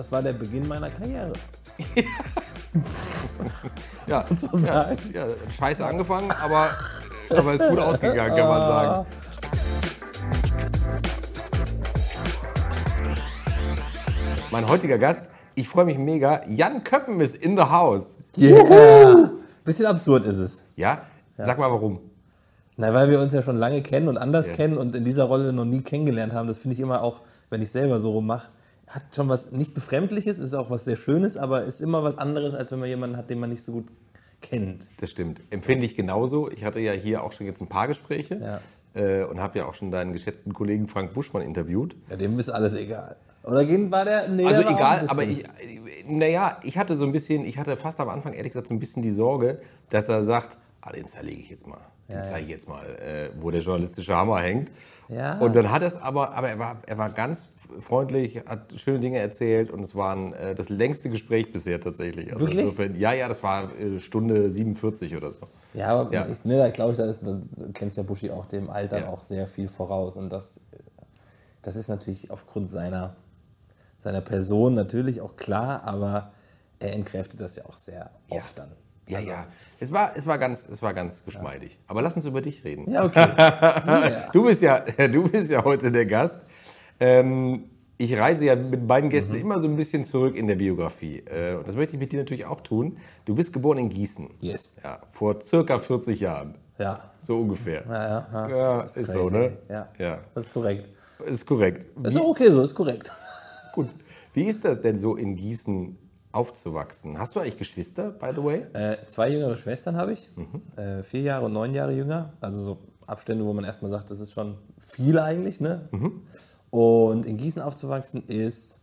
das war der Beginn meiner Karriere. Ja, ja, ja, scheiße angefangen, aber, aber ist gut ausgegangen, kann man sagen. Mein heutiger Gast, ich freue mich mega, Jan Köppen ist in the house. Yeah! Bisschen absurd ist es. Ja? Sag mal warum. Na, weil wir uns ja schon lange kennen und anders Ja. kennen und in dieser Rolle noch nie kennengelernt haben. Das finde ich immer auch, wenn ich selber so rummache, hat schon was nicht Befremdliches, ist auch was sehr Schönes, aber ist immer was anderes, als wenn man jemanden hat, den man nicht so gut kennt. Das stimmt. Empfinde ich genauso. Ich hatte ja hier auch schon jetzt ein paar Gespräche Ja. äh, und habe ja auch schon deinen geschätzten Kollegen Frank Buschmann interviewt. Ja, dem ist alles egal. Oder war der? Nee, Also der egal, aber ich, naja, ich hatte so ein bisschen, ich hatte fast am Anfang ehrlich gesagt so ein bisschen die Sorge, dass er sagt, ah, den zerlege ich jetzt mal. Den Ja, zeige ich jetzt mal, äh, wo der journalistische Hammer hängt. Ja. Und dann hat er es aber, aber er war, er war ganz freundlich, hat schöne Dinge erzählt und es war ein, äh, das längste Gespräch bisher tatsächlich. Also Wirklich? insofern- ja, ja, das war äh, Stunde 47 oder so. Ja, aber Ja. Ich, ne, da glaube ich, da ist, das, du kennst ja Buschi auch dem Alter Ja. auch sehr viel voraus. Und das, das ist natürlich aufgrund seiner, seiner Person natürlich auch klar, aber er entkräftet das ja auch sehr Ja. oft dann. Ja, ja. Es war, es war ganz, es war ganz geschmeidig. Aber lass uns über dich reden. Ja, okay. Ja. Du bist ja, du bist ja heute der Gast. Ähm, ich reise ja mit beiden Gästen Mhm. immer so ein bisschen zurück in der Biografie. Äh, und das möchte ich mit dir natürlich auch tun. Du bist geboren in Gießen. Yes. Ja, vor circa 40 Jahren. Ja. So ungefähr. Ja, ja, ja. Ja, Das ist, crazy. so, ne? Ja. ja. Das ist korrekt. Ist korrekt. Ist auch okay so, ist korrekt. Gut. Wie ist das denn so in Gießen aufzuwachsen? Hast du eigentlich Geschwister, by the way? Äh, zwei jüngere Schwestern habe ich, Mhm. äh, vier Jahre und neun Jahre jünger. Also so Abstände, wo man erstmal sagt, das ist schon viel eigentlich. Ne? Mhm. Und in Gießen aufzuwachsen ist,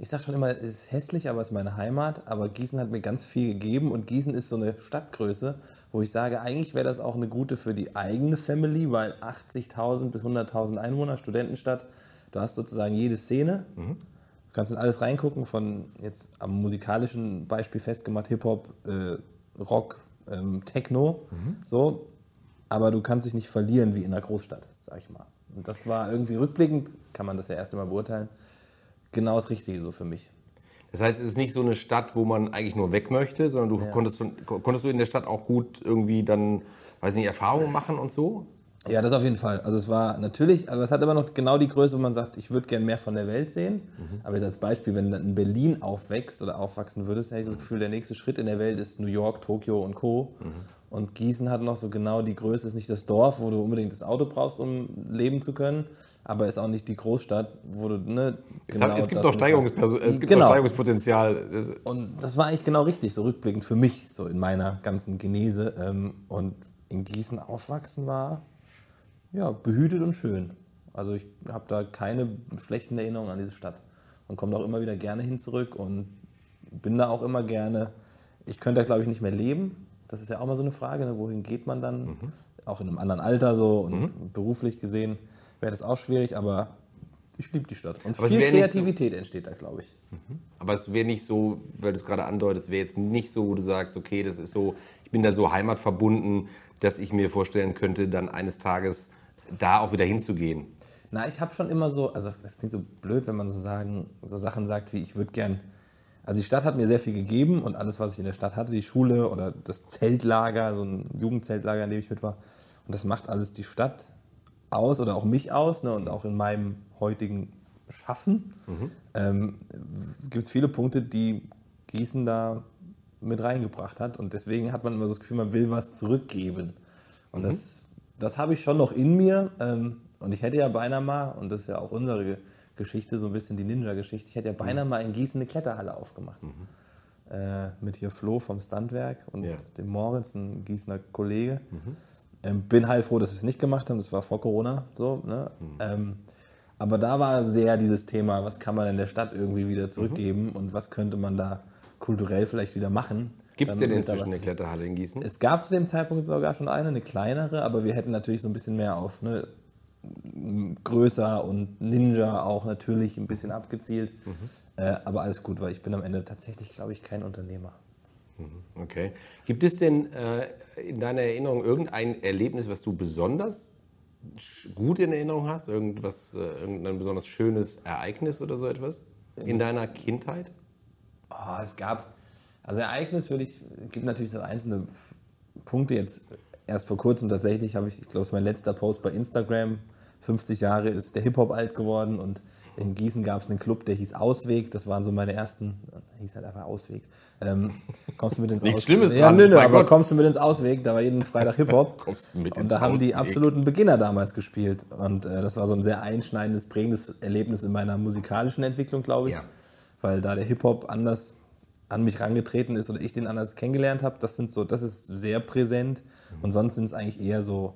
ich sage schon immer, es ist hässlich, aber es ist meine Heimat. Aber Gießen hat mir ganz viel gegeben und Gießen ist so eine Stadtgröße, wo ich sage, eigentlich wäre das auch eine gute für die eigene Family, weil 80.000 bis 100.000 Einwohner, Studentenstadt, du hast sozusagen jede Szene. Du kannst in alles reingucken, von jetzt am musikalischen Beispiel festgemacht, Hip-Hop, äh, Rock, ähm, Techno, so. Aber du kannst dich nicht verlieren wie in einer Großstadt, sag ich mal. Und das war irgendwie rückblickend, kann man das ja erst einmal beurteilen, genau das Richtige so für mich. Das heißt, es ist nicht so eine Stadt, wo man eigentlich nur weg möchte, sondern du konntest, konntest du in der Stadt auch gut irgendwie dann, weiß nicht, Erfahrungen machen und so? Ja, das auf jeden Fall. Also es war natürlich, aber es hat aber noch genau die Größe, wo man sagt, ich würde gern mehr von der Welt sehen. Aber jetzt als Beispiel, wenn du in Berlin aufwächst oder aufwachsen würdest, hätte ich das Gefühl, der nächste Schritt in der Welt ist New York, Tokio und Co. Und Gießen hat noch so genau die Größe, ist nicht das Dorf, wo du unbedingt das Auto brauchst, um leben zu können, aber ist auch nicht die Großstadt, wo du, ne, Es, hat, es gibt das doch gibt Genau. Steigerungspotenzial. Das, Und das war eigentlich genau richtig, so rückblickend für mich, so in meiner ganzen Genese. Ähm, Und in Gießen aufwachsen war ja behütet und schön. Also ich habe da keine schlechten Erinnerungen an diese Stadt und komme da auch immer wieder gerne hin zurück und bin da auch immer gerne. Ich könnte da glaube ich nicht mehr leben. Das ist ja auch mal so eine Frage, ne? wohin geht man dann? Auch in einem anderen Alter so und beruflich gesehen wäre das auch schwierig, aber ich liebe die Stadt. Und Aber viel nicht so- Kreativität entsteht da, glaube ich. aber es wäre nicht so, weil du es gerade andeutest, wäre jetzt nicht so, wo du sagst, okay, das ist so, ich bin da so heimatverbunden, dass ich mir vorstellen könnte, dann eines Tages da auch wieder hinzugehen. Na, ich habe schon immer so, also das klingt so blöd, wenn man so sagen, so Sachen sagt wie ich würde gern. Also die Stadt hat mir sehr viel gegeben und alles, was ich in der Stadt hatte, die Schule oder das Zeltlager, so ein Jugendzeltlager, in dem ich mit war. Und das macht alles die Stadt aus oder auch mich aus ne, und auch in meinem heutigen Schaffen ähm, gibt es viele Punkte, die Gießen da mit reingebracht hat. Und deswegen hat man immer so das Gefühl, man will was zurückgeben. Und das, das habe ich schon noch in mir. Ähm, und ich hätte ja beinahe mal, und das ist ja auch unsere Geschichte, so ein bisschen die Ninja-Geschichte, ich hätte ja beinahe mal in Gießen eine Kletterhalle aufgemacht. Äh, mit hier Flo vom Standwerk und Ja. dem Moritz, ein Gießener Kollege. Ähm, bin heilfroh, dass wir es nicht gemacht haben. Das war vor Corona so. Ne? Ähm, aber da war sehr dieses Thema, was kann man in der Stadt irgendwie wieder zurückgeben und was könnte man da kulturell vielleicht wieder machen. Gibt es denn inzwischen eine Kletterhalle in Gießen? es gab zu dem Zeitpunkt sogar schon eine, eine kleinere, aber wir hätten natürlich so ein bisschen mehr auf ne, größer und Ninja auch natürlich ein bisschen abgezielt. Äh, aber alles gut, weil ich bin am Ende tatsächlich, glaube ich, kein Unternehmer. Okay. Gibt es denn äh, in deiner Erinnerung irgendein Erlebnis, was du besonders gut in Erinnerung hast? Irgendwas, äh, irgendein besonders schönes Ereignis oder so etwas? in deiner Kindheit? Oh, es gab, also Ereignis würde ich, gibt natürlich so einzelne Punkte. Jetzt erst vor kurzem tatsächlich habe ich, ich glaube, es ist mein letzter Post bei Instagram. 50 Jahre ist der Hip-Hop alt geworden und in Gießen gab es einen Club, der hieß Ausweg. Das waren so meine ersten, hieß halt einfach Ausweg. Ähm, kommst du mit ins Nichts Ausweg? Schlimmes Ja, nö, nö, aber Gott. kommst du mit ins Ausweg? Da war jeden Freitag Hip-Hop. Kommst du mit und ins da haben die Ausweg. absoluten Beginner damals gespielt. Und äh, das war so ein sehr einschneidendes, prägendes Erlebnis in meiner musikalischen Entwicklung, glaube ich. Ja. Weil da der Hip-Hop anders an mich rangetreten ist oder ich den anders kennengelernt habe, das sind so, das ist sehr präsent. Und sonst sind es eigentlich eher so,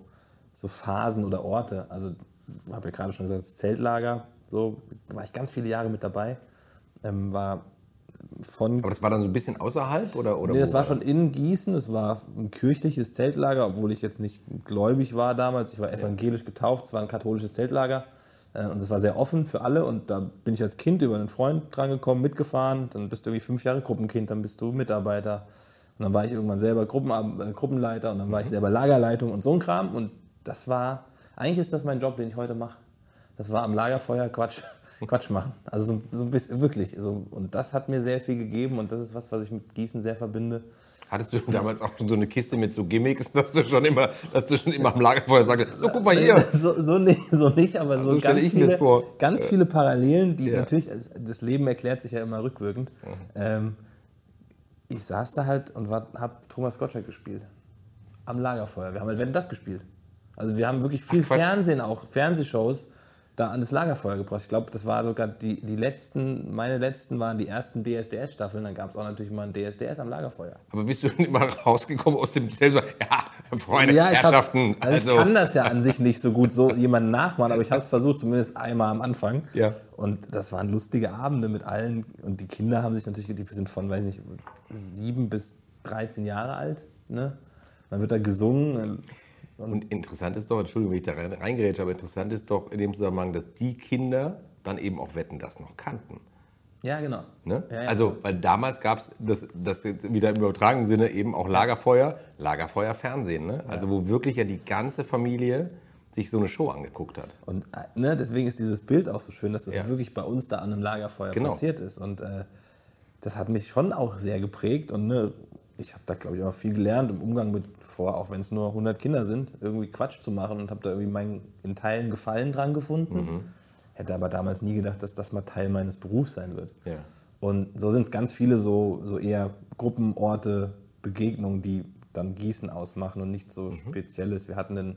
so Phasen oder Orte. Also, habe ja gerade schon gesagt, das Zeltlager, so war ich ganz viele Jahre mit dabei. Ähm, war von Aber das war dann so ein bisschen außerhalb oder? oder Nee, das war schon in Gießen. Es war ein kirchliches Zeltlager, obwohl ich jetzt nicht gläubig war damals. Ich war evangelisch getauft. Es war ein katholisches Zeltlager. Äh, Und es war sehr offen für alle. Und da bin ich als Kind über einen Freund drangekommen, mitgefahren. Dann bist du irgendwie fünf Jahre Gruppenkind, dann bist du Mitarbeiter. Und dann war ich irgendwann selber Gruppen, äh, Gruppenleiter und dann war ich selber Lagerleitung und so ein Kram. Und das war, eigentlich ist das mein Job, den ich heute mache. Das war am Lagerfeuer Quatsch, Quatsch machen. Also so, so ein bisschen, wirklich. So, und das hat mir sehr viel gegeben und das ist was, was ich mit Gießen sehr verbinde. Hattest du damals auch schon so eine Kiste mit so Gimmicks, dass du schon immer, dass du schon immer am Lagerfeuer sagst, so guck mal hier. So, so, nicht, so nicht, aber so, So stelle ganz, viele, ganz viele Parallelen, die Ja. natürlich, es- das Leben erklärt sich ja immer rückwirkend. Ähm, ich saß da halt und habe Thomas Gottschalk gespielt. Am Lagerfeuer. Wir haben halt Wenn das gespielt. Also wir haben wirklich viel Quatsch. Fernsehen auch, Fernsehshows da an das Lagerfeuer gebracht. Ich glaube, das war sogar die, die letzten, meine letzten waren die ersten DSDS-Staffeln. Dann gab es auch natürlich mal ein DSDS am Lagerfeuer. Aber bist du immer rausgekommen aus dem so, Ja, Freunde, ich, hab's, Herrschaften. also ich Also, kann das ja an sich nicht so gut so jemanden nachmachen, aber ich habe es versucht, zumindest einmal am Anfang. Ja. Und das waren lustige Abende mit allen. Und die Kinder haben sich natürlich, die sind von, weiß ich nicht, sieben bis 13 Jahre alt. Ne? Dann wird da gesungen. Und interessant ist doch, Entschuldigung, wenn ich da rein- reingerätsche, aber interessant ist doch in dem Zusammenhang, dass die Kinder dann eben auch Wetten das noch kannten. Ja, genau. Ne? Ja, ja. Also, weil damals gab es das, das wieder im übertragenen Sinne eben auch Lagerfeuer, Lagerfeuer Fernsehen. Ne? Also, wo wirklich ja die ganze Familie sich so eine Show angeguckt hat. Und ne, deswegen ist dieses Bild auch so schön, dass das Ja. wirklich bei uns da an einem Lagerfeuer Genau. passiert ist. Und äh, das hat mich schon auch sehr geprägt. Und ne, ich habe da, glaube ich, auch viel gelernt im Umgang mit vor, auch wenn es nur 100 Kinder sind, irgendwie Quatsch zu machen und habe da irgendwie meinen in Teilen Gefallen dran gefunden. Mhm. Hätte aber damals nie gedacht, dass das mal Teil meines Berufs sein wird. Ja. Und so sind es ganz viele so, so eher Gruppenorte, Begegnungen, die dann Gießen ausmachen und nicht so Spezielles. Wir hatten einen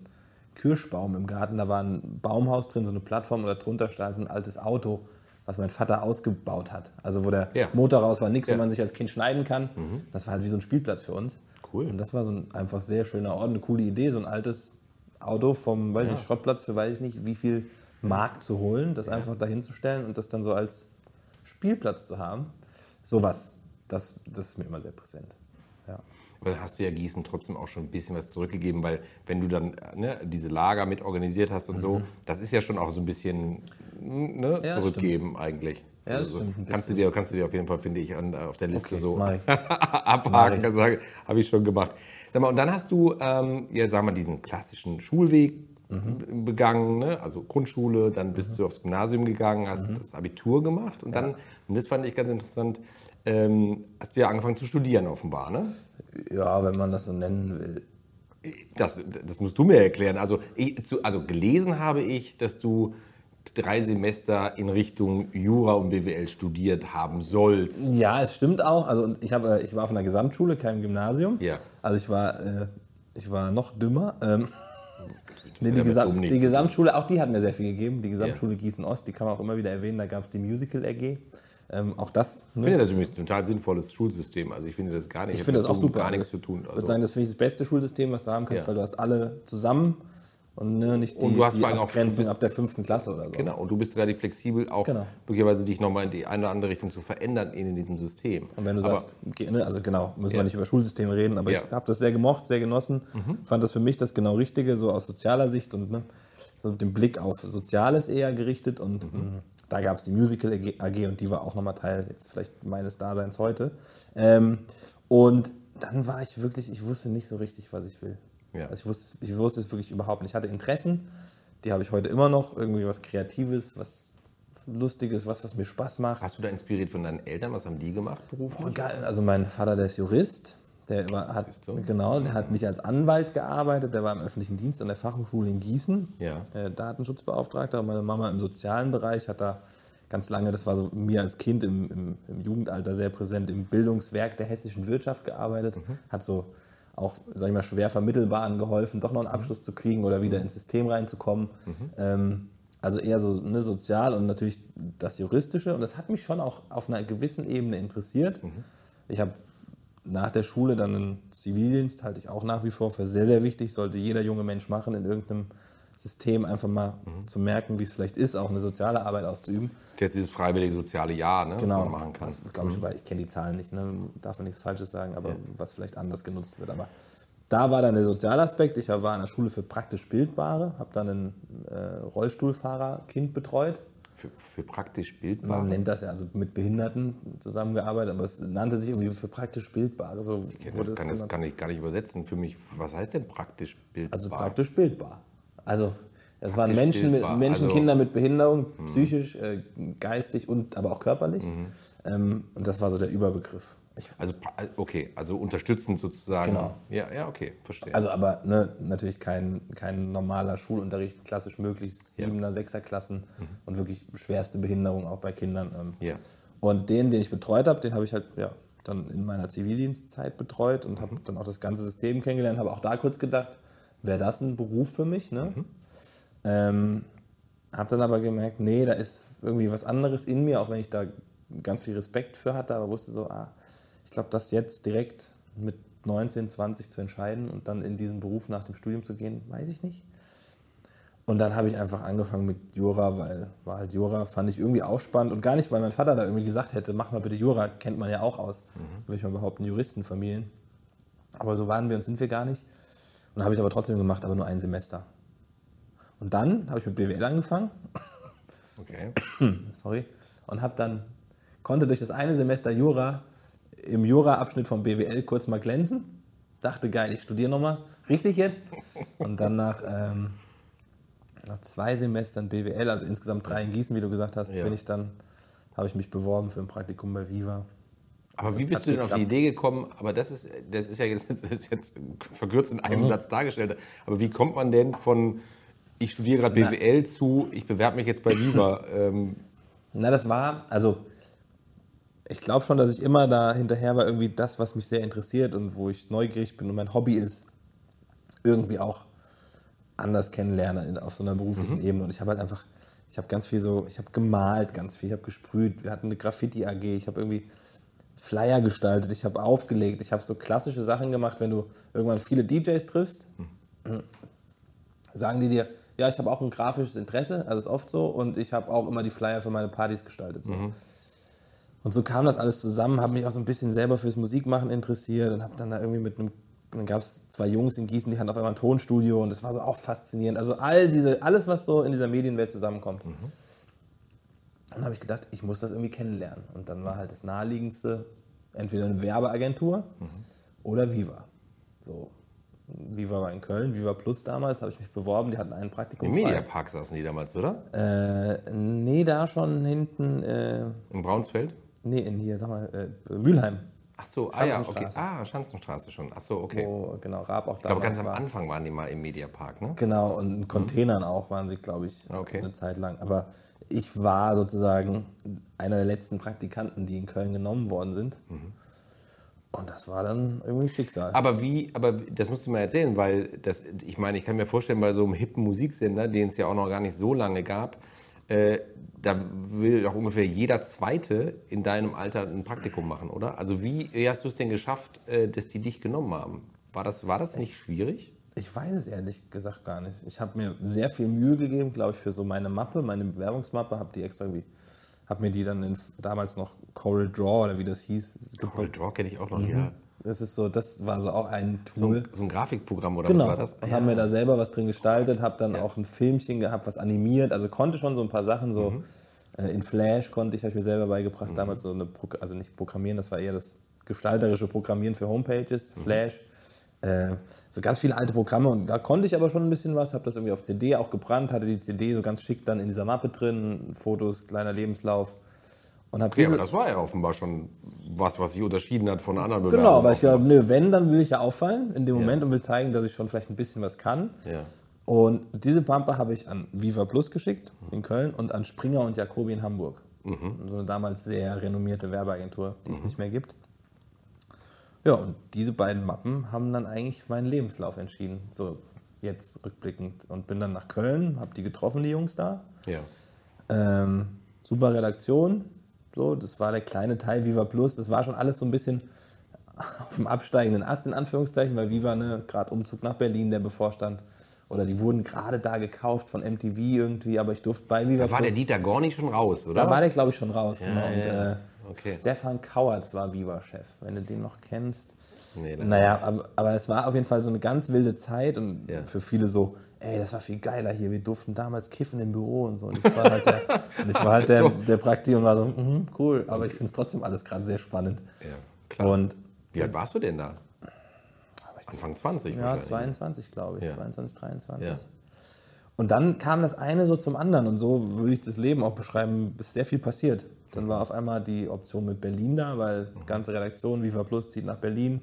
Kirschbaum im Garten, da war ein Baumhaus drin, so eine Plattform und darunter stand ein altes Auto, was mein Vater ausgebaut hat. Also wo der Ja. Motor raus war, nichts, Ja. wo man sich als Kind schneiden kann. Das war halt wie so ein Spielplatz für uns. Cool. Und das war so ein einfach sehr schöner Ort, eine coole Idee, so ein altes Auto vom, weiß ich nicht, Schrottplatz für weiß ich nicht, wie viel Mark zu holen, das einfach dahin zu stellen und das dann so als Spielplatz zu haben. Sowas, das, das ist mir immer sehr präsent. Ja. Aber dann hast du ja Gießen trotzdem auch schon ein bisschen was zurückgegeben, weil wenn du dann äh, ne, diese Lager mit organisiert hast und so, das ist ja schon auch so ein bisschen ne, Mhm. Ja, zurückgeben eigentlich. Ja, Also, stimmt, kannst, du dir, kannst du dir auf jeden Fall, finde ich, an, auf der Liste Okay, so abhaken. Also, Habe ich schon gemacht. Sag mal, und dann hast du, ähm, ja, sagen wir, diesen klassischen Schulweg Mhm. begangen, ne? also Grundschule, dann bist du aufs Gymnasium gegangen, hast Mhm. das Abitur gemacht und dann, und das fand ich ganz interessant, ähm, hast du ja angefangen zu studieren offenbar, ne? ja, wenn man das so nennen will. Das, das musst du mir erklären. Also, ich, zu, also gelesen habe ich, dass du drei Semester in Richtung Jura und BWL studiert haben sollst. Ja, es stimmt auch. Also ich, hab, ich war von der Gesamtschule, kein Gymnasium. Ja. Also ich war, äh, ich war noch dümmer. Ähm, nee, hat die, ja Gesam nichts die. Gesamtschule, auch die hat mir sehr viel gegeben. Die Gesamtschule Gießen-Ost, die kann man auch immer wieder erwähnen. Da gab es die Musical AG. Ähm, auch das. Ich finde das übrigens ein total sinnvolles Schulsystem. Also ich finde das gar nicht. Ich finde das auch super. Gar Also nichts zu tun. Ich würde Also, sagen, das finde ich das beste Schulsystem, was du haben kannst, Ja. weil du hast alle zusammen und ne, nicht die, Und du hast die Abgrenzung bist- ab der fünften Klasse oder so. genau. Und du bist relativ flexibel, auch Genau. möglicherweise dich nochmal in die eine oder andere Richtung zu verändern in diesem System. Und wenn du Aber- sagst, ne, also genau, müssen Ja. wir nicht über Schulsysteme reden, aber Ja. Mhm. ich habe das sehr gemocht, sehr genossen, fand das für mich das genau Richtige, so aus sozialer Sicht und ne, so mit dem Blick auf Soziales eher gerichtet. Und Mhm. mh, da gab es die Musical AG und die war auch nochmal Teil jetzt vielleicht meines Daseins heute. Ähm, und dann war ich wirklich, ich wusste nicht so richtig, was ich will. Ja. Also ich wusste, ich wusste es wirklich überhaupt nicht. Ich hatte Interessen, die habe ich heute immer noch, irgendwie was Kreatives, was Lustiges, was, was mir Spaß macht. Hast du da inspiriert von deinen Eltern? Was haben die gemacht beruflich? Geil. Also mein Vater, der ist Jurist. Der war, hat, genau, der hat nicht als Anwalt gearbeitet, der war im öffentlichen Dienst an der Fachhochschule in Gießen, Ja. äh, Datenschutzbeauftragter. Meine Mama im sozialen Bereich hat da ganz lange, das war so mir als Kind im, im, im Jugendalter sehr präsent, im Bildungswerk der hessischen Wirtschaft gearbeitet. Hat so auch, sag ich mal, schwer vermittelbaren geholfen, doch noch einen Abschluss zu kriegen oder wieder ins System reinzukommen. Ähm, also eher so ne, sozial und natürlich das Juristische. Und das hat mich schon auch auf einer gewissen Ebene interessiert. Ich habe nach der Schule dann einen Zivildienst, halte ich auch nach wie vor für sehr, sehr wichtig, sollte jeder junge Mensch machen, in irgendeinem System einfach mal zu merken, wie es vielleicht ist, auch eine soziale Arbeit auszuüben. Jetzt dieses freiwillige soziale Jahr, ne, Genau, was man machen kann. Das, glaube ich, weil ich kenne die Zahlen nicht, ne? darf man nichts Falsches sagen, aber was vielleicht anders genutzt wird. Aber da war dann der Sozialaspekt. Ich war an der Schule für praktisch Bildbare, habe dann ein äh, Rollstuhlfahrerkind betreut. Für, für praktisch bildbar. Man nennt das ja also mit Behinderten zusammengearbeitet, aber es nannte sich irgendwie für praktisch Bildbare. So es kann, das kann ich gar nicht übersetzen für mich. Was heißt denn praktisch bildbar? Also praktisch bildbar. Also es waren Menschen, mit, bildbar, Menschen also- Kinder mit Behinderung, psychisch, äh, geistig und aber auch körperlich. Mhm. Ähm, und das war so der Überbegriff. Ich, Also, okay, also unterstützend sozusagen. Genau. Ja, ja, okay, verstehe. also aber ne, natürlich kein, kein normaler Schulunterricht, klassisch möglich, Siebener, Sechser Klassen und wirklich schwerste Behinderung auch bei Kindern. Ähm. Mhm. Ja. Und den, den ich betreut habe, den habe ich halt ja, dann in meiner Zivildienstzeit betreut und Mhm. habe dann auch das ganze System kennengelernt, habe auch da kurz gedacht, wäre das ein Beruf für mich? Ne? Mhm. Ähm, habe dann aber gemerkt, nee, da ist irgendwie was anderes in mir, auch wenn ich da ganz viel Respekt für hatte, aber wusste so, ah, ich glaube, das jetzt direkt mit 19, 20 zu entscheiden und dann in diesen Beruf nach dem Studium zu gehen, weiß ich nicht. Und dann habe ich einfach angefangen mit Jura, weil war halt Jura, fand ich irgendwie auch spannend und gar nicht, weil mein Vater da irgendwie gesagt hätte, mach mal bitte Jura, kennt man ja auch aus, würde ich mal behaupten, Juristenfamilien. Aber so waren wir und sind wir gar nicht. Und habe ich aber trotzdem gemacht, aber nur ein Semester. Und dann habe ich mit BWL angefangen, okay. sorry, und habe dann, konnte durch das eine Semester Jura im Jura-Abschnitt vom BWL kurz mal glänzen. Dachte, geil, ich studiere nochmal, richtig jetzt. Und dann nach, ähm, nach zwei Semestern BWL, also insgesamt drei in Gießen, wie du gesagt hast, Ja. bin ich dann, habe ich mich beworben für ein Praktikum bei Viva. Aber wie Das bist hat du denn auf die geklappt. Idee gekommen? Aber das ist, das ist ja jetzt, das ist jetzt verkürzt in Mhm. einem Satz dargestellt. Aber wie kommt man denn von, ich studiere gerade BWL zu, ich bewerbe mich jetzt bei Viva? ähm, Na, das war, also ich glaube schon, dass ich immer da hinterher war, irgendwie das, was mich sehr interessiert und wo ich neugierig bin und mein Hobby ist, irgendwie auch anders kennenlerne in, auf so einer beruflichen Ebene. Und ich habe halt einfach, ich habe ganz viel so, ich habe gemalt ganz viel, ich habe gesprüht, wir hatten eine Graffiti-AG, ich habe irgendwie Flyer gestaltet, ich habe aufgelegt, ich habe so klassische Sachen gemacht, wenn du irgendwann viele DJs triffst, sagen die dir, ja, ich habe auch ein grafisches Interesse, also ist oft so, und ich habe auch immer die Flyer für meine Partys gestaltet. So. Und so kam das alles zusammen, habe mich auch so ein bisschen selber fürs Musikmachen interessiert und habe dann da irgendwie mit einem, dann gab es zwei Jungs in Gießen, die hatten auf einmal ein Tonstudio und das war so auch faszinierend. Also all diese, alles, was so in dieser Medienwelt zusammenkommt. Dann habe ich gedacht, ich muss das irgendwie kennenlernen. Und dann war halt das naheliegendste entweder eine Werbeagentur oder Viva. So. Viva war in Köln, Viva Plus damals, habe ich mich beworben, die hatten einen Praktikum. Im. Mediapark saßen die damals, oder? Äh, nee, da schon hinten, äh, In Braunsfeld? nee, in hier, sag mal, äh, Mülheim. Ach so, ah ja, okay. Schanzenstraße. Ah, Schanzenstraße schon. Ach so, okay. Wo, genau, Raab auch glaube, damals ganz am war. Anfang waren die mal im Mediapark, ne? Genau, und in Containern auch waren sie, glaube ich, Okay. eine Zeit lang. Aber ich war sozusagen einer der letzten Praktikanten, die in Köln genommen worden sind. Und das war dann irgendwie Schicksal. Aber wie, aber das musst du mal erzählen, weil das, ich meine, ich kann mir vorstellen, bei so einem hippen Musiksender, den es ja auch noch gar nicht so lange gab, äh, da will doch ungefähr jeder Zweite in deinem Alter ein Praktikum machen, oder? Also wie, hast du es denn geschafft, äh, dass die dich genommen haben? War das, war das nicht schwierig? Ich weiß es ehrlich gesagt gar nicht. Ich habe mir sehr viel Mühe gegeben, glaube ich, für so meine Mappe, meine Bewerbungsmappe, habe die extra irgendwie, habe mir die dann in, damals noch Coral Draw oder wie das hieß. Coral Draw kenne ich auch noch, ja. Das ist so, das war so auch ein So, Tool. ein- so ein Grafikprogramm oder Genau. was war das? Und haben mir da selber was drin gestaltet, habe dann auch ein Filmchen gehabt, was animiert. Also konnte schon so ein paar Sachen so Mhm. äh, in Flash konnte ich, habe ich mir selber beigebracht. Damals so eine, Pro also nicht Programmieren, das war eher das gestalterische Programmieren für Homepages, Mhm. Flash. Äh, so ganz viele alte Programme und da konnte ich aber schon ein bisschen was, habe das irgendwie auf CD auch gebrannt, hatte die CD so ganz schick dann in dieser Mappe drin, Fotos, kleiner Lebenslauf. Und hab Ja, diese, aber das war ja offenbar schon was, was sich unterschieden hat von anderen genau, weil ich Bewerbungen. glaube, nö, wenn, dann will ich ja auffallen in dem Moment und will zeigen, dass ich schon vielleicht ein bisschen was kann. Ja. Und diese Pampe habe ich an Viva Plus geschickt in Köln und an Springer und Jacobi in Hamburg. So eine damals sehr renommierte Werbeagentur, die es nicht mehr gibt. Ja, und diese beiden Mappen haben dann eigentlich meinen Lebenslauf entschieden. So jetzt rückblickend. Und bin dann nach Köln, habe die getroffen, die Jungs da. Ja. Ähm, super Redaktion. So, das war der kleine Teil Viva Plus. Das war schon alles so ein bisschen auf dem absteigenden Ast, in Anführungszeichen, weil Viva, ne, gerade Umzug nach Berlin, der bevorstand. Oder die wurden gerade da gekauft von MTV irgendwie, aber ich durfte bei Viva Da war der Plus. Dieter Gorni schon raus, oder? Da war der, glaube ich, schon raus. genau. ja, Und, ja. äh, Okay. Stefan Kauertz war Viva-Chef, wenn du den noch kennst. Nee, naja, aber, aber es war auf jeden Fall so eine ganz wilde Zeit und Ja. für viele so, ey, das war viel geiler hier, wir durften damals kiffen im Büro und so. Und ich war halt der, und ich war halt der, der Prakti und war so, mhm, cool, aber ich finde es trotzdem alles gerade sehr spannend. Ja, klar. Und Wie alt warst du denn da? Anfang 20 ja, wahrscheinlich. 22, glaube ich, Ja. 22, 23. Ja. Und dann kam das eine so zum anderen und so würde ich das Leben auch beschreiben, ist sehr viel passiert. Dann war auf einmal die Option mit Berlin da, weil ganze Redaktion, Viva Plus zieht nach Berlin,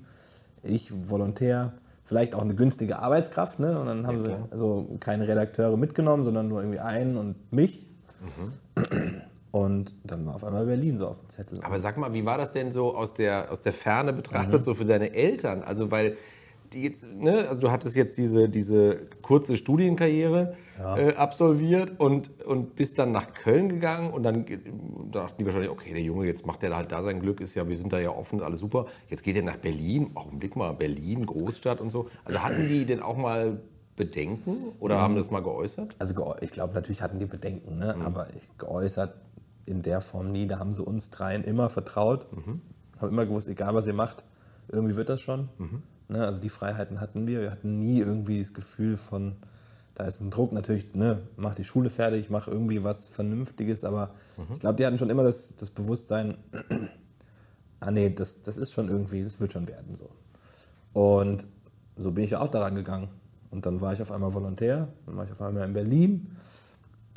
ich Volontär, vielleicht auch eine günstige Arbeitskraft, ne? Und dann haben sie klar. also keine Redakteure mitgenommen, sondern nur irgendwie einen und mich. Und dann war auf einmal Berlin so auf dem Zettel. Aber sag mal, wie war das denn so aus der, aus der Ferne betrachtet, so für deine Eltern? Also, weil jetzt, ne, also du hattest jetzt diese, diese kurze Studienkarriere äh, absolviert und, und bist dann nach Köln gegangen und dann dachten die wahrscheinlich, okay, der Junge, jetzt macht er halt da sein Glück, ist ja, wir sind da ja offen, alles super. Jetzt geht er nach Berlin, Augenblick mal, Berlin, Großstadt und so. Also hatten die denn auch mal Bedenken oder haben das mal geäußert? Also ich glaube, natürlich hatten die Bedenken, ne? aber ich, geäußert in der Form nie. Da haben sie uns dreien immer vertraut, haben immer gewusst, egal was ihr macht, irgendwie wird das schon. Ne? Also die Freiheiten hatten wir. Wir hatten nie irgendwie das Gefühl von, da ist ein Druck natürlich, ne? mach die Schule fertig, mach irgendwie was Vernünftiges, aber ich glaube, die hatten schon immer das, das Bewusstsein, ah nee, das, das ist schon irgendwie, das wird schon werden so. Und so bin ich auch daran gegangen. Und dann war ich auf einmal Volontär, dann war ich auf einmal in Berlin.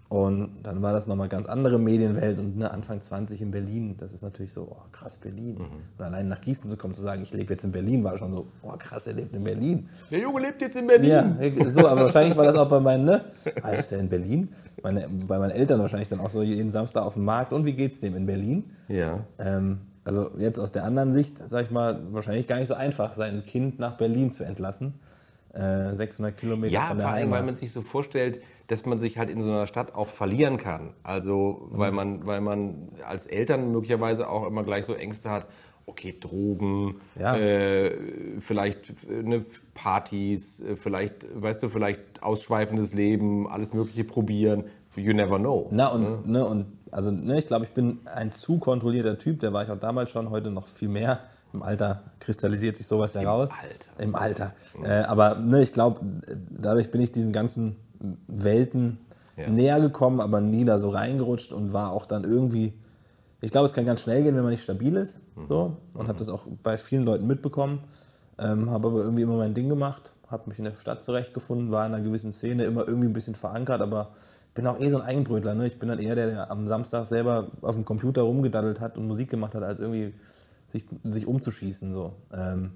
Und dann war das nochmal ganz andere Medienwelt und ne, Anfang 20 in Berlin, das ist natürlich so, oh krass, Berlin. Und allein nach Gießen zu kommen, zu sagen, ich lebe jetzt in Berlin, war schon so, oh krass, er lebt in Berlin. Der Junge lebt jetzt in Berlin. Ja, so, aber wahrscheinlich war das auch bei meinen, ne? Ah, ist der in Berlin? Meine, bei meinen Eltern wahrscheinlich dann auch so jeden Samstag auf dem Markt. Und wie geht's dem in Berlin? ja. Ähm, also jetzt aus der anderen Sicht, sag ich mal, wahrscheinlich gar nicht so einfach, sein Kind nach Berlin zu entlassen. Äh, 600 Kilometer Ja, von der vor allem, weil man sich so vorstellt, dass man sich halt in so einer Stadt auch verlieren kann. Also, weil, Mhm. man, weil man als Eltern möglicherweise auch immer gleich so Ängste hat, okay, Drogen, Ja. äh, vielleicht äh, ne, Partys, äh, vielleicht, weißt du, vielleicht ausschweifendes Leben, alles Mögliche probieren. You never know. Na und, ne, und also ne, ich glaube, ich bin ein zu kontrollierter Typ, der war ich auch damals schon, heute noch viel mehr. Im Alter kristallisiert sich sowas ja raus. Alter. Im Alter. Äh, aber ne, ich glaube, dadurch bin ich diesen ganzen Welten Ja. näher gekommen, aber nie da so reingerutscht und war auch dann irgendwie. Ich glaube, es kann ganz schnell gehen, wenn man nicht stabil ist. So. Und habe das auch bei vielen Leuten mitbekommen. Ähm, habe aber irgendwie immer mein Ding gemacht, habe mich in der Stadt zurechtgefunden, war in einer gewissen Szene immer irgendwie ein bisschen verankert, aber bin auch eh so ein Eigenbrötler. Ne? Ich bin dann eher der, der am Samstag selber auf dem Computer rumgedaddelt hat und Musik gemacht hat, als irgendwie sich, sich umzuschießen. So. Ähm,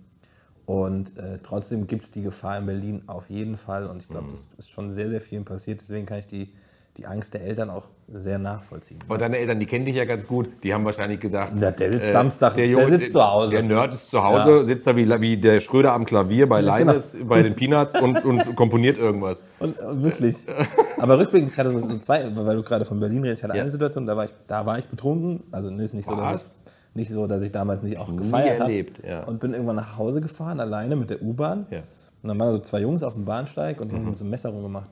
und äh, trotzdem gibt es die Gefahr in Berlin auf jeden Fall. Und ich glaube, das ist schon sehr, sehr vielen passiert. Deswegen kann ich die, die Angst der Eltern auch sehr nachvollziehen. Und deine Eltern, die kennen dich ja ganz gut, die haben wahrscheinlich gedacht, Na, der sitzt äh, Samstag, der, Junge- sitzt zu Hause. Der Nerd ist zu Hause, Ja. sitzt da wie, wie der Schröder am Klavier bei genau. Linus, bei den Peanuts und, und komponiert irgendwas. Und, und wirklich. Aber rückblickend, ich hatte so, zwei, weil du gerade von Berlin redest, ich hatte Ja. eine Situation, da war ich, da war ich betrunken. Also ist nicht so, dass Was? Ich, nicht so, dass ich damals nicht auch gefeiert habe. erlebt, ja. Und bin irgendwann nach Hause gefahren, alleine mit der U-Bahn. Ja. Mhm. Und dann waren so zwei Jungs auf dem Bahnsteig und die haben mit so einem Messer rumgemacht.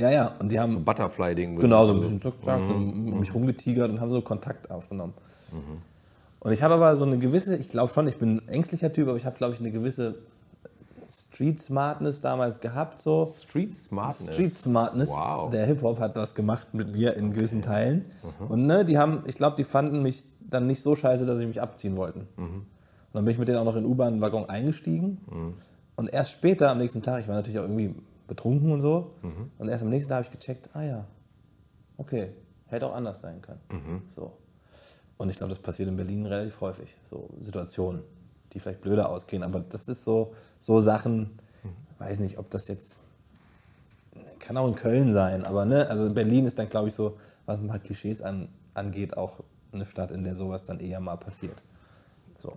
Ja, ja. Und die haben Butterfly-Ding. Genau, so ein bisschen zack, zack, so Mhm. um mich rumgetigert und haben so Kontakt aufgenommen. Und ich habe aber so eine gewisse, ich glaube schon, ich bin ein ängstlicher Typ, aber ich habe, glaube ich, eine gewisse Street Smartness damals gehabt. So. Street Smartness. Street Smartness. Wow. Der Hip-Hop hat das gemacht mit mir in gewissen Teilen. Und ne, die haben, ich glaube, die fanden mich dann nicht so scheiße, dass sie mich abziehen wollten. Und dann bin ich mit denen auch noch in den U-Bahn-Waggon eingestiegen. Und erst später, am nächsten Tag, ich war natürlich auch irgendwie betrunken und so. Und erst am nächsten Tag habe ich gecheckt, ah ja, okay, hätte auch anders sein können. So. Und ich glaube, das passiert in Berlin relativ häufig. So Situationen, die vielleicht blöder ausgehen. Aber das ist so, so Sachen, weiß nicht, ob das jetzt, kann auch in Köln sein, aber ne, also Berlin ist dann, glaube ich, so, was ein paar Klischees an, angeht, auch eine Stadt, in der sowas dann eher mal passiert. So.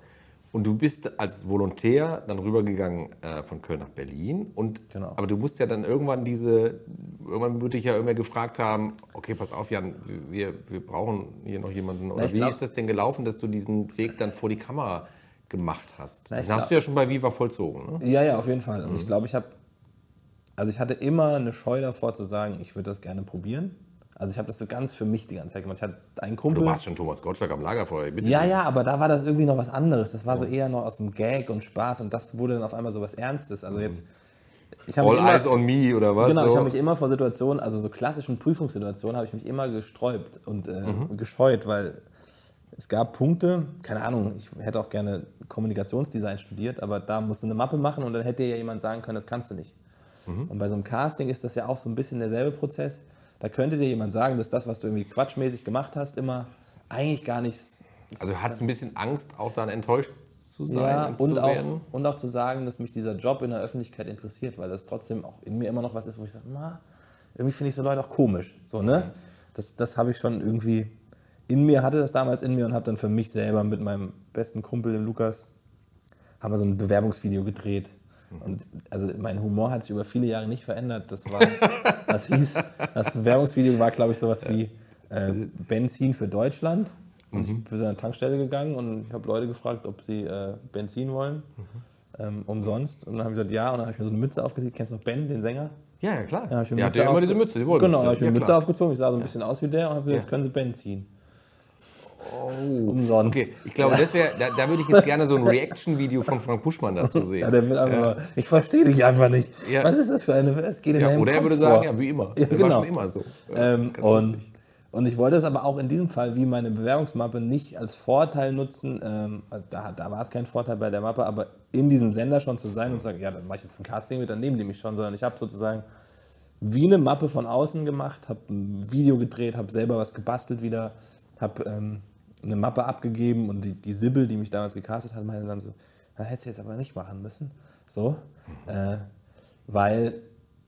Und du bist als Volontär dann rübergegangen äh, von Köln nach Berlin. Und, Genau. Aber du musst ja dann irgendwann diese, irgendwann würde dich ja irgendwer gefragt haben, okay, pass auf, Jan, wir, wir brauchen hier noch jemanden. Oder ich wie glaub- ist das denn gelaufen, dass du diesen Weg dann vor die Kamera gemacht hast? Na, Den hast du ja schon bei Viva vollzogen, ne? Ja, ja, auf jeden Fall. Und ich glaube, ich habe, also ich hatte immer eine Scheu davor zu sagen, ich würde das gerne probieren. Also ich habe das so ganz für mich die ganze Zeit gemacht. Ich hatte einen Kumpel. Du warst schon Thomas Gottschalk am Lagerfeuer. Bitte. Ja, ja, aber da war das irgendwie noch was anderes. Das war so eher noch aus dem Gag und Spaß und das wurde dann auf einmal so was Ernstes. Also jetzt, ich habe All mich immer, Eyes on Me oder was? genau, so? ich habe mich immer vor Situationen, also so klassischen Prüfungssituationen, habe ich mich immer gesträubt und äh, gescheut, weil es gab Punkte, keine Ahnung, ich hätte auch gerne Kommunikationsdesign studiert, aber da musst du eine Mappe machen und dann hätte dir ja jemand sagen können, das kannst du nicht. Und bei so einem Casting ist das ja auch so ein bisschen derselbe Prozess. Da könnte dir jemand sagen, dass das, was du irgendwie quatschmäßig gemacht hast, immer eigentlich gar nicht. also du hattest ein bisschen Angst, auch dann enttäuscht zu sein ja, und, und zu auch, werden? und auch zu sagen, dass mich dieser Job in der Öffentlichkeit interessiert, weil das trotzdem auch in mir immer noch was ist, wo ich sage, irgendwie finde ich so Leute auch komisch. So, ne? Das, das habe ich schon irgendwie in mir, hatte das damals in mir und habe dann für mich selber mit meinem besten Kumpel, dem Lukas, haben wir so ein Bewerbungsvideo gedreht. Und also mein Humor hat sich über viele Jahre nicht verändert. Das war, das hieß, das Bewerbungsvideo war, glaube ich, sowas wie äh, Benzin für Deutschland. Und ich bin an eine Tankstelle gegangen und ich habe Leute gefragt, ob sie äh, Benzin wollen. Ähm, umsonst. Und dann haben sie gesagt, ja. Und dann habe ich mir so eine Mütze aufgezogen. Kennst du noch Ben, den Sänger? Ja, ja, klar. Hab ich mir Der Mütze hatte ja immer diese Mütze, die Genau, dann habe ich mir ja, eine Mütze aufgezogen. Ich sah so ein bisschen aus wie der und habe gesagt, Ja. jetzt können sie Ben ziehen. Oh. Umsonst. Okay, ich glaube, das wär, da, da würde ich jetzt gerne so ein Reaction-Video von Frank Buschmann dazu sehen. Ja, der will einfach nur, ich verstehe dich einfach nicht. Ja. Was ist das für eine, es geht in Ja, oder er würde vor. sagen, ja, wie immer. Ja, Das genau. war schon immer so. Ja, Ähm, und, lustig. und ich wollte es aber auch in diesem Fall wie meine Bewerbungsmappe nicht als Vorteil nutzen. Ähm, da, da war es kein Vorteil bei der Mappe, aber in diesem Sender schon zu sein und zu sagen, ja, dann mache ich jetzt ein Casting mit, dann nehmen die mich schon, sondern ich habe sozusagen wie eine Mappe von außen gemacht, habe ein Video gedreht, habe selber was gebastelt wieder, habe ähm, eine Mappe abgegeben und die, die Sibyl, die mich damals gecastet hat, meinte dann so, na, hättest du jetzt aber nicht machen müssen. So, äh, weil,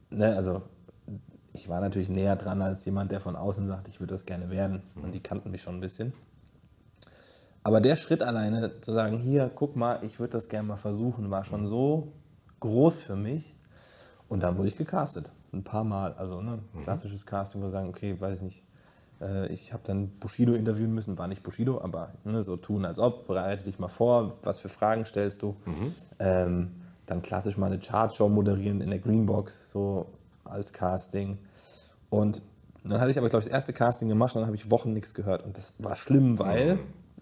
ne, also ich war natürlich näher dran als jemand, der von außen sagt, ich würde das gerne werden. Und die kannten mich schon ein bisschen. Aber der Schritt alleine zu sagen, hier, guck mal, ich würde das gerne mal versuchen, war schon so groß für mich. Und dann wurde ich gecastet. Ein paar Mal. Also ne, klassisches Casting, wo wir sagen, okay, weiß ich nicht. Äh, ich habe dann Bushido interviewen müssen, war nicht Bushido, aber ne, so tun als ob, bereite dich mal vor, was für Fragen stellst du. Ähm, dann klassisch mal eine Chartshow moderieren in der Greenbox, so als Casting. Und dann hatte ich aber, glaube ich, das erste Casting gemacht und dann habe ich Wochen nichts gehört. Und das war schlimm, weil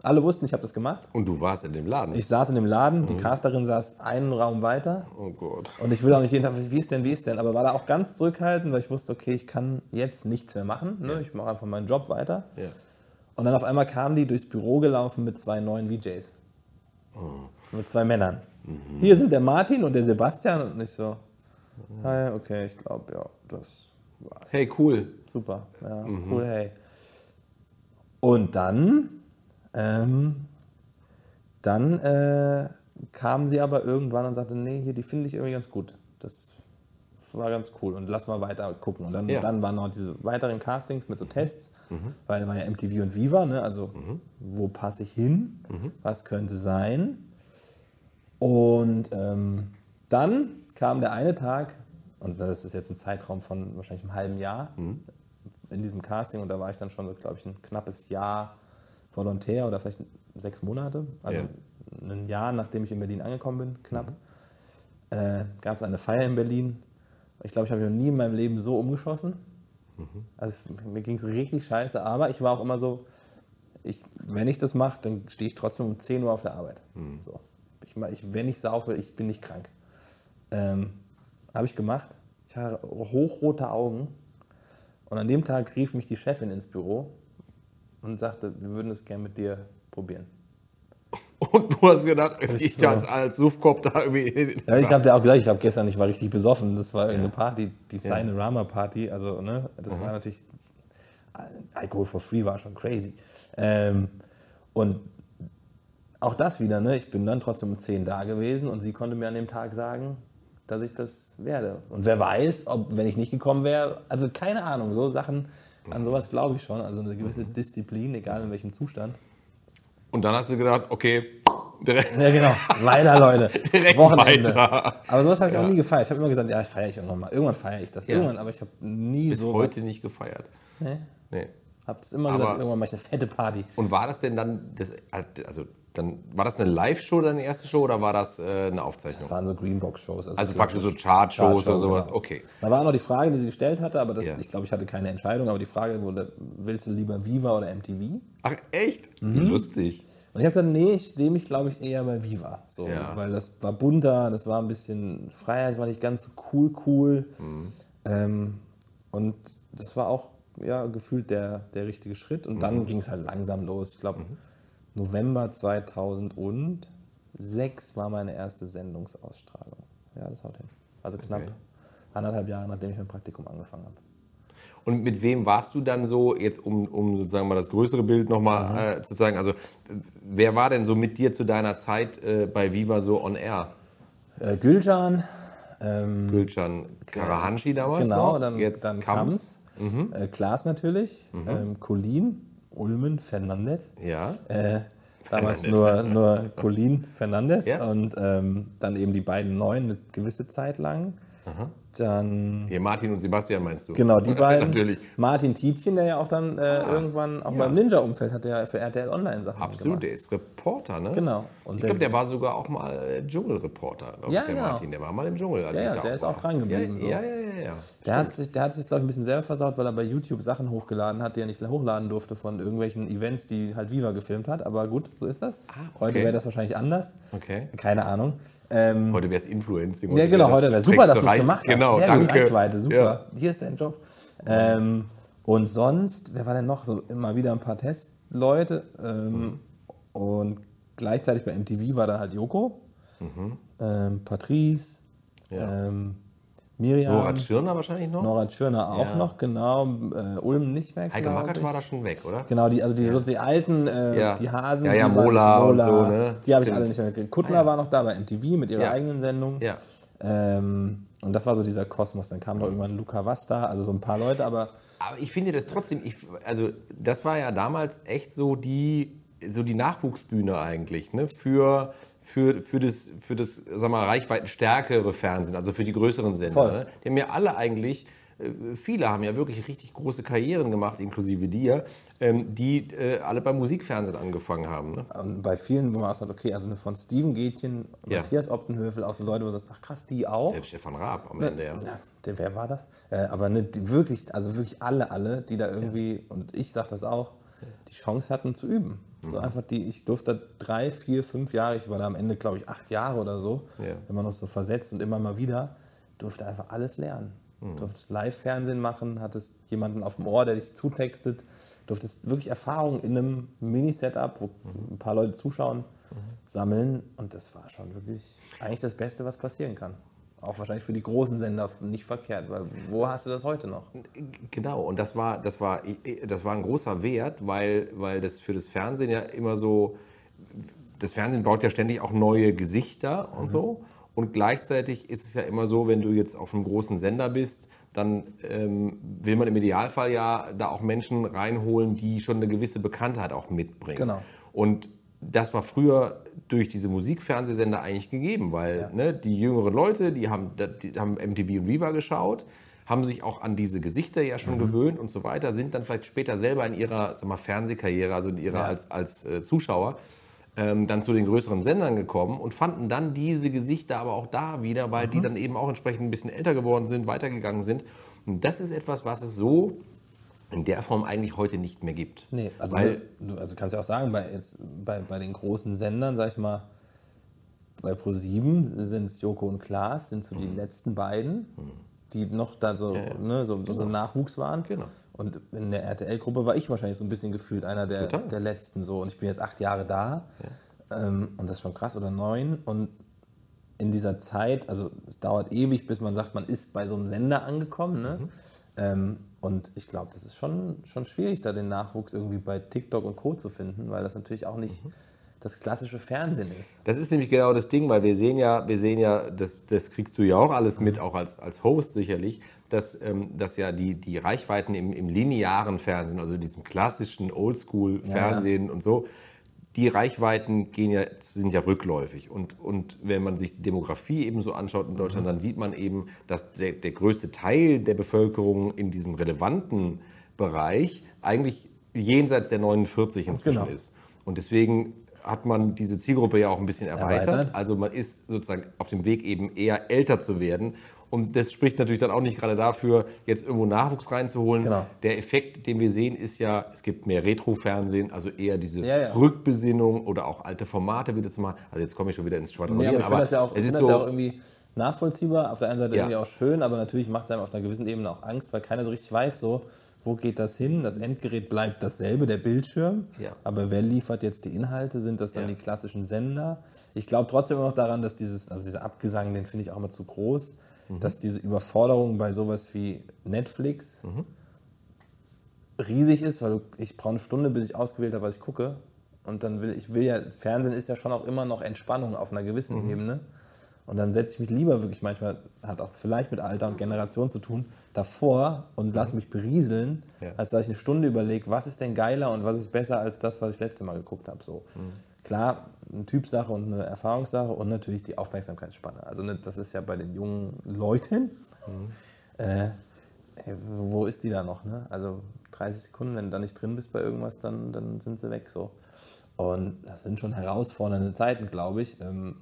alle wussten, ich habe das gemacht. Und du warst in dem Laden. Ich saß in dem Laden, die Casterin saß einen Raum weiter. oh Gott. Und ich will auch nicht jeden Tag, wie ist denn, wie ist denn? Aber war da auch ganz zurückhaltend, weil ich wusste, okay, ich kann jetzt nichts mehr machen. Ne? Ich mache einfach meinen Job weiter. Ja. Und dann auf einmal kamen die durchs Büro gelaufen mit zwei neuen VJs. Mit zwei Männern. Hier sind der Martin und der Sebastian. Und ich so, hi, okay, ich glaube, ja, das war's. Hey, cool. Super, ja, cool, hey. Und dann, ähm, dann äh, kamen sie aber irgendwann und sagte, nee, hier, die finde ich irgendwie ganz gut. Das war ganz cool und lass mal weiter gucken. Und dann, Ja. dann waren noch diese weiteren Castings mit so Tests, weil da war ja MTV und Viva, ne? also wo passe ich hin, was könnte sein. Und ähm, dann kam der eine Tag, und das ist jetzt ein Zeitraum von wahrscheinlich einem halben Jahr in diesem Casting, und da war ich dann schon so, glaube ich, ein knappes Jahr Volontär oder vielleicht sechs Monate, also Ja. ein Jahr nachdem ich in Berlin angekommen bin, knapp, äh, gab es eine Feier in Berlin. Ich glaube, ich habe mich noch nie in meinem Leben so umgeschossen. Also es, mir ging es richtig scheiße, aber ich war auch immer so, ich, wenn ich das mache, dann stehe ich trotzdem um 10 Uhr auf der Arbeit. So. Ich, ich, wenn ich saufe, ich bin nicht krank. Ähm, Habe ich gemacht. Ich hatte hochrote Augen. Und an dem Tag rief mich die Chefin ins Büro und sagte, wir würden es gerne mit dir probieren. Und du hast gedacht, gehe ich so. als, als Suffkopf da irgendwie. Ja, ich habe dir auch gesagt, ich habe gestern, ich war richtig besoffen. Das war irgendeine Party, die Sinorama Party. Also, ne, das war natürlich. Alkohol for free war schon crazy. Ähm, und auch das wieder, ne? Ich bin dann trotzdem um 10 da gewesen und sie konnte mir an dem Tag sagen, dass ich das werde. Und wer weiß, ob, wenn ich nicht gekommen wäre, also keine Ahnung, so Sachen, an sowas glaube ich schon. Also eine gewisse Disziplin, egal in welchem Zustand. Und dann hast du gedacht, okay, direkt. Ja, genau. Weiter, Leute. Direkt Wochenende. weiter. Aber sowas habe ich auch nie gefeiert. Ich habe immer gesagt, ja, feiere ich irgendwann mal. Irgendwann feiere ich das. Irgendwann, aber ich habe nie Bis so heute nicht gefeiert. Nee. Nee. Habe es immer Aber- gesagt, irgendwann mache ich eine fette Party. Und war das denn dann, das, also dann, war das eine Live-Show, deine erste Show, oder war das äh, eine Aufzeichnung? Das waren so Greenbox-Shows. also praktisch so Chart-Shows Chartshow, oder sowas? genau. Okay. Da war noch die Frage, die sie gestellt hatte, aber das, Ja. ich glaube, ich hatte keine Entscheidung. Aber die Frage wurde, willst du lieber Viva oder MTV? Ach, echt? Mhm. Wie lustig. Und ich habe gesagt, nee, ich sehe mich, glaube ich, eher bei Viva. So, Ja. Weil das war bunter, das war ein bisschen freier, das war nicht ganz so cool, cool. Mhm. Ähm, und das war auch ja, gefühlt der, der richtige Schritt. Und Mhm. dann ging es halt langsam los. Ich glaube, November 2006 war meine erste Sendungsausstrahlung. Ja, das haut hin. Also knapp Okay. anderthalb Jahre, nachdem ich mein Praktikum angefangen habe. Und mit wem warst du dann so, jetzt um, um sozusagen mal das größere Bild nochmal äh, zu zeigen, also wer war denn so mit dir zu deiner Zeit äh, bei Viva so on air? Äh, Gülcan, ähm, Gülcan Karahanshi damals Genau, noch? dann, jetzt dann Kams. Kams, äh, Klaas natürlich, ähm, Colin, Ulmen, Fernandez. Ja. Äh, damals nur, nur Colin Fernandez Ja. und ähm, dann eben die beiden neuen eine gewisse Zeit lang. Dann, Hier Martin und Sebastian meinst du? genau, die beiden. Natürlich. Martin Tietjen, der ja auch dann äh, irgendwann auch ja. beim Ninja-Umfeld hat, der für RTL Online Sachen Absolut, gemacht. der ist Reporter, ne? Genau. Und ich glaube, der war sogar auch mal äh, Dschungelreporter, glaube Ja, ich, der genau. Martin. Der war mal im Dschungel. Als Ja, ich ja, da der ist war. auch dran geblieben, Ja, so. ja, ja, ja. ja. Der hat sich, der hat sich glaube ich, ein bisschen selber versaut, weil er bei YouTube Sachen hochgeladen hat, die er nicht hochladen durfte von irgendwelchen Events, die halt Viva gefilmt hat. Aber gut, so ist das. Heute okay. wäre das wahrscheinlich anders. Okay. Keine Ahnung. Ähm, Heute wäre es Influencing. ja, genau, heute wäre super, dass du es gemacht hast. Genau, Sehr danke. gut, Reichweite, super. Ja. Hier ist dein Job. Ähm, und sonst, wer war denn noch? So immer wieder ein paar Testleute. Ähm, Und gleichzeitig bei MTV war dann halt Joko, ähm, Patrice, Mhm. Ja. Miriam. Nora Tschirner wahrscheinlich noch? Nora Tschirner auch Ja. noch, genau. Äh, Ulm nicht mehr, Heike Makatsch ich. war da schon weg, oder? Genau, die, also die, so die alten, äh, Ja. die Hasen, Ja, ja, die waren- Mola und so, ne? die habe ich alle nicht mehr gekriegt. Kuttler war noch da bei MTV mit ihrer eigenen Sendung. Ja. Ähm, und das war so dieser Kosmos. Dann kam noch irgendwann Luca Vasta, also so ein paar Leute, aber Aber ich finde das trotzdem, ich, also das war ja damals echt so die, so die Nachwuchsbühne eigentlich, ne? Für, für, für das, für das sag mal, reichweitenstärkere Fernsehen, also für die größeren Sender. Ne? Die haben ja alle eigentlich, äh, viele haben ja wirklich richtig große Karrieren gemacht, inklusive dir, ähm, die äh, alle beim Musikfernsehen angefangen haben. Ne? und bei vielen, wo man auch sagt, okay, also von Steven Gätchen, Ja. Matthias Optenhöfel, auch so Leute, wo man sagt, ach krass, die auch. Selbst Stefan Raab am Ende, ja. Ja, der, wer war das? Äh, aber ne, wirklich, also wirklich alle, alle, die da irgendwie, und ich sage das auch, die Chance hatten zu üben. Mhm. So einfach die, ich durfte drei, vier, fünf Jahre, ich war da am Ende, glaube ich, acht Jahre oder so, Ja. immer noch so versetzt und immer mal wieder, durfte einfach alles lernen. Mhm. Durftest Live-Fernsehen machen, hattest jemanden auf dem Ohr, der dich zutextet, durftest wirklich Erfahrung in einem Mini-Setup, wo Mhm. ein paar Leute zuschauen, sammeln und das war schon wirklich eigentlich das Beste, was passieren kann. Auch wahrscheinlich für die großen Sender nicht verkehrt, weil wo hast du das heute noch? Genau, und das war, das war, das war ein großer Wert, weil, weil das für das Fernsehen ja immer so, das Fernsehen baut ja ständig auch neue Gesichter und so. Und gleichzeitig ist es ja immer so, wenn du jetzt auf einem großen Sender bist, dann ähm, will man im Idealfall ja da auch Menschen reinholen, die schon eine gewisse Bekanntheit auch mitbringen. Genau. Und das war früher durch diese Musikfernsehsender eigentlich gegeben, weil ne, die jüngeren Leute, die haben, die haben MTV und Viva geschaut, haben sich auch an diese Gesichter ja Mhm. schon gewöhnt und so weiter, sind dann vielleicht später selber in ihrer sag mal, Fernsehkarriere, also in ihrer als, als äh, Zuschauer, ähm, dann zu den größeren Sendern gekommen und fanden dann diese Gesichter aber auch da wieder, weil Mhm. die dann eben auch entsprechend ein bisschen älter geworden sind, weitergegangen sind. Und das ist etwas, was es so in der Form eigentlich heute nicht mehr gibt. Nee, also, weil, du also kannst ja auch sagen, bei, jetzt, bei, bei den großen Sendern, sag ich mal, bei Pro7 sind es Joko und Klaas, sind so Mhm. die letzten beiden, die noch da so, Ne, so, so, so Nachwuchs waren. Genau. Und in der RTL-Gruppe war ich wahrscheinlich so ein bisschen gefühlt einer der, Total. der letzten so. Und ich bin jetzt acht Jahre da. Ähm, und das ist schon krass, oder neun. Und in dieser Zeit, also es dauert ewig, bis man sagt, man ist bei so einem Sender angekommen. Ne? Mhm. Ähm, und ich glaube, das ist schon, schon schwierig, da den Nachwuchs irgendwie bei TikTok und Co. zu finden, weil das natürlich auch nicht mhm. das klassische Fernsehen ist. Das ist nämlich genau das Ding, weil wir sehen ja, wir sehen ja, das, das kriegst du ja auch alles mit, auch als, als Host sicherlich, dass, ähm, dass ja die, die Reichweiten im, im linearen Fernsehen, also diesem klassischen Oldschool-Fernsehen ja, ja. und so, die Reichweiten gehen ja, sind ja rückläufig. Und, und wenn man sich die Demografie eben so anschaut in Deutschland, mhm. dann sieht man eben, dass der, der größte Teil der Bevölkerung in diesem relevanten Bereich eigentlich jenseits der 49 inzwischen genau. ist. Und deswegen hat man diese Zielgruppe ja auch ein bisschen erweitert. erweitert. Also man ist sozusagen auf dem Weg eben eher älter zu werden und das spricht natürlich dann auch nicht gerade dafür, jetzt irgendwo Nachwuchs reinzuholen. Genau. Der Effekt, den wir sehen, ist ja, es gibt mehr Retro-Fernsehen, also eher diese ja, ja. Rückbesinnung oder auch alte Formate wieder zu machen. Also jetzt komme ich schon wieder ins Schwadronieren. Nee, aber finde das ja auch, es ist das so, ja auch irgendwie nachvollziehbar. Auf der einen Seite ja. irgendwie auch schön, aber natürlich macht es einem auf einer gewissen Ebene auch Angst, weil keiner so richtig weiß, so, wo geht das hin? Das Endgerät bleibt dasselbe, der Bildschirm. Ja. Aber wer liefert jetzt die Inhalte? Sind das dann ja. die klassischen Sender? Ich glaube trotzdem immer noch daran, dass dieses, also dieser Abgesang, den finde ich auch immer zu groß mhm. dass diese Überforderung bei sowas wie Netflix mhm. riesig ist, weil du, ich brauche eine Stunde, bis ich ausgewählt habe, was ich gucke. Und dann will ich will ja, Fernsehen ist ja schon auch immer noch Entspannung auf einer gewissen mhm. Ebene. Und dann setze ich mich lieber wirklich manchmal, hat auch vielleicht mit Alter und Generation zu tun, davor und lasse mich berieseln, ja. als dass ich eine Stunde überlege, was ist denn geiler und was ist besser als das, was ich letzte Mal geguckt habe. So. Klar, eine Typsache und eine Erfahrungssache und natürlich die Aufmerksamkeitsspanne. Also ne, das ist ja bei den jungen Leuten, mhm. äh, wo ist die da noch? Ne? Also 30 Sekunden, wenn du da nicht drin bist bei irgendwas, dann, dann sind sie weg so. Und das sind schon herausfordernde Zeiten, glaube ich. Ähm,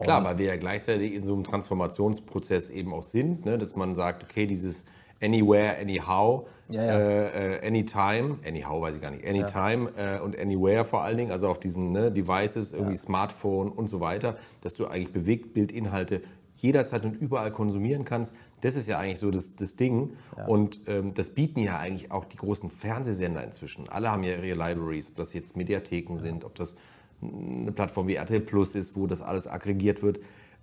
Klar, weil wir ja gleichzeitig in so einem Transformationsprozess eben auch sind, ne? dass man sagt, okay, dieses Anywhere, Anyhow, ja, ja. Äh, äh, Anytime, Anyhow weiß ich gar nicht, Anytime ja. äh, und Anywhere vor allen Dingen, also auf diesen ne, Devices, irgendwie Smartphone und so weiter, dass du eigentlich Bewegtbildinhalte jederzeit und überall konsumieren kannst. Das ist ja eigentlich so das, das Ding. Und ähm, das bieten ja eigentlich auch die großen Fernsehsender inzwischen. Alle haben ja ihre Libraries, ob das jetzt Mediatheken sind, ob das eine Plattform wie RTL Plus ist, wo das alles aggregiert wird.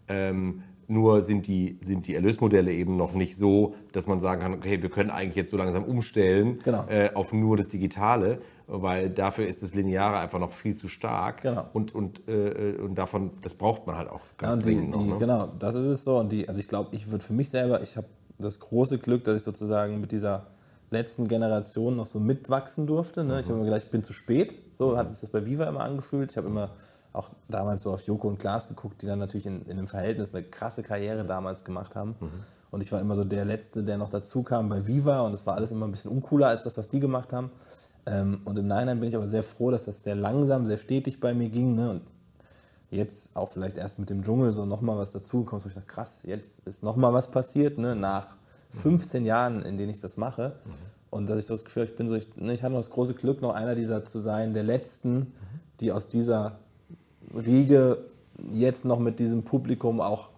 Ähm, nur sind die, sind die Erlösmodelle eben noch nicht so, dass man sagen kann, okay, wir können eigentlich jetzt so langsam umstellen genau. äh, auf nur das Digitale, weil dafür ist das Lineare einfach noch viel zu stark. Genau. Und, und, äh, und davon, das braucht man halt auch ganz ja, dringend. Die, noch, ne? Genau, das ist es so. Und die, also ich glaube, ich würde für mich selber, ich habe das große Glück, dass ich sozusagen mit dieser letzten Generation noch so mitwachsen durfte. Ne? Mhm. Ich habe mir gedacht, ich bin zu spät. So mhm. hat sich das bei Viva immer angefühlt. Ich habe immer auch damals so auf Joko und Klaas geguckt, die dann natürlich in, in einem Verhältnis eine krasse Karriere damals gemacht haben. Mhm. Und ich war immer so der Letzte, der noch dazu kam bei Viva und es war alles immer ein bisschen uncooler als das, was die gemacht haben. Ähm, und im Nachhinein bin ich aber sehr froh, dass das sehr langsam, sehr stetig bei mir ging. Ne? Und jetzt auch vielleicht erst mit dem Dschungel so nochmal was dazugekommen, wo ich dachte, krass, jetzt ist nochmal was passiert, ne? nach 15 mhm. Jahren, in denen ich das mache. Mhm. Und dass ich so das Gefühl habe, ich bin so, ich, ne, ich hatte noch das große Glück, noch einer dieser zu sein, der Letzten, mhm. die aus dieser Riege jetzt noch mit diesem Publikum auch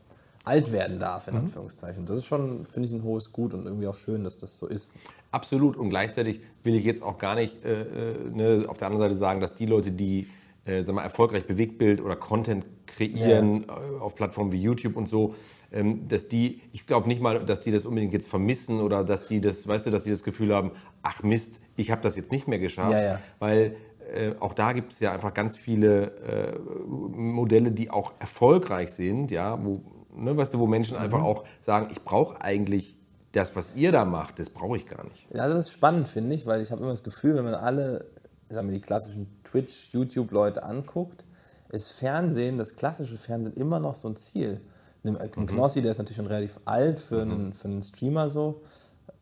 alt werden darf, in mhm. Anführungszeichen. Das ist schon, finde ich, ein hohes Gut und irgendwie auch schön, dass das so ist. Absolut. Und gleichzeitig will ich jetzt auch gar nicht äh, äh ne, auf der anderen Seite sagen, dass die Leute, die äh, sag mal, erfolgreich Bewegtbild oder Content kreieren ja. Äh, auf Plattformen wie YouTube und so, ähm, dass die, ich glaube nicht mal, dass die das unbedingt jetzt vermissen oder dass die das, weißt du, dass die das Gefühl haben, ach Mist, ich habe das jetzt nicht mehr geschafft, ja, ja. weil äh, auch da gibt es ja einfach ganz viele äh, Modelle, die auch erfolgreich sind, ja, wo, ne, weißt du, wo Menschen mhm. einfach auch sagen, ich brauche eigentlich das, was ihr da macht, das brauche ich gar nicht. Ja, das ist spannend, finde ich, weil ich habe immer das Gefühl, wenn man alle, sagen wir, die klassischen Twitch, YouTube-Leute anguckt, ist Fernsehen, das klassische Fernsehen immer noch so ein Ziel. Ein mhm. Knossi, der ist natürlich schon relativ alt für, mhm. einen, für einen Streamer so.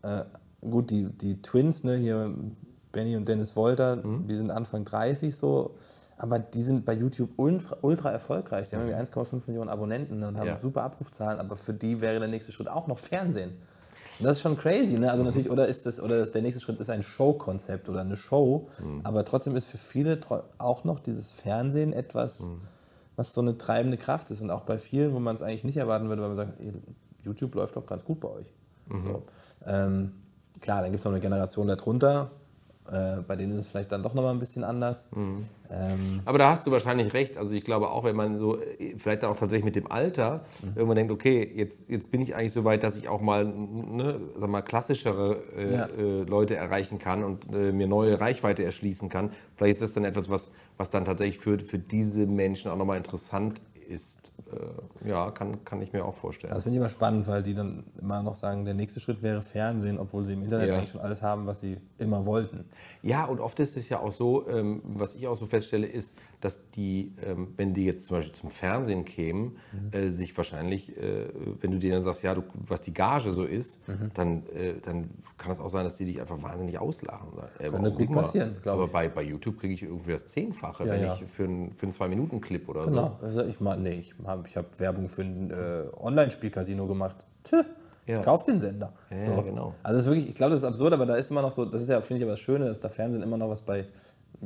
Äh, gut, die, die Twins, ne, hier Benny und Dennis Wolter, mhm. die sind Anfang 30 so, aber die sind bei YouTube ultra, ultra erfolgreich. Die haben irgendwie 1,5 Millionen Abonnenten und haben ja. super Abrufzahlen, aber für die wäre der nächste Schritt auch noch Fernsehen. Und das ist schon crazy, ne? Also mhm. natürlich, oder ist das, oder das, der nächste Schritt ist ein Showkonzept oder eine Show, mhm. aber trotzdem ist für viele auch noch dieses Fernsehen etwas, mhm. was so eine treibende Kraft ist. Und auch bei vielen, wo man es eigentlich nicht erwarten würde, weil man sagt, YouTube läuft doch ganz gut bei euch. Mhm. So. Ähm, klar, dann gibt es noch eine Generation darunter, Äh, bei denen ist es vielleicht dann doch nochmal ein bisschen anders. Mhm. Ähm, Aber da hast du wahrscheinlich recht. Also ich glaube auch, wenn man so, äh, vielleicht dann auch tatsächlich mit dem Alter, Mhm. irgendwann denkt, okay, jetzt, jetzt bin ich eigentlich so weit, dass ich auch mal, ne, sag mal klassischere äh, Ja. äh, Leute erreichen kann und äh, mir neue Reichweite erschließen kann. Vielleicht ist das dann etwas, was, was dann tatsächlich für, für diese Menschen auch nochmal interessant ist. Äh, ja, kann, kann ich mir auch vorstellen. das finde ich immer spannend, weil die dann immer noch sagen, der nächste Schritt wäre Fernsehen, obwohl sie im Internet Ja. eigentlich schon alles haben, was sie immer wollten. Ja, und oft ist es ja auch so, ähm, was ich auch so feststelle, ist, dass die, ähm, wenn die jetzt zum Beispiel zum Fernsehen kämen, äh, sich wahrscheinlich, äh, wenn du denen dann sagst, ja, du, was die Gage so ist, dann, äh, dann kann es auch sein, dass die dich einfach wahnsinnig auslachen. Äh, Könnte gut mal, passieren, glaub Aber ich. bei, bei YouTube kriege ich irgendwie das Zehnfache, Ja, wenn ja. ich für einen für einen Zwei-Minuten-Clip oder Genau. Also ich mal, nee, ich habe ich hab Werbung für ein äh, Online-Spiel-Casino gemacht. Tja, Ja. ich kauf den Sender. Ja, genau. Also ist wirklich, ich glaube, das ist absurd, aber da ist immer noch so, das ist ja, finde ich aber das Schöne, dass der Fernsehen immer noch was bei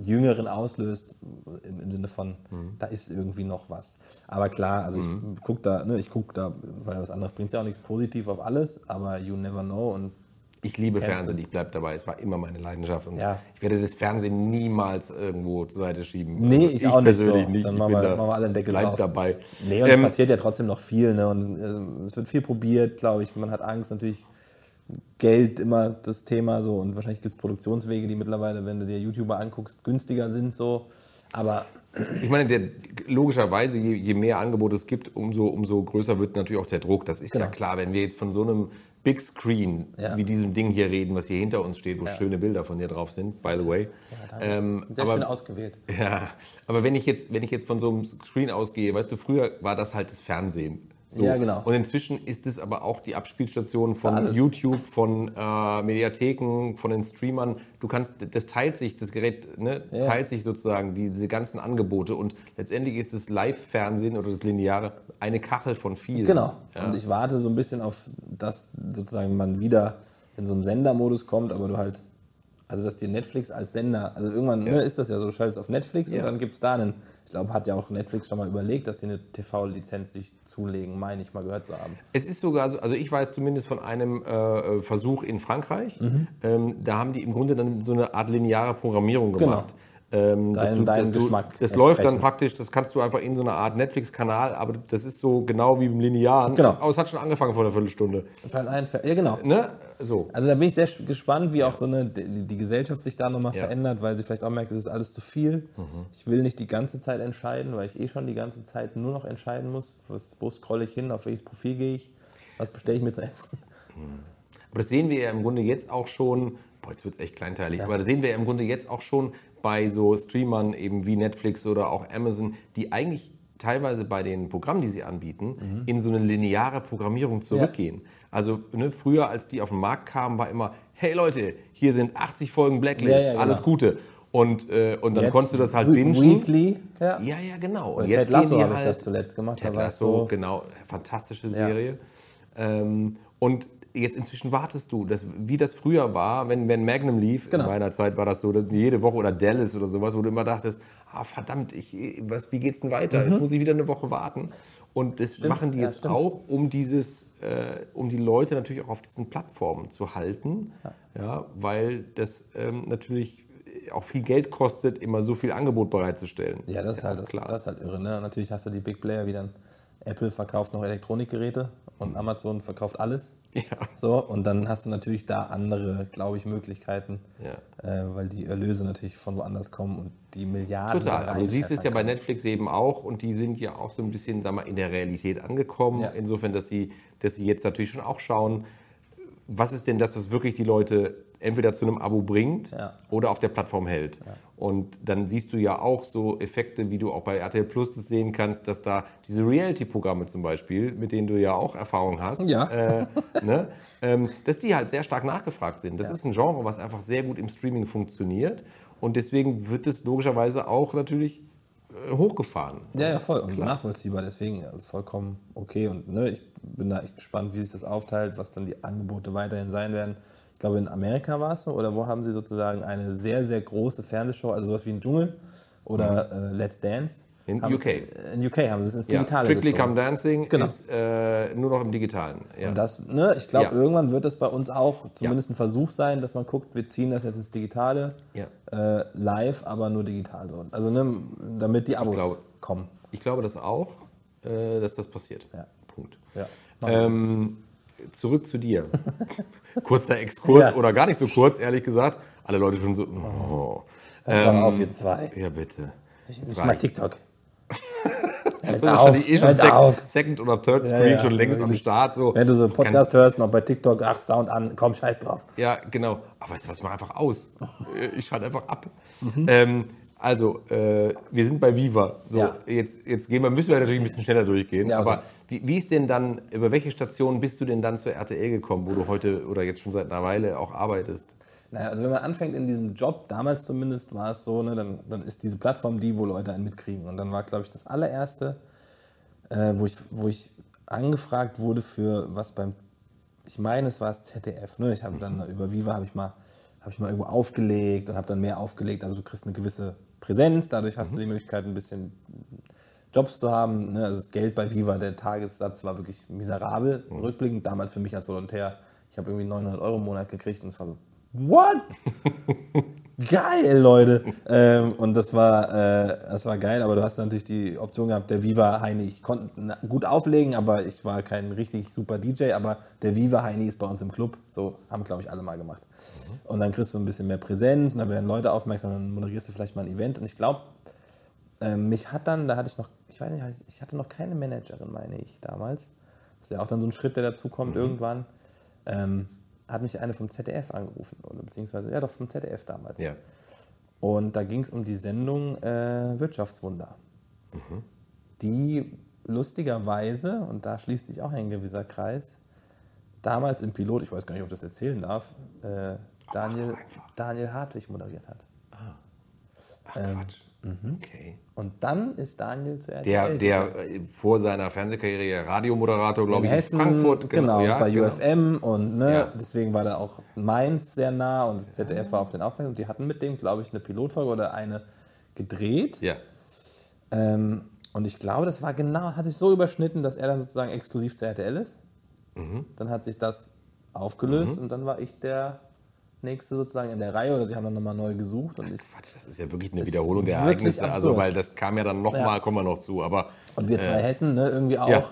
Jüngeren auslöst, im, im Sinne von, Mhm. da ist irgendwie noch was. Aber klar, also ich gucke da, ne, ich gucke da, weil was anderes bringt ja auch nichts positiv auf alles, aber you never know und Ich liebe Fernsehen, es. ich bleibe dabei. Es war immer meine Leidenschaft. Und Ja. ich werde das Fernsehen niemals irgendwo zur Seite schieben. Nee, Also ich, auch nicht so. persönlich Dann Ich machen wir, da- machen wir alle einen Deckel bleib drauf. dabei. Nee, und Ähm, es passiert ja trotzdem noch viel. Ne? Und äh, es wird viel probiert, glaube ich. Man hat Angst natürlich. Geld immer das Thema so und wahrscheinlich gibt es Produktionswege, die mittlerweile, wenn du dir YouTuber anguckst, günstiger sind so. Aber Ich meine, der, logischerweise, je, je mehr Angebot es gibt, umso, umso größer wird natürlich auch der Druck. Das ist ja Genau. klar, wenn wir jetzt von so einem Big Screen Ja. wie diesem Ding hier reden, was hier hinter uns steht, wo schöne Bilder von dir drauf sind, by the way. ähm, sehr aber, schön ausgewählt. Ja, aber wenn ich, jetzt, wenn ich jetzt von so einem Screen ausgehe, weißt du, früher war das halt das Fernsehen. So. Ja, genau. Und inzwischen ist es aber auch die Abspielstation von. YouTube, von äh, Mediatheken, von den Streamern. Du kannst, das teilt sich, das Gerät ne, Ja. teilt sich sozusagen die, diese ganzen Angebote und letztendlich ist das Live-Fernsehen oder das Lineare eine Kachel von vielen. Genau. Ja. Und ich warte so ein bisschen auf, dass sozusagen man wieder in so einen Sendermodus kommt, aber du halt, also dass dir Netflix als Sender, also irgendwann ne, ist das ja so, du schaltest auf Netflix Ja. und dann gibt es da einen, ich glaube, hat ja auch Netflix schon mal überlegt, dass sie eine TV-Lizenz sich zulegen, meine ich mal gehört zu haben. Es ist sogar so, also ich weiß zumindest von einem äh, Versuch in Frankreich, Mhm. ähm, da haben die im Grunde dann so eine Art lineare Programmierung gemacht. Ähm, Dein- deinem dass Geschmack Das läuft dann praktisch, das kannst du einfach in so einer Art Netflix-Kanal, aber das ist so genau wie im Linearen. Genau. Aber es hat schon angefangen vor einer Viertelstunde. Das ist halt ein, Ver- ja genau. Ne? So. Also da bin ich sehr gespannt, wie auch so eine, die, die Gesellschaft sich da nochmal Ja. Mhm. verändert, weil sie vielleicht auch merkt, es ist alles zu viel. Ich will nicht die ganze Zeit entscheiden, weil ich eh schon die ganze Zeit nur noch entscheiden muss, was, wo scrolle ich hin, auf welches Profil gehe ich, was bestelle ich mir zu essen. Aber das sehen wir ja im Grunde jetzt auch schon, boah, jetzt wird es echt kleinteilig, aber das sehen wir ja im Grunde jetzt auch schon bei so Streamern eben wie Netflix oder auch Amazon, die eigentlich teilweise bei den Programmen, die sie anbieten, Mhm. in so eine lineare Programmierung zurückgehen. Also ne, früher, als die auf den Markt kamen, war immer, hey Leute, hier sind 80 Folgen Blacklist, Ja, ja, genau. alles Gute. Und, äh, und dann Jetzt konntest du das halt bingen. Weekly, ja. Ja, ja, genau. Und Bei jetzt Ted Lasso habe ich halt, das zuletzt gemacht. Ted Lasso, so, genau, fantastische Serie. Ähm, und jetzt inzwischen wartest du, dass, wie das früher war, wenn, wenn Magnum lief, Genau. in meiner Zeit war das so, dass jede Woche oder Dallas oder sowas, wo du immer dachtest, ah verdammt, ich, was, wie geht's denn weiter? Jetzt muss ich wieder eine Woche warten. Und das machen die Mhm. ja, jetzt stimmt. auch, um dieses, äh, um die Leute natürlich auch auf diesen Plattformen zu halten, ja. weil das ähm, natürlich auch viel Geld kostet, immer so viel Angebot bereitzustellen. ja, das ist, halt, das, das ist halt irre. Ne? Natürlich hast du die Big Player wie dann Apple verkauft noch Elektronikgeräte und Amazon verkauft alles. Ja. So, und dann hast du natürlich da andere, glaube ich, Möglichkeiten, Ja. äh, weil die Erlöse natürlich von woanders kommen und die Milliarden. Total. Aber du siehst es ja bei Netflix eben auch und die sind ja auch so ein bisschen, sag mal, in der Realität angekommen. Ja. Insofern, dass sie, dass sie jetzt natürlich schon auch schauen, was ist denn das, was wirklich die Leute entweder zu einem Abo bringt Ja. oder auf der Plattform hält. Und dann siehst du ja auch so Effekte, wie du auch bei RTL Plus das sehen kannst, dass da diese Reality-Programme zum Beispiel, mit denen du ja auch Erfahrung hast, Ja. äh, ne, ähm, dass die halt sehr stark nachgefragt sind. Das ist ein Genre, was einfach sehr gut im Streaming funktioniert. Und deswegen wird es logischerweise auch natürlich äh, hochgefahren. Ja, ja, voll. Und nachvollziehbar. Deswegen äh, vollkommen okay. Und ne, ich bin da echt gespannt, wie sich das aufteilt, was dann die Angebote weiterhin sein werden. Ich glaube, in Amerika war es so, oder wo haben sie sozusagen eine sehr, sehr große Fernsehshow, also sowas wie ein Dschungel oder Mhm. äh, Let's Dance. In haben, UK. In UK haben sie es ins Ja, Digitale Strictly gezogen. Come Dancing Genau. ist äh, nur noch im Digitalen. Ja. Und das, ne, ich glaube, Ja. irgendwann wird das bei uns auch zumindest ein Versuch sein, dass man guckt, wir ziehen das jetzt ins Digitale, Ja. äh, live, aber nur digital. So. Also ne, damit die Abos glaube- kommen. Ich glaube das auch, äh, dass das passiert. Ja. Punkt. Ja. Ähm, zurück zu dir. Kurzer Exkurs Ja. oder gar nicht so kurz, ehrlich gesagt. Alle Leute schon so. Oh. Hört doch auf, ihr zwei. Ja, bitte. Ich mal reicht's. TikTok. Hört Das ist auf, wahrscheinlich eh schon Sek auf. Second oder Third Screen ja, schon längst am wirklich. Start. So. Wenn du so einen Podcast hörst, noch bei TikTok, ach, Sound an, komm, scheiß drauf. Ja, genau. Aber weißt du was, mach einfach aus. Äh, Ich schalte einfach ab. Mhm. Ähm, also, äh, wir sind bei Viva. So, Ja. jetzt, jetzt gehen wir, müssen wir natürlich ein bisschen schneller durchgehen. Ja, okay. aber wie, wie ist denn dann, über welche Station bist du denn dann zur RTL gekommen, wo du heute oder jetzt schon seit einer Weile auch arbeitest? Naja, also wenn man anfängt in diesem Job, damals zumindest war es so, ne, dann, dann ist diese Plattform die, wo Leute einen mitkriegen. Und dann war, glaube ich, das allererste, äh, wo, ich, wo ich angefragt wurde für was beim, ich meine, es war das ZDF. Ne? Ich habe dann über Viva habe ich mal habe ich mal irgendwo aufgelegt und habe dann mehr aufgelegt. Also du kriegst eine gewisse Präsenz, dadurch hast du die Möglichkeit, ein bisschen Jobs zu haben. Ne? Also das Geld bei Viva, der Tagessatz war wirklich miserabel, rückblickend. Damals für mich als Volontär, ich habe irgendwie 900 Euro im Monat gekriegt und es war so, what? geil, Leute. ähm, und das war, äh, das war geil, aber du hast natürlich die Option gehabt, der Viva Heini, ich konnte gut auflegen, aber ich war kein richtig super DJ, aber der Viva Heini ist bei uns im Club, so haben, glaube ich, alle mal gemacht. Und dann kriegst du ein bisschen mehr Präsenz und dann werden Leute aufmerksam, dann moderierst du vielleicht mal ein Event und ich glaube, ähm, mich hat dann, da hatte ich noch, ich weiß nicht, ich hatte noch keine Managerin, meine ich, damals. Das ist ja auch dann so ein Schritt, der dazu kommt irgendwann. Ähm, hat mich eine vom ZDF angerufen, oder beziehungsweise, ja doch, vom ZDF damals. Ja. Und da ging es um die Sendung äh, Wirtschaftswunder. Die lustigerweise, und da schließt sich auch ein gewisser Kreis, damals im Pilot, ich weiß gar nicht, ob ich das erzählen darf, äh, Daniel, Daniel Hartwig moderiert hat. Ach, Ähm, Quatsch. Mhm. Okay. Und dann ist Daniel zu RTL. Der, der äh, vor seiner Fernsehkarriere Radiomoderator, in glaube ich, Hessen, in Frankfurt. genau, ja, bei genau. UFM und ne, Ja. deswegen war da auch Mainz sehr nah und das ZDF war auf den aufmerksam und die hatten mit dem, glaube ich, eine Pilotfolge oder eine gedreht. Ja. Ähm, und ich glaube, das war genau, hat sich so überschnitten, dass er dann sozusagen exklusiv zu RTL ist. Mhm. Dann hat sich das aufgelöst und dann war ich der Nächste sozusagen in der Reihe oder sie haben dann nochmal neu gesucht und ich. Quatsch, das ist ja wirklich eine Wiederholung der Ereignisse. Also, absurd. weil das kam ja dann nochmal, Ja. kommen wir noch zu. Aber Und wir zwei Hessen, ne, irgendwie auch. Ja.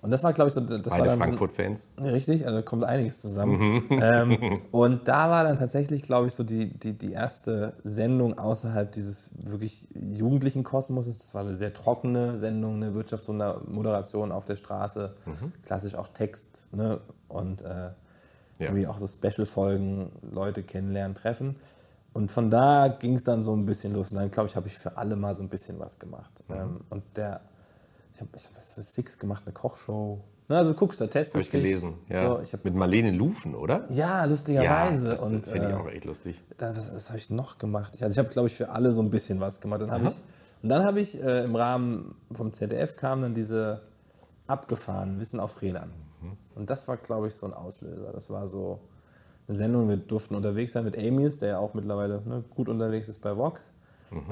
Und das war, glaube ich, so, das war beide dann so, Frankfurt-Fans. Richtig, also kommt einiges zusammen. Mhm. ähm, und da war dann tatsächlich, glaube ich, so die, die, die erste Sendung außerhalb dieses wirklich jugendlichen Kosmoses. Das war eine sehr trockene Sendung, eine Wirtschaftswunder-Moderation auf der Straße, Mhm. klassisch auch Text ne? und äh, Ja. irgendwie auch so Special-Folgen, Leute kennenlernen, treffen. Und von da ging es dann so ein bisschen los. Und dann, glaube ich, habe ich für alle mal so ein bisschen was gemacht. Mhm. Ähm, und der, ich habe hab was für Six gemacht, eine Kochshow. Na, also du guckst, da testest Habe ich dich. gelesen. Ja. So, ich hab, Mit Marlene Lufen, oder? ja, lustigerweise. das und finde ich äh, auch echt lustig. dann, was, was habe ich noch gemacht? Ich, also ich habe, glaube ich, für alle so ein bisschen was gemacht. Dann ich, und dann habe ich äh, im Rahmen vom ZDF kam dann diese abgefahren, Wissen auf Rädern. Und das war, glaube ich, so ein Auslöser. Das war so eine Sendung, wir durften unterwegs sein mit Amius, der ja auch mittlerweile ne, gut unterwegs ist bei Vox.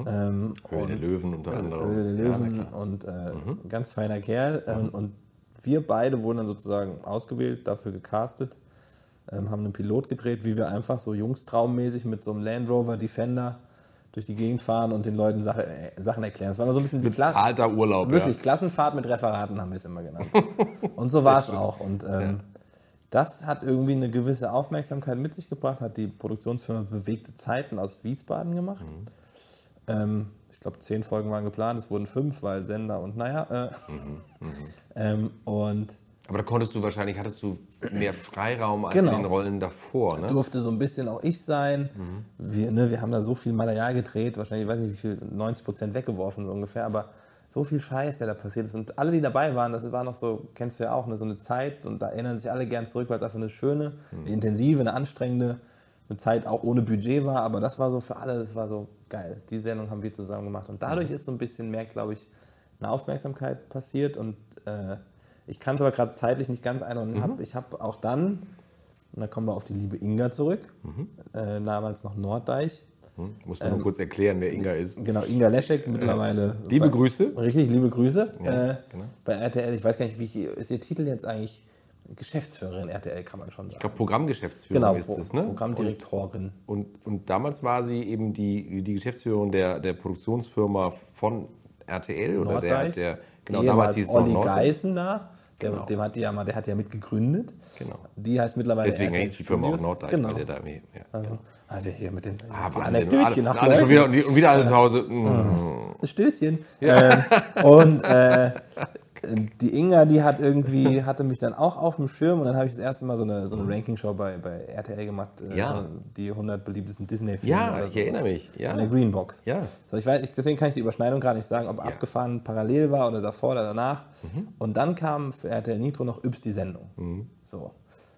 Ähm, Höhle der Löwen unter anderem. Höhle der Ja, Löwen klar. und äh, ganz feiner Kerl. Ähm, und wir beide wurden dann sozusagen ausgewählt, dafür gecastet, ähm, haben einen Pilot gedreht, wie wir einfach so jungstraummäßig mit so einem Land Rover Defender durch die Gegend fahren und den Leuten Sache, äh, Sachen erklären. Es war immer so ein bisschen Bezahlter Urlaub. Wirklich, Ja. Klassenfahrt mit Referaten haben wir es immer genannt. Und so war es auch. Und ähm, das hat irgendwie eine gewisse Aufmerksamkeit mit sich gebracht, hat die Produktionsfirma Bewegte Zeiten aus Wiesbaden gemacht. Mhm. Ähm, ich glaube, zehn Folgen waren geplant, es wurden fünf, weil Sender und naja. Äh, Mhm, ähm, und Aber da konntest du wahrscheinlich, hattest du mehr Freiraum als Genau. in den Rollen davor, ne? durfte so ein bisschen auch ich sein. Wir, ne, wir haben da so viel Material gedreht, wahrscheinlich, ich weiß nicht, wie viel, 90 Prozent weggeworfen so ungefähr, aber so viel Scheiß, der da passiert ist. Und alle, die dabei waren, das war noch so, kennst du ja auch, ne, so eine Zeit und da erinnern sich alle gern zurück, weil es einfach eine schöne, eine intensive, eine anstrengende, eine Zeit auch ohne Budget war, aber das war so für alle, das war so geil. Die Sendung haben wir zusammen gemacht und dadurch ist so ein bisschen mehr, glaube ich, eine Aufmerksamkeit passiert und äh, ich kann es aber gerade zeitlich nicht ganz einordnen. Ich habe ich hab auch dann, und da kommen wir auf die liebe Inga zurück, äh, damals noch Norddeich, Muss man nur kurz erklären, wer Inga ist. Genau, Inga Leschek mittlerweile. Liebe bei, Grüße. Richtig, liebe Grüße. Ja, äh, genau. Bei RTL, ich weiß gar nicht, wie ich, ist ihr Titel jetzt eigentlich Geschäftsführerin RTL, kann man schon sagen. Ich glaube, Programmgeschäftsführung genau, ist Pro es, ne? Programmdirektorin. Und, und damals war sie eben die, die Geschäftsführerin der, der Produktionsfirma von RTL oder der, Norddeich. der genau damals hieß Olli Norddeich. Der, Genau. dem hat die ja mal, der hat ja mitgegründet. Genau. Die heißt mittlerweile Deswegen hieß die Firma auch. Norddeich, Genau. der da irgendwie, ja. Also, ah, wir hier mit den Ah, die. Anekdötchen nach alle Leute. wieder, und, und wieder alle zu Hause. Das Stößchen. Ähm, und äh, die Inga, die hat irgendwie, hatte mich dann auch auf dem Schirm und dann habe ich das erste Mal so eine, so eine Ranking-Show bei, bei RTL gemacht. äh, Ja. So die 100 beliebtesten Disney-Filme. Ja, oder ich sowas. erinnere mich, ja. In der Greenbox. Ja. So, ich weiß, ich, deswegen kann ich die Überschneidung gerade nicht sagen, ob abgefahren parallel war oder davor oder danach. Mhm. Und dann kam für RTL Nitro noch Yps die Sendung. So.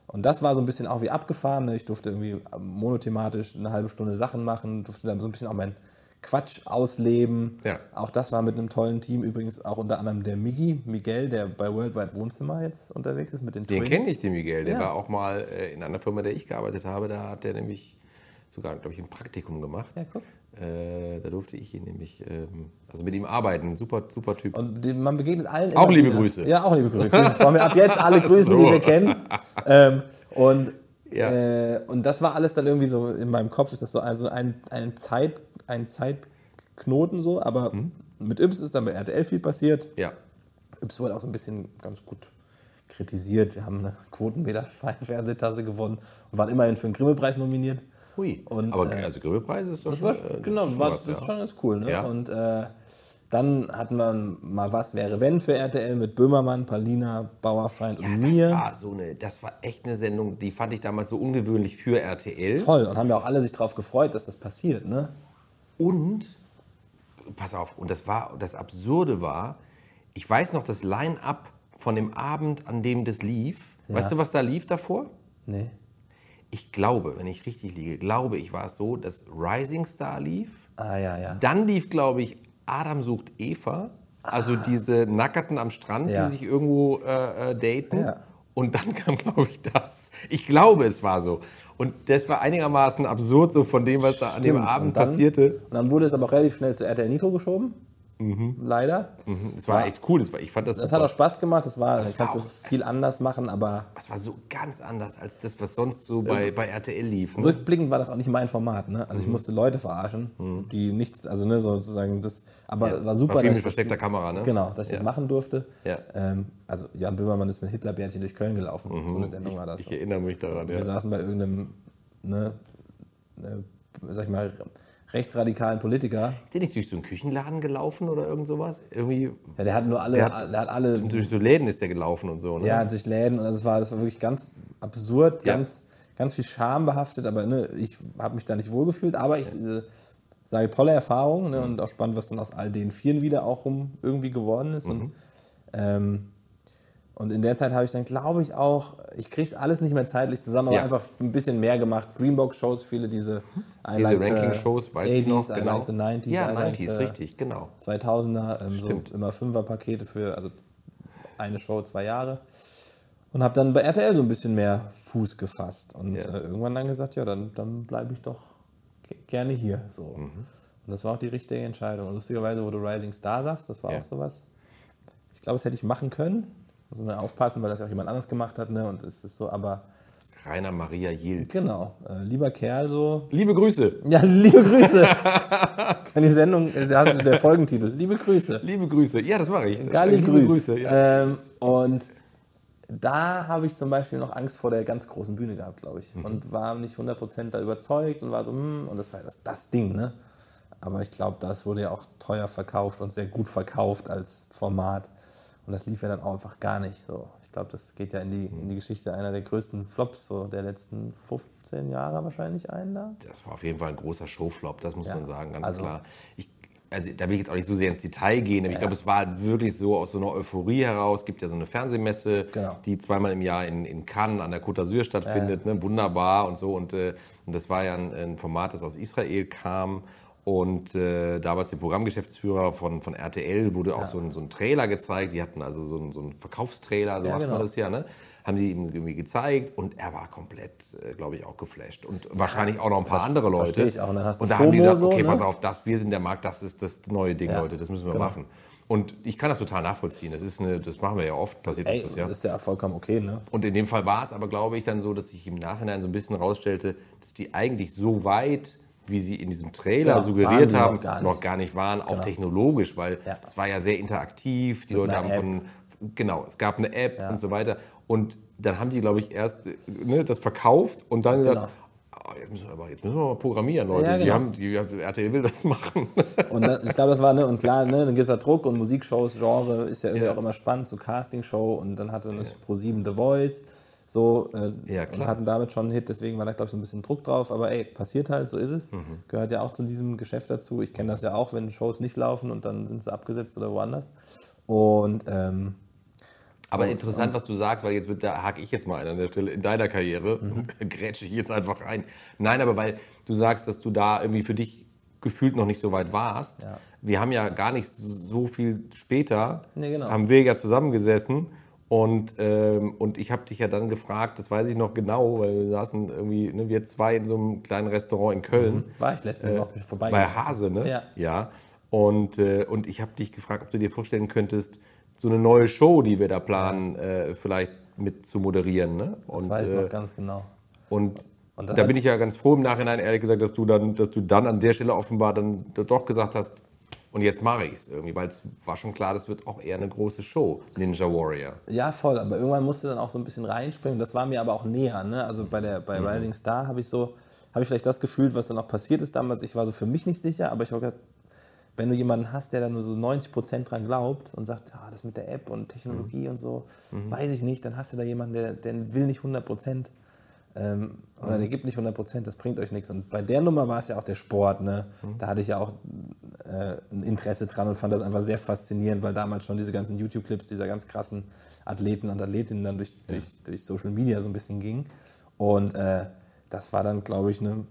Und das war so ein bisschen auch wie abgefahren. ne? Ich durfte irgendwie monothematisch eine halbe Stunde Sachen machen, durfte dann so ein bisschen auch meinen Quatsch ausleben. Ja. Auch das war mit einem tollen Team, übrigens auch unter anderem der Migi, Miguel, der bei Worldwide Wohnzimmer jetzt unterwegs ist mit den Den Twins. kenne ich, den Miguel. Der Ja. war auch mal äh, in einer Firma, der ich gearbeitet habe. Da hat der nämlich sogar, glaube ich, ein Praktikum gemacht. Ja, guck. Äh, da durfte ich ihn nämlich, ähm, also mit ihm arbeiten. Super, super Typ. Und die, man begegnet allen. Auch liebe wieder. Grüße. Ja, auch liebe Grüße. Wollen wir ab jetzt alle grüßen, die So. wir kennen. Ähm, und, Ja. äh, und das war alles dann irgendwie so, in meinem Kopf ist das so also ein, ein, Zeit, ein Zeitknoten so, aber Mhm. mit Yps ist dann bei RTL viel passiert. ja. Yps wurde auch so ein bisschen ganz gut kritisiert. Wir haben eine Quotenmeter-Fernsehtasse gewonnen und waren immerhin für den Grimme-Preis nominiert. Hui. Und, Aber äh, also Grimme-Preis ist doch Das schon, war, äh, das genau, schon war, was, das ist ja. schon ganz cool. Ne? Ja. Und äh, dann hatten wir mal Was wäre wenn für RTL mit Böhmermann, Palina, Bauerfeind und Das mir. war so eine, das war echt eine Sendung, die fand ich damals so ungewöhnlich für RTL. Voll. Und haben ja auch alle sich darauf gefreut, dass das passiert. Ne? Und, pass auf, und das war, das Absurde war, ich weiß noch das Line-Up von dem Abend, an dem das lief. Weißt du, was da lief davor? Nee. Ich glaube, wenn ich richtig liege, glaube ich, war es so, dass Rising Star lief. Ah, ja, ja. Dann lief, glaube ich, Adam sucht Eva. Also diese Nackerten am Strand, Ja. die sich irgendwo äh, äh, daten. Ja. Und dann kam, glaube ich, das. Ich glaube, es war so. Und das war einigermaßen absurd, so von dem, was da an dem Stimmt. Abend Und dann- passierte. Und dann wurde es aber auch relativ schnell zu RTL Nitro geschoben. Leider. Es war echt cool. Das war, ich fand das, Das super. hat auch Spaß gemacht. Das war, das kannst du auch- viel anders machen, aber Das war so ganz anders als das, was sonst so bei, bei RTL lief. Ne? rückblickend war das auch nicht mein Format. Ne? Also ich musste Leute verarschen, die nichts, also ne, sozusagen das, aber Ja, war super, war viel dass mit ich das- versteckter Kamera, ne? Genau, dass ich Ja. das machen durfte. Ja. Ähm, also Jan Böhmermann ist mit Hitlerbärtchen durch Köln gelaufen. So eine Sendung war das. Mhm. Ich erinnere mich daran. Wir Ja. saßen bei irgendeinem, ne, ne, sag ich mal, rechtsradikalen Politiker. Ist der nicht durch so einen Küchenladen gelaufen oder irgend sowas? Irgendwie Ja, der hat nur alle, Der hat- der hat alle, durch so Läden ist der gelaufen und so. Ne? ja, durch Läden und das war, das war wirklich ganz absurd, Ja. ganz, ganz viel Scham behaftet, aber ne, ich habe mich da nicht wohlgefühlt, aber ich äh, sage tolle Erfahrung ne, und auch spannend, was dann aus all den Vieren wieder auch rum irgendwie geworden ist und ähm, und in der Zeit habe ich dann, glaube ich, auch, ich kriege es alles nicht mehr zeitlich zusammen, aber Ja. einfach ein bisschen mehr gemacht. Greenbox-Shows, viele diese Diese like Ranking-Shows, weiß ich noch. 80s, I Genau. like the 90s, ja, I like 90s, the richtig, genau. 2000er, ähm, so immer Fünferpakete für, also eine Show, zwei Jahre. Und habe dann bei RTL so ein bisschen mehr Fuß gefasst und Ja. äh, irgendwann dann gesagt, ja, dann, dann bleibe ich doch ge- gerne hier. So. Mhm. Und das war auch die richtige Entscheidung. Und lustigerweise, wo du Rising Star sagst, das war Ja. auch sowas. Ich glaube, das hätte ich machen können. Muss man aufpassen, weil das ja auch jemand anderes gemacht hat. Ne? Und es ist so, aber Rainer Maria Jill. genau, äh, lieber Kerl so. Liebe Grüße. Ja, liebe Grüße. Kann die Sendung, äh, der Folgentitel. Liebe Grüße. Liebe Grüße. Ja, das mache ich. Gali Liebe Grü. Grüße. Ja. Ähm, und da habe ich zum Beispiel noch Angst vor der ganz großen Bühne gehabt, glaube Mhm. ich. Und war nicht 100% da überzeugt und war so, hm, und das war das, das Ding, ne? Aber ich glaube, das wurde ja auch teuer verkauft und sehr gut verkauft als Format. Und das lief ja dann auch einfach gar nicht. So. Ich glaube, das geht ja in die, in die Geschichte einer der größten Flops so der letzten 15 Jahre wahrscheinlich ein da. Das war auf jeden Fall ein großer Showflop, das muss Ja, man sagen, ganz also- klar. Ich, also da will ich jetzt auch nicht so sehr ins Detail gehen, aber ich glaube, es war halt wirklich so aus so einer Euphorie heraus. Es gibt ja so eine Fernsehmesse, Genau. die zweimal im Jahr in, in Cannes an der Côte d'Azur stattfindet, ne? wunderbar und so. Und, äh, und das war ja ein, ein Format, das aus Israel kam. Und äh, damals dem Programmgeschäftsführer von, von RTL wurde auch so, ein, so ein Trailer gezeigt. Die hatten also so einen, so Verkaufstrailer, so Ja, macht genau. man das ja, ne? Haben die ihm irgendwie gezeigt und er war komplett, äh, glaube ich, auch geflasht. Und wahrscheinlich auch noch ein paar andere Leute. verstehe ich auch. Und dann hast du und da haben die FOMO gesagt, so, okay, ne? pass auf, das, wir sind der Markt, das ist das neue Ding, Ja, Leute, das müssen wir genau. machen. Und ich kann das total nachvollziehen. Das, ist eine, das machen wir ja oft, passiert Ey, das ja. ist ja vollkommen okay, ne? Und in dem Fall war es aber, glaube ich, dann so, dass sich im Nachhinein so ein bisschen rausstellte, dass die eigentlich so weit, wie sie in diesem Trailer Genau, waren suggeriert die haben, noch gar nicht. noch gar nicht waren, auch technologisch, weil Ja. es war ja sehr interaktiv. Die Leute einer haben von, genau, es gab eine App Ja. und so weiter. Und dann haben die, glaube ich, erst ne, das verkauft und dann gesagt, Genau. "Ah, jetzt, müssen wir aber, jetzt müssen wir mal programmieren, Leute. Ja, die genau. haben, die, RTL will das machen. Und das, ich glaube, das war, ne, und klar, ne, dann gewisser Druck und Musikshows, Genre ist ja irgendwie auch immer spannend, so Castingshow und dann hatte natürlich Pro7 The Voice, so, äh, Ja, und hatten damit schon einen Hit, deswegen war da, glaube ich, so ein bisschen Druck drauf, aber ey, passiert halt, so ist es. Mhm. Gehört ja auch zu diesem Geschäft dazu. Ich kenne das ja auch, wenn Shows nicht laufen und dann sind sie abgesetzt oder woanders. Und, ähm, Aber interessant, was du sagst, weil jetzt wird, da hake ich jetzt mal ein an der Stelle in deiner Karriere, grätsche ich jetzt einfach rein. Nein, aber weil du sagst, dass du da irgendwie für dich gefühlt noch nicht so weit warst. Ja. Wir haben ja gar nicht so viel später, Nee, genau. haben wir ja zusammengesessen und, ähm, und ich habe dich ja dann gefragt, das weiß ich noch genau, weil wir saßen irgendwie, ne, wir zwei in so einem kleinen Restaurant in Köln. war ich letztens noch vorbei. Äh, Bei Hase, ne? Ja. ja. Und, äh, und ich habe dich gefragt, ob du dir vorstellen könntest, so eine neue Show, die wir da planen, äh, vielleicht mit zu moderieren. Ne? Das Und, weiß ich äh, noch ganz genau. und, Und das da hat- bin ich ja ganz froh im Nachhinein, ehrlich gesagt, dass du dann, dass du dann an der Stelle offenbar dann doch gesagt hast, und jetzt mache ich es irgendwie, weil es war schon klar, das wird auch eher eine große Show, Ninja Warrior. Ja, voll, aber irgendwann musste dann auch so ein bisschen reinspringen. Das war mir aber auch näher. Ne? Also bei, der, bei Rising Star habe ich so, habe ich vielleicht das gefühlt, was dann auch passiert ist damals. Ich war so für mich nicht sicher, aber ich habe gedacht, wenn du jemanden hast, der da nur so 90 Prozent dran glaubt und sagt, ja, das mit der App und Technologie und so, weiß ich nicht, dann hast du da jemanden, der, der will nicht 100 Prozent. Ähm, oder der gibt nicht 100 Prozent, das bringt euch nichts. Und bei der Nummer war es ja auch der Sport. Ne? Da hatte ich ja auch äh, ein Interesse dran und fand das einfach sehr faszinierend, weil damals schon diese ganzen YouTube-Clips dieser ganz krassen Athleten und Athletinnen dann durch, durch, durch Social Media so ein bisschen gingen. Und äh, das war dann, glaube ich, ne,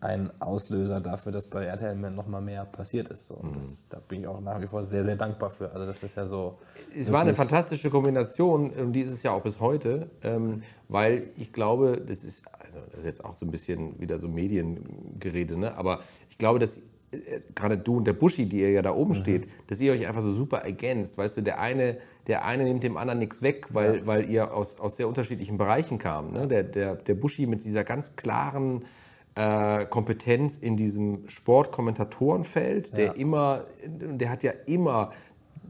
ein Auslöser dafür, dass bei RTL noch mal mehr passiert ist. So. Und das, da bin ich auch nach wie vor sehr, sehr dankbar für. Also das ist ja so. Es war eine fantastische Kombination und die ist es ja auch bis heute, ähm, weil ich glaube, das ist, also das ist jetzt auch so ein bisschen wieder so Mediengerede, ne? aber ich glaube, dass gerade du und der Buschi, die ihr ja da Mhm. oben steht, dass ihr euch einfach so super ergänzt. Weißt du, der eine, der eine nimmt dem anderen nichts weg, weil, weil ihr aus, aus sehr unterschiedlichen Bereichen kam. Ne? Der, der, der Buschi mit dieser ganz klaren äh, Kompetenz in diesem Sportkommentatorenfeld, der immer, der hat ja immer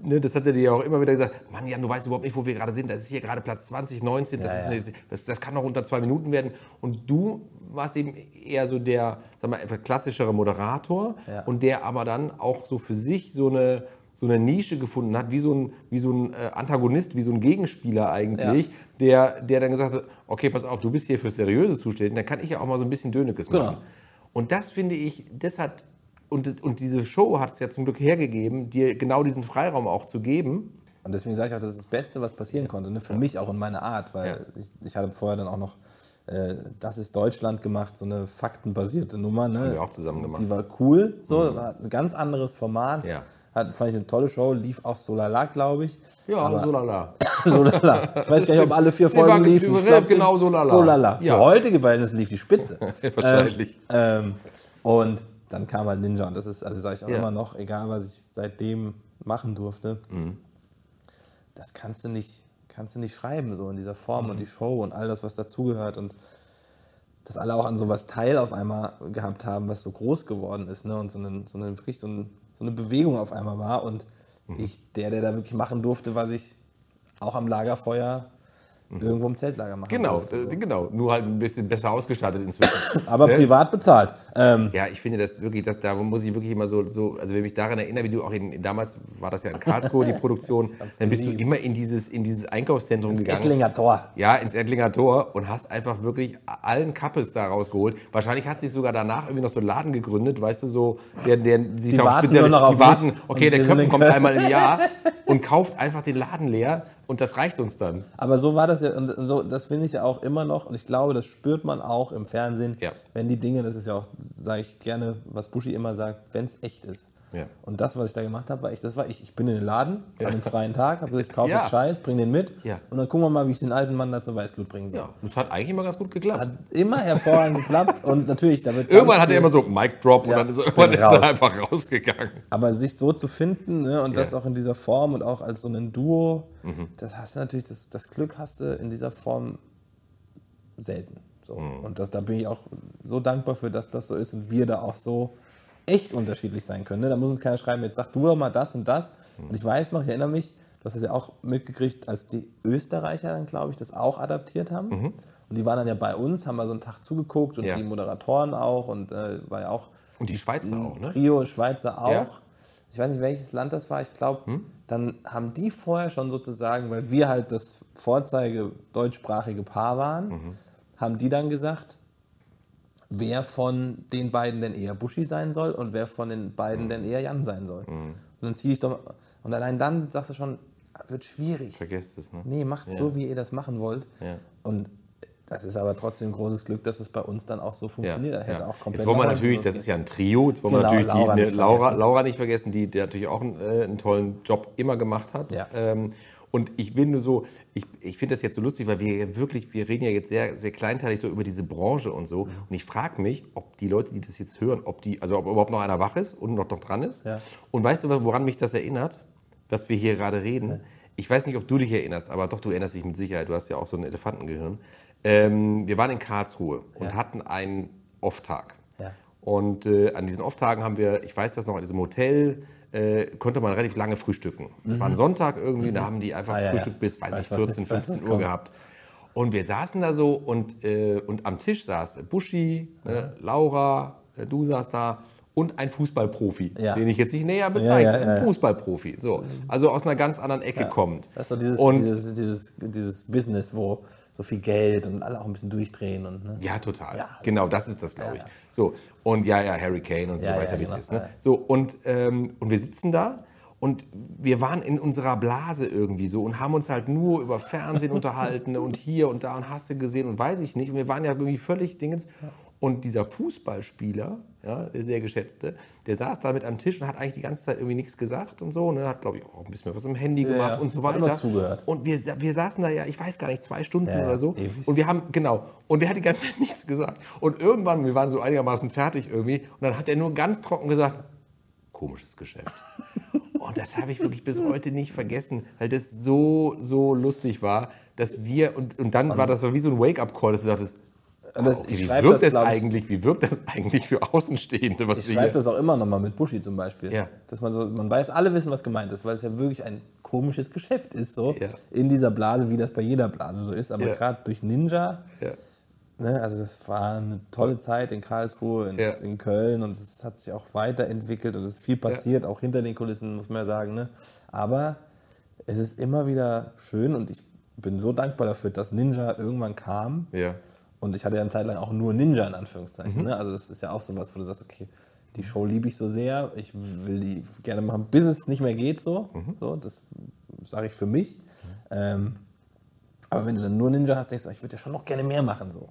Ne, das hat er dir ja auch immer wieder gesagt, Mann, Jan, du weißt überhaupt nicht, wo wir gerade sind. Das ist hier gerade Platz 20, 19, das, Ja, ist, das, das kann noch unter zwei Minuten werden. Und du warst eben eher so der, sag mal, etwas klassischere Moderator Ja. und der aber dann auch so für sich so eine, so eine Nische gefunden hat, wie so ein, wie so ein äh, Antagonist, wie so ein Gegenspieler eigentlich, der, der dann gesagt hat, okay, pass auf, du bist hier für Seriöse zuständig, dann kann ich ja auch mal so ein bisschen Dönekes machen. Genau. Und das finde ich, das hat, und, und diese Show hat es ja zum Glück hergegeben, dir genau diesen Freiraum auch zu geben. Und deswegen sage ich auch, das ist das Beste, was passieren konnte. Ne? Für mich auch in meiner Art, weil Ja. ich, ich hatte vorher dann auch noch äh, Das ist Deutschland gemacht, so eine faktenbasierte Nummer. Ne? Haben wir auch zusammen gemacht. Die war cool, so, war ein ganz anderes Format. Ja. Hat, fand ich eine tolle Show, lief auch so lala, glaube ich. Ja, aber so lala. so lala. Ich weiß gar nicht, ob alle vier Nee, Folgen liefen. Ich relativ genau so lala. So lala. Für Ja. heutige Verhältnisse lief die Spitze. Wahrscheinlich. Ähm, und dann kam halt Ninja und das ist, also sage ich auch Ja. immer noch, egal was ich seitdem machen durfte, Mhm. das kannst du nicht, kannst du nicht schreiben, so in dieser Form Mhm. und die Show und all das, was dazugehört und dass alle auch an sowas teil auf einmal gehabt haben, was so groß geworden ist, ne? Und so eine, so eine wirklich so, ein, so eine Bewegung auf einmal war. Und Mhm. ich, der, der da wirklich machen durfte, was ich auch am Lagerfeuer irgendwo im Zeltlager machen Genau, durfte. So. äh, genau. Nur halt ein bisschen besser ausgestattet inzwischen. Aber Ne? privat bezahlt. Ähm, Ja, ich finde das wirklich, das, da muss ich wirklich immer so, so also wenn ich mich daran erinnere, wie du auch in, damals war das ja in Karlsruhe, die Produktion, dann bist du geliebt. immer in dieses, in dieses Einkaufszentrum gegangen. Ettlinger Tor. Ja, ins Ettlinger Tor und hast einfach wirklich allen Kappes da rausgeholt. Wahrscheinlich hat sich sogar danach irgendwie noch so ein Laden gegründet, weißt du, so, der, der sich Die warten nur noch auf die warten, okay, der Köppen kommt einmal im Jahr und kauft einfach den Laden leer Und das reicht uns dann. Aber so war das ja, und so, das finde ich ja auch immer noch, und ich glaube, das spürt man auch im Fernsehen, Ja. wenn die Dinge, das ist ja auch, sage ich gerne, was Buschi immer sagt, wenn es echt ist. Ja. Und das, was ich da gemacht habe, war echt, das war ich. Ich bin in den Laden an einem freien Tag, habe gesagt, ich kaufe Ja. Scheiß, bring den mit Ja. und dann gucken wir mal, wie ich den alten Mann da zur Weißglut bringen soll. Ja, das hat eigentlich immer ganz gut geklappt. Hat immer hervorragend geklappt und natürlich, da wird irgendwann hat er immer so Mic Drop und Ja, dann ist er, irgendwann ist er einfach rausgegangen. Aber sich so zu finden ne, und das Ja. auch in dieser Form und auch als so ein Duo, Mhm. das hast du natürlich, das, das Glück hast du in dieser Form selten. So. Mhm. Und das, da bin ich auch so dankbar für, dass das so ist und wir da auch so echt unterschiedlich sein können. Ne? Da muss uns keiner schreiben, jetzt sag du doch mal das und das. Mhm. Und ich weiß noch, ich erinnere mich, du hast das ja auch mitgekriegt, als die Österreicher dann, glaube ich, das auch adaptiert haben. Und die waren dann ja bei uns, haben mal so einen Tag zugeguckt und Mhm. Ja. die Moderatoren auch und äh, war ja auch Und die Schweizer auch, ne? Trio, Schweizer auch. Ja. Ich weiß nicht, welches Land das war. Ich glaube, dann haben die vorher schon sozusagen, weil wir halt das Vorzeige deutschsprachige Paar waren, haben die dann gesagt, wer von den beiden denn eher Buschi sein soll und wer von den beiden denn eher Jan sein soll. Und dann ziehe ich doch und allein dann sagst du schon, wird schwierig. Vergesst es, ne? Nee, macht so, wie ihr das machen wollt. Ja. Und das ist aber trotzdem großes Glück, dass es bei uns dann auch so funktioniert. Er hätte ja. auch komplett Jetzt wollen wir natürlich, das ist ja ein Trio, jetzt wollen Genau, wir natürlich Laura die, nicht ne, Laura, vergessen. Laura nicht vergessen, die, die natürlich auch einen, äh, einen tollen Job immer gemacht hat. Ja. Ähm, und ich bin nur so, ich, ich finde das jetzt so lustig, weil wir ja wirklich, wir reden ja jetzt sehr, sehr kleinteilig so über diese Branche und Mhm. so. Und ich frage mich, ob die Leute, die das jetzt hören, ob die, also ob überhaupt noch einer wach ist und noch, noch dran ist. Ja. Und weißt du, woran mich das erinnert, was wir hier gerade reden? Ich weiß nicht, ob du dich erinnerst, aber doch, du erinnerst dich mit Sicherheit. Du hast ja auch so ein Elefantengehirn. Ähm, wir waren in Karlsruhe und Ja. hatten einen Off-Tag. Ja. Und äh, an diesen Off-Tagen haben wir, ich weiß das noch, an diesem Hotel äh, konnte man relativ lange frühstücken. Es war ein Sonntag irgendwie, da haben die einfach Mhm. Ah, ja, ja. Frühstück bis, weiß Weiß, 14, nicht, weiß, was 15 Uhr gehabt. Und wir saßen da so und, äh, und am Tisch saß Buschi, ne, Laura, äh, du saßt da und ein Fußballprofi, Ja. den ich jetzt nicht näher bezeichne, ja, ja, ja. ein Fußballprofi. So, also aus einer ganz anderen Ecke kommt. Das ist so dieses, und dieses, dieses, dieses Business, wo so viel Geld und alle auch ein bisschen durchdrehen. Und, ne? Ja, total. Ja. Genau, das ist das, glaube Ja, ich. ja. So, und ja, ja, Harry Kane und so, Ja, weiß ja, ja, wie es genau. ist. Ne? Ja. So, und, ähm, und wir sitzen da und wir waren in unserer Blase irgendwie so und haben uns halt nur über Fernsehen unterhalten und hier und da und hast du gesehen und weiß ich nicht. Und wir waren ja irgendwie völlig Dingens. Und dieser Fußballspieler, ja, der sehr geschätzte, der saß da mit am Tisch und hat eigentlich die ganze Zeit irgendwie nichts gesagt und so. Ne? Hat, glaube ich, auch ein bisschen was im Handy gemacht ja. und so weiter. zugehört. Und wir, wir saßen da ja, ich weiß gar nicht, zwei Stunden Ja, oder so. ewig. Und wir haben, genau, und der hat die ganze Zeit nichts gesagt. Und irgendwann, wir waren so einigermaßen fertig irgendwie, und dann hat er nur ganz trocken gesagt, komisches Geschäft. Und das habe ich wirklich bis heute nicht vergessen, weil das so, so lustig war, dass wir, und, und dann war das so wie so ein Wake-up-Call, dass du dachtest, das, okay, wie, wirkt das, das eigentlich, wie wirkt das eigentlich für Außenstehende, was ich schreibe das auch immer noch mal mit Buschi zum Beispiel. Ja. Dass man so, man weiß, alle wissen, was gemeint ist, weil es ja wirklich ein komisches Geschäft ist, so Ja. in dieser Blase, wie das bei jeder Blase so ist. Aber Ja. gerade durch Ninja, Ja. ne, also das war eine tolle Zeit in Karlsruhe, in, in Köln und es hat sich auch weiterentwickelt und es ist viel passiert, auch hinter den Kulissen, muss man ja sagen. Ne? Aber es ist immer wieder schön und ich bin so dankbar dafür, dass Ninja irgendwann kam. Ja. Und ich hatte ja eine Zeit lang auch nur Ninja in Anführungszeichen. Mhm. Ne? Also das ist ja auch so was, wo du sagst, okay, die Show liebe ich so sehr, ich will die gerne machen, bis es nicht mehr geht so. Mhm. so das sage ich für mich. Ähm, aber wenn du dann nur Ninja hast, denkst du, ich würde ja schon noch gerne mehr machen. So.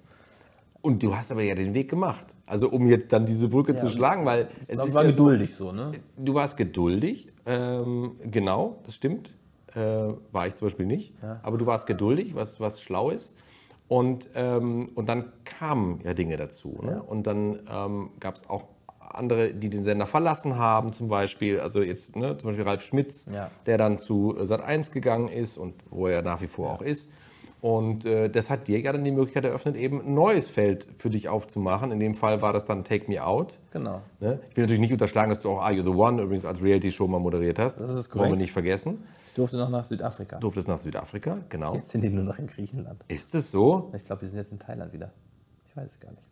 Und du hast aber ja den Weg gemacht. Also um jetzt dann diese Brücke zu schlagen, weil es glaub, ist war ja so, geduldig so, ne? Du warst geduldig, ähm, genau, das stimmt. Äh, war ich zum Beispiel nicht. Aber du warst geduldig, was, was schlau ist. Und, ähm, und dann kamen ja Dinge dazu. Ne? Und dann ähm, gab es auch andere, die den Sender verlassen haben, zum Beispiel. Also jetzt ne, zum Beispiel Ralf Schmitz, Ja. der dann zu Sat 1 gegangen ist und wo er nach wie vor auch ist. Und äh, das hat dir ja dann die Möglichkeit eröffnet, eben ein neues Feld für dich aufzumachen. In dem Fall war das dann Take Me Out. Genau. Ne? Ich will natürlich nicht unterschlagen, dass du auch Are You the One übrigens als Reality-Show mal moderiert hast. Das ist Wollen wir korrekt. nicht vergessen. Ich durfte noch nach Südafrika. Du durftest nach Südafrika, genau. Jetzt sind die nur noch in Griechenland. Ist es so? Ich glaube, die sind jetzt in Thailand wieder. Ich weiß es gar nicht.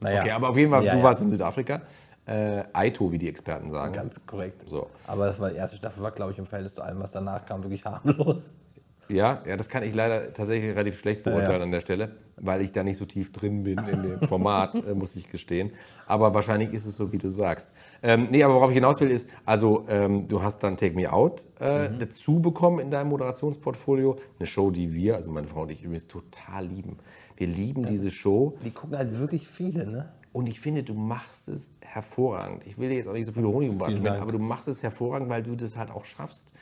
Naja. Hm. Okay, aber auf jeden Fall, Ja, du ja. warst in Südafrika. Äh, Aito, wie die Experten sagen. Ganz korrekt. So. Aber das war die erste Staffel, war, glaube ich, im Verhältnis zu allem, was danach kam, wirklich harmlos. Ja, ja, das kann ich leider tatsächlich relativ schlecht beurteilen Ja, an der Stelle, weil ich da nicht so tief drin bin in dem Format, äh, muss ich gestehen. Aber wahrscheinlich ist es so, wie du sagst. Ähm, nee, aber worauf ich hinaus will, ist, also ähm, du hast dann Take Me Out äh, Mhm. dazu bekommen in deinem Moderationsportfolio. Eine Show, die wir, also meine Frau und ich übrigens total lieben. Wir lieben diese Show. Die gucken halt wirklich viele, ne? Und ich finde, du machst es hervorragend. Ich will dir jetzt auch nicht so viel Honig um Dank. aber du machst es hervorragend, weil du das halt auch schaffst,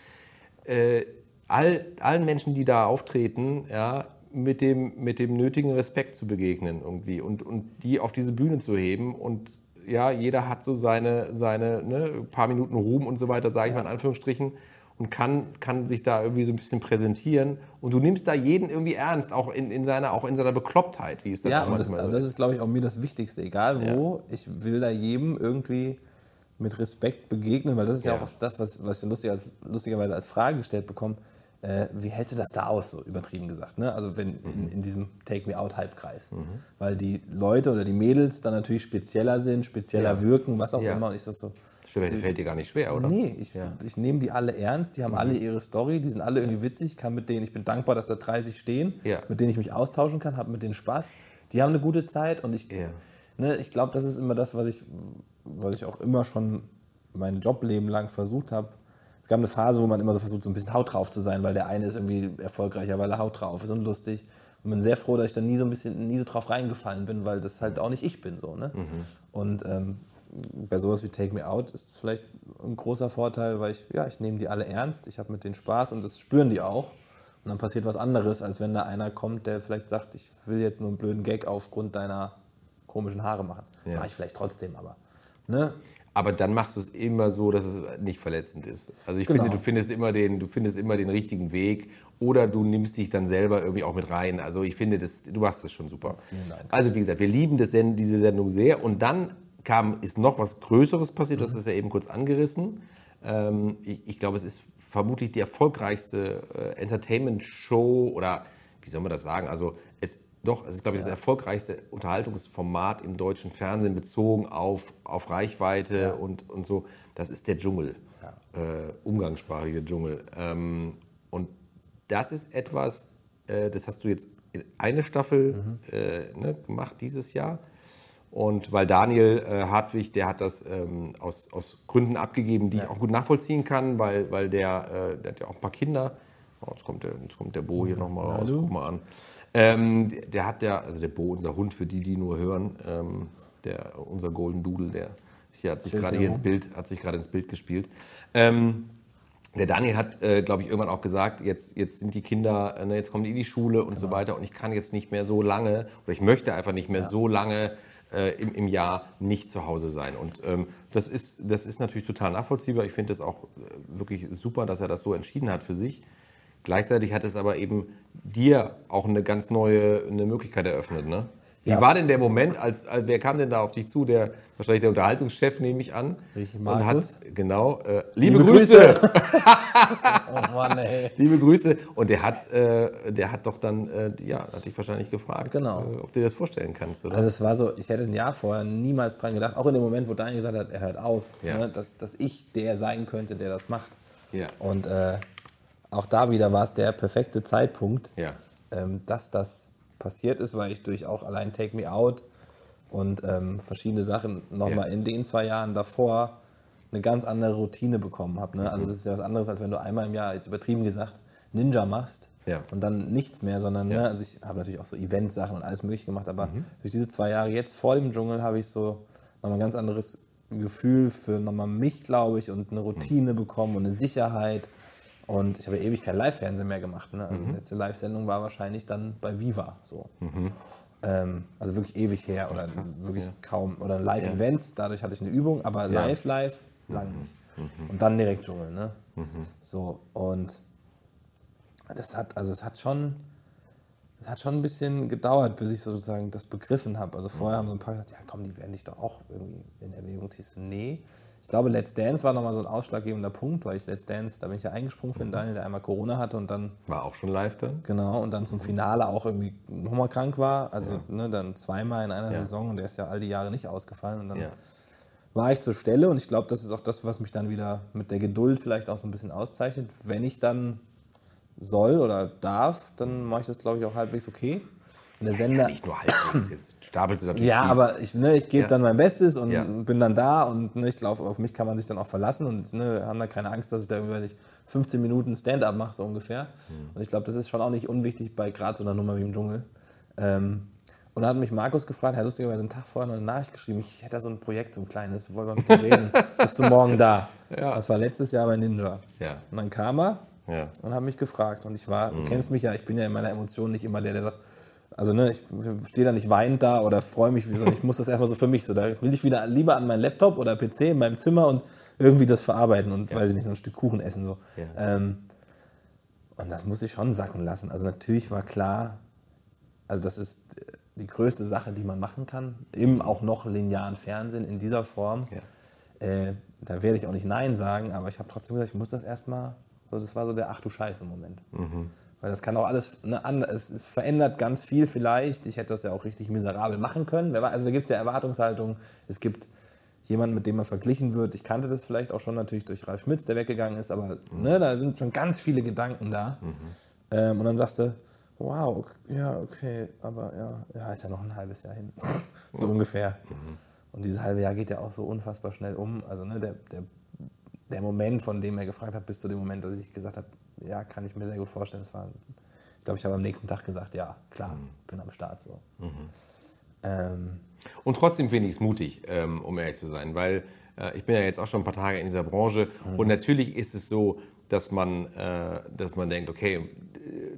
äh, all, allen Menschen, die da auftreten, ja, mit dem, mit dem nötigen Respekt zu begegnen irgendwie und, und die auf diese Bühne zu heben und ja, jeder hat so seine, seine ne, paar Minuten Ruhm und so weiter, sage ich mal in Anführungsstrichen, und kann, kann sich da irgendwie so ein bisschen präsentieren. Und du nimmst da jeden irgendwie ernst, auch in, in, seiner, auch in seiner Beklopptheit, wie es dann Ja, und das, also so das ist, glaube ich, auch mir das Wichtigste. Egal wo, ich will da jedem irgendwie mit Respekt begegnen, weil das ist ja, Ja. auch das, was, was ich lustiger, lustigerweise als Frage gestellt bekomme. Äh, wie hältst du das da aus, so übertrieben gesagt? Ne? Also wenn in, in diesem Take Me Out Halbkreis. Weil die Leute oder die Mädels dann natürlich spezieller sind, spezieller Ja. wirken, was auch Ja. immer. Und ich das so, Fällt fällt dir gar nicht schwer, oder? Nee, ich, Ja. Mhm. ich nehme die alle ernst, die haben alle ihre Story, die sind alle irgendwie witzig, kann mit denen, ich bin dankbar, dass da 30 stehen, mit denen ich mich austauschen kann, habe mit denen Spaß. Die haben eine gute Zeit und ich, ne, ich glaube, das ist immer das, was ich, was ich auch immer schon mein Jobleben lang versucht habe. Gab eine Phase, wo man immer so versucht, so ein bisschen haut drauf zu sein, weil der eine ist irgendwie erfolgreicher, weil er haut drauf ist und lustig. Und bin sehr froh, dass ich da nie so ein bisschen, nie so drauf reingefallen bin, weil das halt auch nicht ich bin so. Ne? Und ähm, bei sowas wie Take Me Out ist es vielleicht ein großer Vorteil, weil ich, ja, ich nehme die alle ernst, ich habe mit denen Spaß und das spüren die auch. Und dann passiert was anderes, als wenn da einer kommt, der vielleicht sagt, ich will jetzt nur einen blöden Gag aufgrund deiner komischen Haare machen. Ja. Mache ich vielleicht trotzdem, aber. Ne? Aber dann machst du es immer so, dass es nicht verletzend ist. Also ich Genau. finde, du findest, immer den, du findest immer den richtigen Weg oder du nimmst dich dann selber irgendwie auch mit rein. Also ich finde, das, du machst das schon super. Also wie gesagt, wir lieben das, diese Sendung sehr. Und dann kam, ist noch was Größeres passiert, das ist ja eben kurz angerissen. Ähm, ich, ich glaube, es ist vermutlich die erfolgreichste äh, Entertainment-Show oder wie soll man das sagen? Also doch, es ist, glaube ich, das erfolgreichste Unterhaltungsformat im deutschen Fernsehen bezogen auf, auf Reichweite und, und so. Das ist der Dschungel, äh, umgangssprachige Dschungel. Ähm, und das ist etwas, äh, das hast du jetzt in eine Staffel äh, ne, gemacht dieses Jahr. Und weil Daniel äh, Hartwig, der hat das ähm, aus, aus Gründen abgegeben, die ich auch gut nachvollziehen kann, weil, weil der, äh, der hat ja auch ein paar Kinder. Oh, jetzt, kommt der, jetzt kommt der Bo hier nochmal raus, guck mal an. Ähm, der hat ja, also der Bo, unser Hund, für die, die nur hören, ähm, der, unser Golden Doodle, der hier hat sich gerade hier ins. Bild, hat sich gerade ins Bild gespielt. Ähm, der Daniel hat, äh, glaube ich, irgendwann auch gesagt, jetzt, jetzt sind die Kinder, äh, ne, jetzt kommen die in die Schule und Genau. so weiter und ich kann jetzt nicht mehr so lange oder ich möchte einfach nicht mehr so lange äh, im, im Jahr nicht zu Hause sein. Und ähm, das, ist, das ist natürlich total nachvollziehbar. Ich finde es auch äh, wirklich super, dass er das so entschieden hat für sich. Gleichzeitig hat es aber eben dir auch eine ganz neue eine Möglichkeit eröffnet. Ne? Wie Ja. war denn der Moment, als, als wer kam denn da auf dich zu? Der wahrscheinlich der Unterhaltungschef, nehme ich an. Richtig, Und Markus. hat, genau. Äh, liebe, Liebe Grüße. Grüße. Oh Mann, ey. Liebe Grüße. Und der hat, äh, der hat doch dann, äh, ja, hat dich wahrscheinlich gefragt, Genau. äh, ob du dir das vorstellen kannst, oder? Also es war so, ich hätte ein Jahr vorher niemals dran gedacht, auch in dem Moment, wo Daniel gesagt hat, er hört auf, Ja. ne, dass, dass ich der sein könnte, der das macht. Ja. Und äh, auch da wieder war es der perfekte Zeitpunkt, ja. ähm, dass das passiert ist, weil ich durch auch allein Take Me Out und ähm, verschiedene Sachen nochmal Ja. in den zwei Jahren davor eine ganz andere Routine bekommen habe. Ne? Mhm. Also das ist ja was anderes, als wenn du einmal im Jahr, jetzt übertrieben gesagt, Ninja machst Ja. und dann nichts mehr, sondern Ja. Mhm. ne, also ich habe natürlich auch so Eventsachen und alles mögliche gemacht, aber durch diese zwei Jahre jetzt vor dem Dschungel habe ich so nochmal ein ganz anderes Gefühl für nochmal mich, glaube ich, und eine Routine bekommen und eine Sicherheit. Und ich habe ja ewig kein Live-Fernsehen mehr gemacht. Ne? Mhm. Also die letzte Live-Sendung war wahrscheinlich dann bei Viva. So. Ähm, also wirklich ewig her oder wirklich kaum. Oder Live-Events, dadurch hatte ich eine Übung, aber live, live, lang nicht. Und dann direkt Dschungel. Ne? So, und das hat, also es hat schon, es hat schon ein bisschen gedauert, bis ich sozusagen das begriffen habe. Also vorher haben so ein paar gesagt, ja komm, die werden dich doch auch irgendwie in Erwägung ziehen. Nee. Ich glaube, Let's Dance war nochmal so ein ausschlaggebender Punkt, weil ich Let's Dance, da bin ich ja eingesprungen für den Daniel, der einmal Corona hatte und dann War auch schon live dann? Genau, und dann zum Finale auch irgendwie nochmal krank war. Also ne, dann zweimal in einer Ja. Saison und der ist ja all die Jahre nicht ausgefallen. Und dann Ja. war ich zur Stelle und ich glaube, das ist auch das, was mich dann wieder mit der Geduld vielleicht auch so ein bisschen auszeichnet. Wenn ich dann soll oder darf, dann mache ich das, glaube ich, auch halbwegs okay. Der Sender, Nicht nur halbwegs, jetzt stapelst du natürlich ja, tief. aber ich, ne, ich gebe Ja. dann mein Bestes und Ja. bin dann da und ne, ich glaube, auf mich kann man sich dann auch verlassen und ne, haben da keine Angst, dass ich da irgendwie weiß ich, 15 Minuten Stand-up mache, so ungefähr. Mhm. Und ich glaube, das ist schon auch nicht unwichtig bei gerade so einer Nummer wie im Dschungel. Ähm, und dann hat mich Markus gefragt, er hat lustigerweise einen Tag vorher noch eine Nachricht geschrieben, ich hätte da so ein Projekt, so ein kleines, wollen wir mit dir reden, bist du morgen da? Ja. Das war letztes Jahr bei Ninja. Ja. Und dann kam er Ja. und hat mich gefragt. Und ich war, du kennst mich ja, ich bin ja in meiner Emotion nicht immer der, der sagt, also ne, ich stehe da nicht weinend da oder freue mich, wie so, ich muss das erstmal so für mich. So, da will ich wieder lieber an meinen Laptop oder PC in meinem Zimmer und irgendwie das verarbeiten und weiß ich nicht, noch ein Stück Kuchen essen. So. Ja. Ähm, und das muss ich schon sacken lassen. Also natürlich war klar, also das ist die größte Sache, die man machen kann, im auch noch linearen Fernsehen in dieser Form. Ja. Äh, da werde ich auch nicht Nein sagen, aber ich habe trotzdem gesagt, ich muss das erstmal, so, das war so der Ach du Scheiße-Moment. Weil das kann auch alles, ne, es, verändert ganz viel vielleicht. Ich hätte das ja auch richtig miserabel machen können. Also da gibt es ja Erwartungshaltung. Es gibt jemanden, mit dem man verglichen wird. Ich kannte das vielleicht auch schon natürlich durch Ralf Schmitz, der weggegangen ist, aber ne, da sind schon ganz viele Gedanken da. Ähm, und dann sagst du, wow, ok- ja, okay, aber ja, ja, ist ja noch ein halbes Jahr hin. so ungefähr. Und dieses halbe Jahr geht ja auch so unfassbar schnell um. Also ne, der, der, der Moment, von dem er gefragt hat, bis zu dem Moment, dass ich gesagt habe, ja, kann ich mir sehr gut vorstellen. Das war, ich glaube, ich habe am nächsten Tag gesagt, ja, klar, bin am Start so. Ähm, Und trotzdem finde ich es mutig, ähm, um ehrlich zu sein, weil äh, ich bin ja jetzt auch schon ein paar Tage in dieser Branche und natürlich ist es so, dass man, äh, dass man denkt, okay,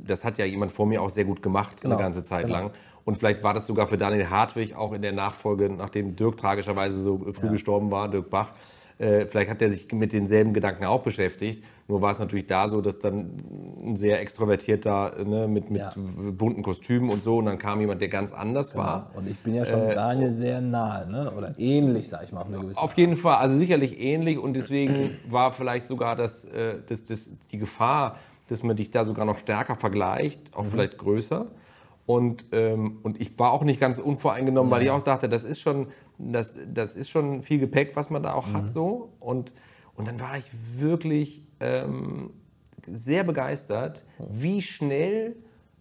das hat ja jemand vor mir auch sehr gut gemacht Genau, eine ganze Zeit genau. lang. Und vielleicht war das sogar für Daniel Hartwig auch in der Nachfolge, nachdem Dirk tragischerweise so früh gestorben war, Dirk Bach. Äh, vielleicht hat er sich mit denselben Gedanken auch beschäftigt. Nur war es natürlich da so, dass dann ein sehr extrovertierter, ne, mit, mit Ja. bunten Kostümen und so, und dann kam jemand, der ganz anders war. und ich bin ja schon Daniel sehr nahe, ne? oder ähnlich, sag ich mal, auf eine gewisse Auf jeden Fall, also sicherlich ähnlich und deswegen war vielleicht sogar das, äh, das, das, die Gefahr, dass man dich da sogar noch stärker vergleicht, auch vielleicht größer. Und, ähm, und ich war auch nicht ganz unvoreingenommen, weil ich auch dachte, das ist schon, das, das ist schon viel Gepäck, was man da auch hat so. Und, und dann war ich wirklich ähm, sehr begeistert, wie schnell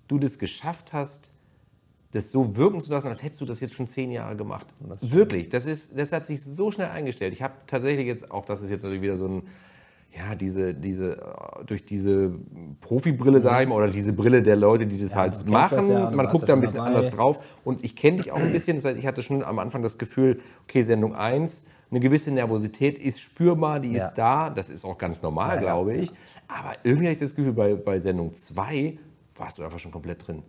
du das geschafft hast, das so wirken zu lassen, als hättest du das jetzt schon zehn Jahre gemacht. Wirklich, das, ist, das hat sich so schnell eingestellt. Ich habe tatsächlich jetzt, auch das ist jetzt natürlich wieder so ein, ja, diese, diese, äh, durch diese Profibrille, sag ich mal, oder diese Brille der Leute, die das halt du kennst machen. das ja, Man guckt ja da ein bisschen dabei. anders drauf. Und ich kenne dich auch ein bisschen. Das heißt, ich hatte schon am Anfang das Gefühl, okay, Sendung 1, eine gewisse Nervosität ist spürbar, die Ja. ist da. Das ist auch ganz normal, ja, glaube ich. Aber irgendwie habe ich das Gefühl, bei, bei Sendung 2 warst du einfach schon komplett drin.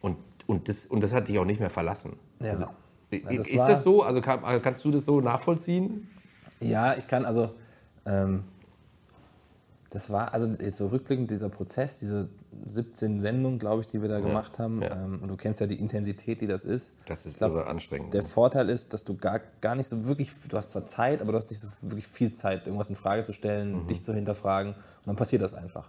Und, und, das, und das hat dich auch nicht mehr verlassen. Ja. Also, das ist das so? Also kann, kannst du das so nachvollziehen? Ja, ich kann also, ähm, das war, also jetzt so rückblickend, dieser Prozess, diese 17 Sendungen, glaube ich, die wir da gemacht haben, ja. ähm, und du kennst ja die Intensität, die das ist. Das ist glaub, anstrengend. Der Vorteil ist, dass du gar, gar nicht so wirklich, du hast zwar Zeit, aber du hast nicht so wirklich viel Zeit, irgendwas in Frage zu stellen, Mhm. dich zu hinterfragen, und dann passiert das einfach.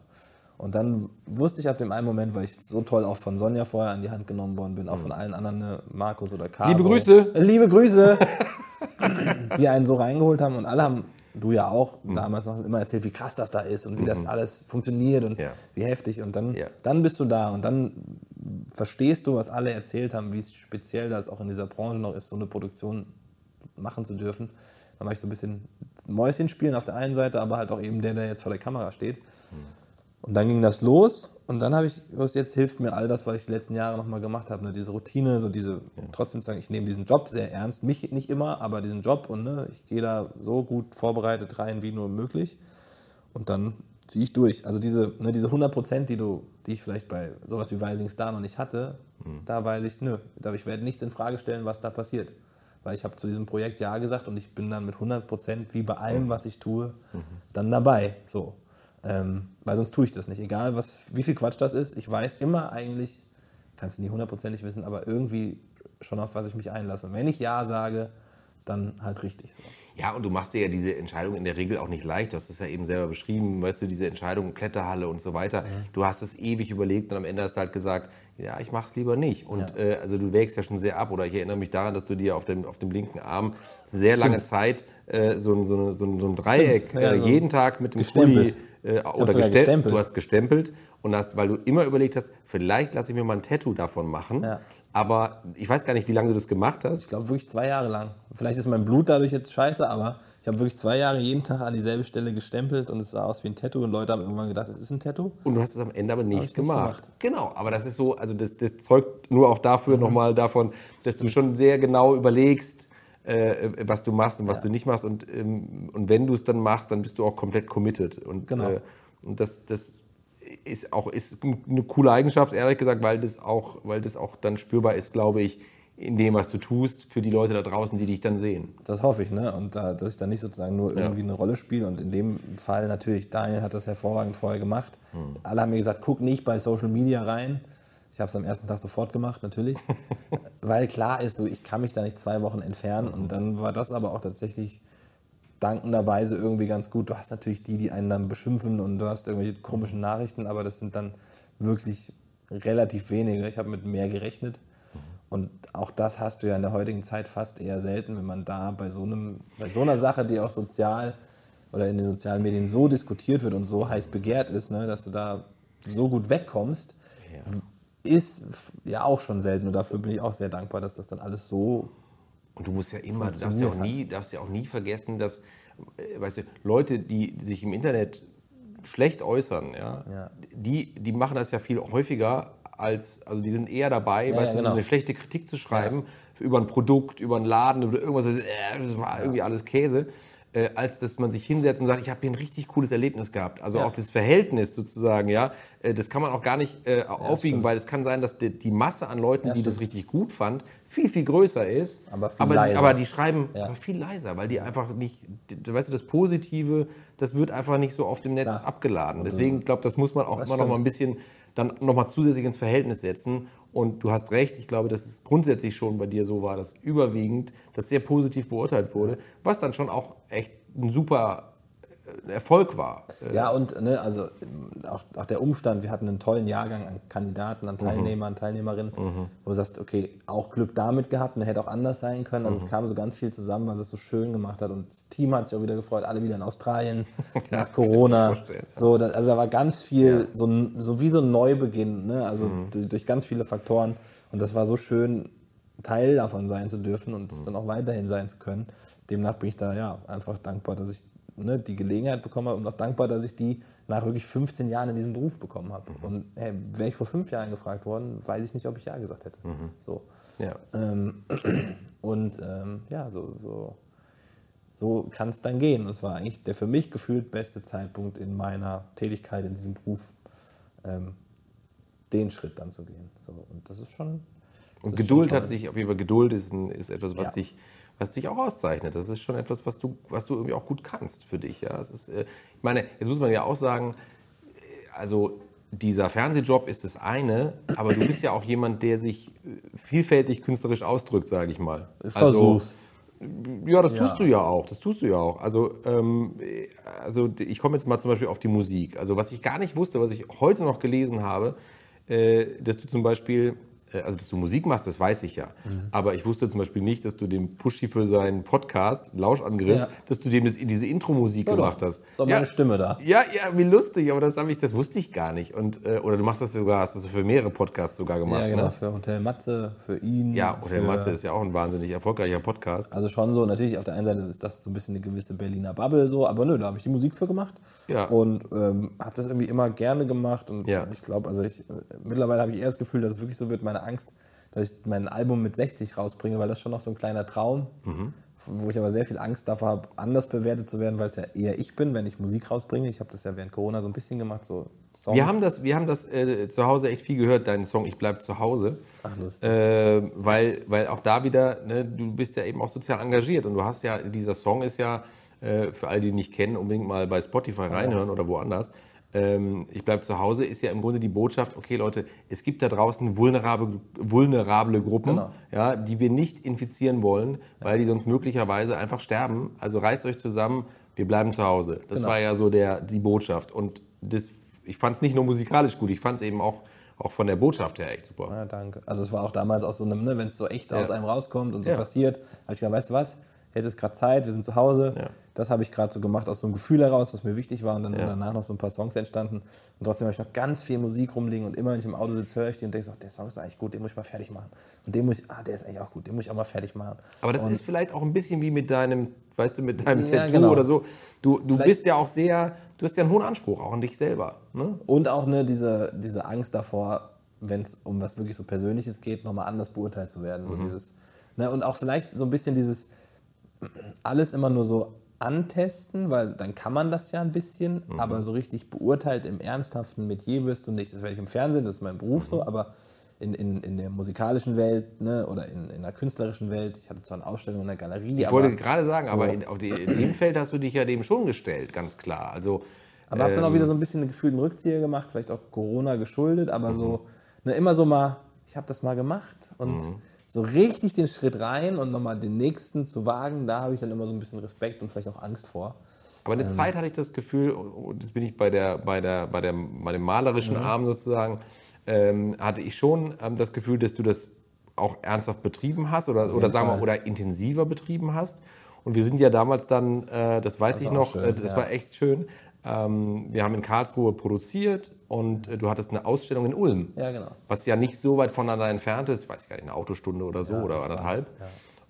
Und dann wusste ich ab dem einen Moment, weil ich so toll auch von Sonja vorher an die Hand genommen worden bin, auch von allen anderen, ne, Markus oder. Mhm. Liebe Grüße. Liebe Grüße! die einen so reingeholt haben und alle haben, du ja auch, damals noch immer erzählt, wie krass das da ist und wie das alles funktioniert und Ja. wie heftig. Und dann, Ja. dann bist du da und dann verstehst du, was alle erzählt haben, wie speziell das auch in dieser Branche noch ist, so eine Produktion machen zu dürfen. Dann war ich so ein bisschen Mäuschen spielen auf der einen Seite, aber halt auch eben der, der jetzt vor der Kamera steht. Und dann ging das los und dann habe ich, was jetzt hilft mir all das, was ich die letzten Jahre nochmal gemacht habe, ne? diese Routine, so diese, trotzdem zu sagen, ich nehme diesen Job sehr ernst, mich nicht immer, aber diesen Job und ne, ich gehe da so gut vorbereitet rein, wie nur möglich und dann ziehe ich durch. Also diese, ne, diese 100 Prozent, die, du, die ich vielleicht bei sowas wie Rising Star noch nicht hatte, da weiß ich, nö, ich werde nichts in Frage stellen, was da passiert. Weil ich habe zu diesem Projekt Ja gesagt und ich bin dann mit 100 Prozent, wie bei allem, was ich tue, dann dabei. So. Ähm, weil sonst tue ich das nicht. Egal, was, wie viel Quatsch das ist, ich weiß immer eigentlich, kannst du nie hundertprozentig wissen, aber irgendwie schon auf was ich mich einlasse. Und wenn ich Ja sage, dann halt richtig so. Ja, und du machst dir ja diese Entscheidung in der Regel auch nicht leicht. Du hast es ja eben selber beschrieben, weißt du, diese Entscheidung, Kletterhalle und so weiter. Du hast es ewig überlegt und am Ende hast du halt gesagt, ja, ich mach's lieber nicht. Und äh, also du wägst ja schon sehr ab. Oder ich erinnere mich daran, dass du dir auf dem, auf dem linken Arm sehr lange Zeit äh, so, ein, so, eine, so, ein, so ein Dreieck Ja, äh, jeden Tag mit dem. Pulli äh, oder gestempelt. gestempelt. Du hast gestempelt und hast, weil du immer überlegt hast, vielleicht lasse ich mir mal ein Tattoo davon machen. Ja. Aber ich weiß gar nicht, wie lange du das gemacht hast. Ich glaube wirklich zwei Jahre lang. Vielleicht ist mein Blut dadurch jetzt scheiße, aber ich habe wirklich zwei Jahre jeden Tag an dieselbe Stelle gestempelt und es sah aus wie ein Tattoo und Leute haben irgendwann gedacht, es ist ein Tattoo. Und du hast es am Ende aber nicht, ich nicht gemacht. gemacht. Genau, aber das ist so, also das, das zeugt nur auch dafür nochmal davon, dass du schon sehr genau überlegst, äh, was du machst und was du nicht machst. Und, ähm, und wenn du es dann machst, dann bist du auch komplett committed. Und, Genau. äh, und das, das ist auch ist eine coole Eigenschaft, ehrlich gesagt, weil das auch, weil das auch dann spürbar ist, glaube ich, in dem, was du tust, für die Leute da draußen, die dich dann sehen. Das hoffe ich, ne? Und da, dass ich da nicht sozusagen nur irgendwie eine Rolle spiele. Und in dem Fall natürlich, Daniel hat das hervorragend vorher gemacht. Alle haben mir gesagt, guck nicht bei Social Media rein. Ich habe es am ersten Tag sofort gemacht, natürlich. Weil klar ist, du, ich kann mich da nicht zwei Wochen entfernen. Und dann war das aber auch tatsächlich dankenderweise irgendwie ganz gut. Du hast natürlich die, die einen dann beschimpfen und du hast irgendwelche komischen Nachrichten, aber das sind dann wirklich relativ wenige. Ich habe mit mehr gerechnet. Und auch das hast du ja in der heutigen Zeit fast eher selten, wenn man da bei so, einem, bei so einer Sache, die auch sozial oder in den sozialen Medien so diskutiert wird und so heiß begehrt ist, ne, dass du da so gut wegkommst, ist ja auch schon selten. Und dafür bin ich auch sehr dankbar, dass das dann alles so Und du musst ja immer, du darfst ja auch nie, darfst ja auch nie vergessen, dass, äh, weißt du, Leute, die sich im Internet schlecht äußern, ja, Ja. Die, die machen das ja viel häufiger als, also die sind eher dabei, weißt ja, du, genau. eine schlechte Kritik zu schreiben über ein Produkt, über einen Laden oder irgendwas, äh, das war irgendwie alles Käse. Äh, als dass man sich hinsetzt und sagt, ich habe hier ein richtig cooles Erlebnis gehabt. Also Ja. auch das Verhältnis sozusagen, ja, äh, das kann man auch gar nicht äh, aufwiegen, stimmt. weil es kann sein, dass die, die Masse an Leuten, die das richtig gut fand, viel, viel größer ist. Aber viel aber, leiser. aber die schreiben Ja. aber viel leiser, weil die einfach nicht, weißt du, das Positive, das wird einfach nicht so oft im Netz Klar. abgeladen. Deswegen, glaube das muss man auch immer noch mal ein bisschen dann noch mal zusätzlich ins Verhältnis setzen. Und du hast recht, ich glaube, dass es grundsätzlich schon bei dir so war, dass überwiegend das sehr positiv beurteilt wurde, was dann schon auch echt ein super äh, Erfolg war. Äh, Ja, und ne, also auch, auch der Umstand, wir hatten einen tollen Jahrgang an Kandidaten, an Teilnehmern, Teilnehmerinnen, wo du sagst, okay, auch Glück damit gehabt, und hätte auch anders sein können. Also es kam so ganz viel zusammen, was es so schön gemacht hat. Und das Team hat sich auch wieder gefreut, alle wieder in Australien, nach Corona. ja. So, da, also da war ganz viel, so, ein- so wie so ein Neubeginn, ne? also durch, durch ganz viele Faktoren. Und das war so schön, Teil davon sein zu dürfen und es dann auch weiterhin sein zu können. Demnach bin ich da ja einfach dankbar, dass ich ne, die Gelegenheit bekommen habe und auch dankbar, dass ich die nach wirklich 15 Jahren in diesem Beruf bekommen habe. Und hey, wäre ich vor fünf Jahren gefragt worden, weiß ich nicht, ob ich ja gesagt hätte. So. ja. Ähm, und ähm, ja, so, so, so kann es dann gehen. Und es war eigentlich der für mich gefühlt beste Zeitpunkt in meiner Tätigkeit in diesem Beruf, ähm, den Schritt dann zu gehen. So, und das ist schon. Und Geduld hat sich, auf jeden Fall Geduld ist, ein, ist etwas, was, Ja. dich, was dich auch auszeichnet. Das ist schon etwas, was du, was du irgendwie auch gut kannst für dich. Ja? Es ist, äh, ich meine, jetzt muss man ja auch sagen, äh, also dieser Fernsehjob ist das eine, aber du bist ja auch jemand, der sich äh, vielfältig künstlerisch ausdrückt, sage ich mal. Ich Also, versuch's. ja, das tust Ja. du ja auch. Das tust du ja auch. Also, ähm, also ich komme jetzt mal zum Beispiel auf die Musik. Also was ich gar nicht wusste, was ich heute noch gelesen habe, äh, dass du zum Beispiel, also dass du Musik machst, das weiß ich ja. Mhm. Aber ich wusste zum Beispiel nicht, dass du dem Pushy für seinen Podcast, Lauschangriff, Ja. dass du dem das, diese Intro-Musik Ja, gemacht doch. hast. Ist auch ja, meine Stimme da. ja, ja, wie lustig, aber das, ich, das wusste ich gar nicht. Und, äh, oder du machst das sogar, hast das für mehrere Podcasts sogar gemacht. Ja, genau, ne? für Hotel Matze, für ihn. Ja, Hotel für, Matze ist ja auch ein wahnsinnig erfolgreicher Podcast. Also schon so, natürlich auf der einen Seite ist das so ein bisschen eine gewisse Berliner Bubble so, aber nö, da habe ich die Musik für gemacht Ja. und ähm, habe das irgendwie immer gerne gemacht und ich glaube, also ich, äh, mittlerweile habe ich eher das Gefühl, dass es wirklich so wird, meine Angst, dass ich mein Album mit 60 rausbringe, weil das schon noch so ein kleiner Traum, Mhm. wo ich aber sehr viel Angst davor habe, anders bewertet zu werden, weil es ja eher ich bin, wenn ich Musik rausbringe. Ich habe das ja während Corona so ein bisschen gemacht, so Songs. Wir haben das, wir haben das äh, zu Hause echt viel gehört, deinen Song Ich bleib zu Hause. Ach, lustig. Äh, weil, weil auch da wieder, ne, du bist ja eben auch sozial engagiert und du hast ja, dieser Song ist ja, äh, für alle, die nicht kennen, unbedingt mal bei Spotify reinhören oder woanders. Ähm, ich bleib zu Hause ist ja im Grunde die Botschaft, okay Leute, es gibt da draußen vulnerable, vulnerable Gruppen, Genau. ja, die wir nicht infizieren wollen, weil die sonst möglicherweise einfach sterben. Also reißt euch zusammen, wir bleiben zu Hause. Das Genau. war ja so der, die Botschaft. Und das, ich fand es nicht nur musikalisch gut, ich fand es eben auch, auch von der Botschaft her echt super. Ja, danke. Also es war auch damals auch so, ne, wenn es so echt aus Ja. einem rauskommt und so Ja. passiert, habe ich gedacht, weißt du was, jetzt ist gerade Zeit, wir sind zu Hause. Ja. Das habe ich gerade so gemacht aus so einem Gefühl heraus, was mir wichtig war. Und dann sind Ja. danach noch so ein paar Songs entstanden. Und trotzdem habe ich noch ganz viel Musik rumliegen. Und immer, wenn ich im Auto sitze, höre ich die und denke so, der Song ist eigentlich gut, den muss ich mal fertig machen. Und den muss ich, ah, der ist eigentlich auch gut, den muss ich auch mal fertig machen. Aber das und, ist vielleicht auch ein bisschen wie mit deinem, weißt du, mit deinem Ja, Tattoo genau. oder so. Du, du Vielleicht- bist ja auch sehr, du hast ja einen hohen Anspruch auch an dich selber. Ne? Und auch ne, diese, diese Angst davor, wenn es um was wirklich so Persönliches geht, nochmal anders beurteilt zu werden. Mhm. So dieses, ne, und auch vielleicht so ein bisschen dieses alles immer nur so antesten, weil dann kann man das ja ein bisschen, Mhm. aber so richtig beurteilt im ernsthaften Metier wirst du nicht. Das werde ich im Fernsehen, das ist mein Beruf Mhm. so, aber in, in, in der musikalischen Welt ne, oder in, in der künstlerischen Welt, ich hatte zwar eine Ausstellung in der Galerie, Ich wollte gerade sagen, so- aber in, auf die, in dem Feld hast du dich ja dem schon gestellt, ganz klar. Also, Aber habe dann auch ähm, wieder so ein bisschen einen gefühlten Rückzieher gemacht, vielleicht auch Corona geschuldet, aber Mhm. so, ne, immer so mal, ich habe das mal gemacht und Mhm. So richtig den Schritt rein und nochmal den nächsten zu wagen, da habe ich dann immer so ein bisschen Respekt und vielleicht auch Angst vor. Aber eine Zeit hatte ich das Gefühl, und jetzt bin ich bei, der, bei, der, bei, der, bei dem malerischen Arm sozusagen, ähm, hatte ich schon ähm, das Gefühl, dass du das auch ernsthaft betrieben hast oder, oder sagen wir oder intensiver betrieben hast. Und wir sind ja damals dann, äh, das weiß ich war noch, schön, äh, das ja. war echt schön. Ähm, wir haben in Karlsruhe produziert und äh, du hattest eine Ausstellung in Ulm. Ja, genau. was ja nicht so weit voneinander entfernt ist, weiß ich gar nicht, eine Autostunde oder so oder anderthalb.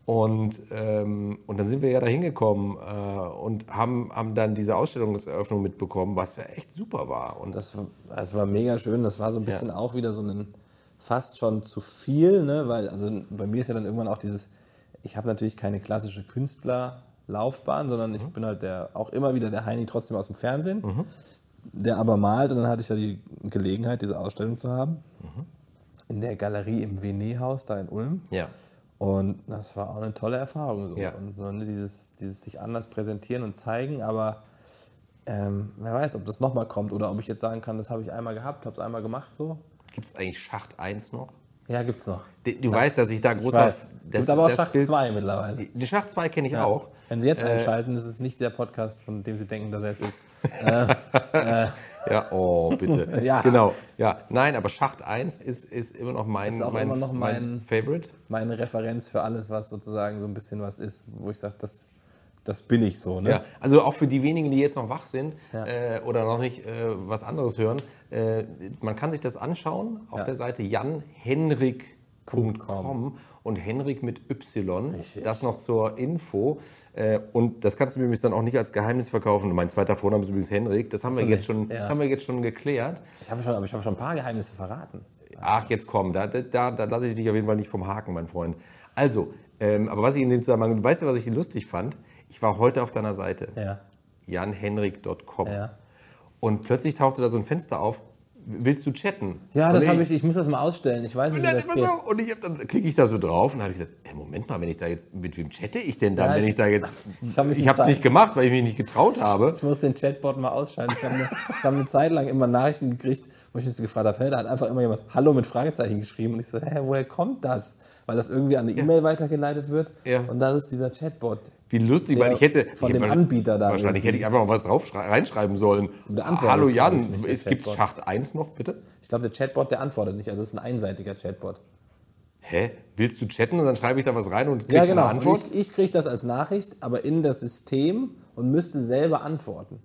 Und, ähm, und dann sind wir ja da hingekommen äh, und haben, haben dann diese Ausstellungseröffnung mitbekommen, was ja echt super war. Und Das war, das war mega schön. Das war so ein bisschen auch wieder so ein fast schon zu viel, ne? weil also bei mir ist ja dann irgendwann auch dieses, ich habe natürlich keine klassische Künstlerlaufbahn, sondern ich bin halt der auch immer wieder der Heini trotzdem aus dem Fernsehen, der aber malt und dann hatte ich ja die Gelegenheit, diese Ausstellung zu haben in der Galerie im Venet-Haus da in Ulm. ja. Und das war auch eine tolle Erfahrung. So. Ja. Und ne, dieses, dieses sich anders präsentieren und zeigen, aber ähm, wer weiß, ob das nochmal kommt oder ob ich jetzt sagen kann, das habe ich einmal gehabt, habe es einmal gemacht so. Gibt es eigentlich Schacht 1 noch? Ja, gibt's noch. Du du weißt, dass ich da großer. weiß. das- Gibt aber auch Bild- 2 mittlerweile. Den Schacht 2 kenne ich auch. Wenn Sie jetzt Äh, einschalten, das ist nicht der Podcast, von dem Sie denken, dass er es ist. Ja, oh, bitte. Ja. Genau. Ja, nein, aber Schacht 1 ist, ist immer noch mein, Ist auch mein, immer noch mein- Favorite. Meine Referenz für alles, was sozusagen so ein bisschen was ist, wo ich sage, das, das bin ich so. Ne? Ja, also auch für die wenigen, die jetzt noch wach sind Ja. äh, oder noch nicht äh, was anderes hören, äh, man kann sich das anschauen auf Ja. der Seite janhenrik.com und Henrik mit Y. Richtig. Das noch zur Info. Äh, und das kannst du mir übrigens dann auch nicht als Geheimnis verkaufen. Mein zweiter Vorname ist übrigens Henrik. Das haben, wir jetzt schon, Ja. haben wir jetzt schon geklärt. Ich habe schon, aber ich habe schon ein paar Geheimnisse verraten. Ach, jetzt komm, da, da, da lasse ich dich auf jeden Fall nicht vom Haken, mein Freund. Also, ähm, aber was ich in dem Zusammenhang, weißt du, was ich lustig fand? Ich war heute auf deiner Seite. Ja. janhenrik.com. Ja. Und plötzlich tauchte da so ein Fenster auf. Willst du chatten? Ja, das habe ich, ich muss das mal ausstellen. Ich weiß nicht, wie dann, das geht. so, und ich hab, dann klicke ich da so drauf und habe ich gesagt, ey, Moment mal, wenn ich da jetzt, mit wem chatte ich denn dann, Ja, wenn ich- ich da jetzt, ich hab nicht habe es nicht Zeit- gemacht, weil ich mich nicht getraut habe. Ich muss den Chatbot mal ausschalten. Ich habe eine, hab eine Zeit lang immer Nachrichten gekriegt, wo ich mich so gefragt habe, hey, da hat einfach immer jemand Hallo mit Fragezeichen geschrieben. Und ich so, hä, woher kommt das? Weil das irgendwie an eine E-Mail weitergeleitet wird. Ja. Und das ist dieser Chatbot. Wie lustig, weil ich hätte... von ich dem hätte- Anbieter da Wahrscheinlich irgendwie. hätte ich einfach mal was drauf reinschreiben sollen. Hallo Jan, es gibt. Schacht 1 noch, bitte? Ich glaube, der Chatbot, der antwortet nicht. Also es ist ein einseitiger Chatbot. Hä? Willst du chatten und dann schreibe ich da was rein und krieg Ja, genau. eine Und Antwort? ich ich kriege das als Nachricht, aber in das System und müsste selber antworten.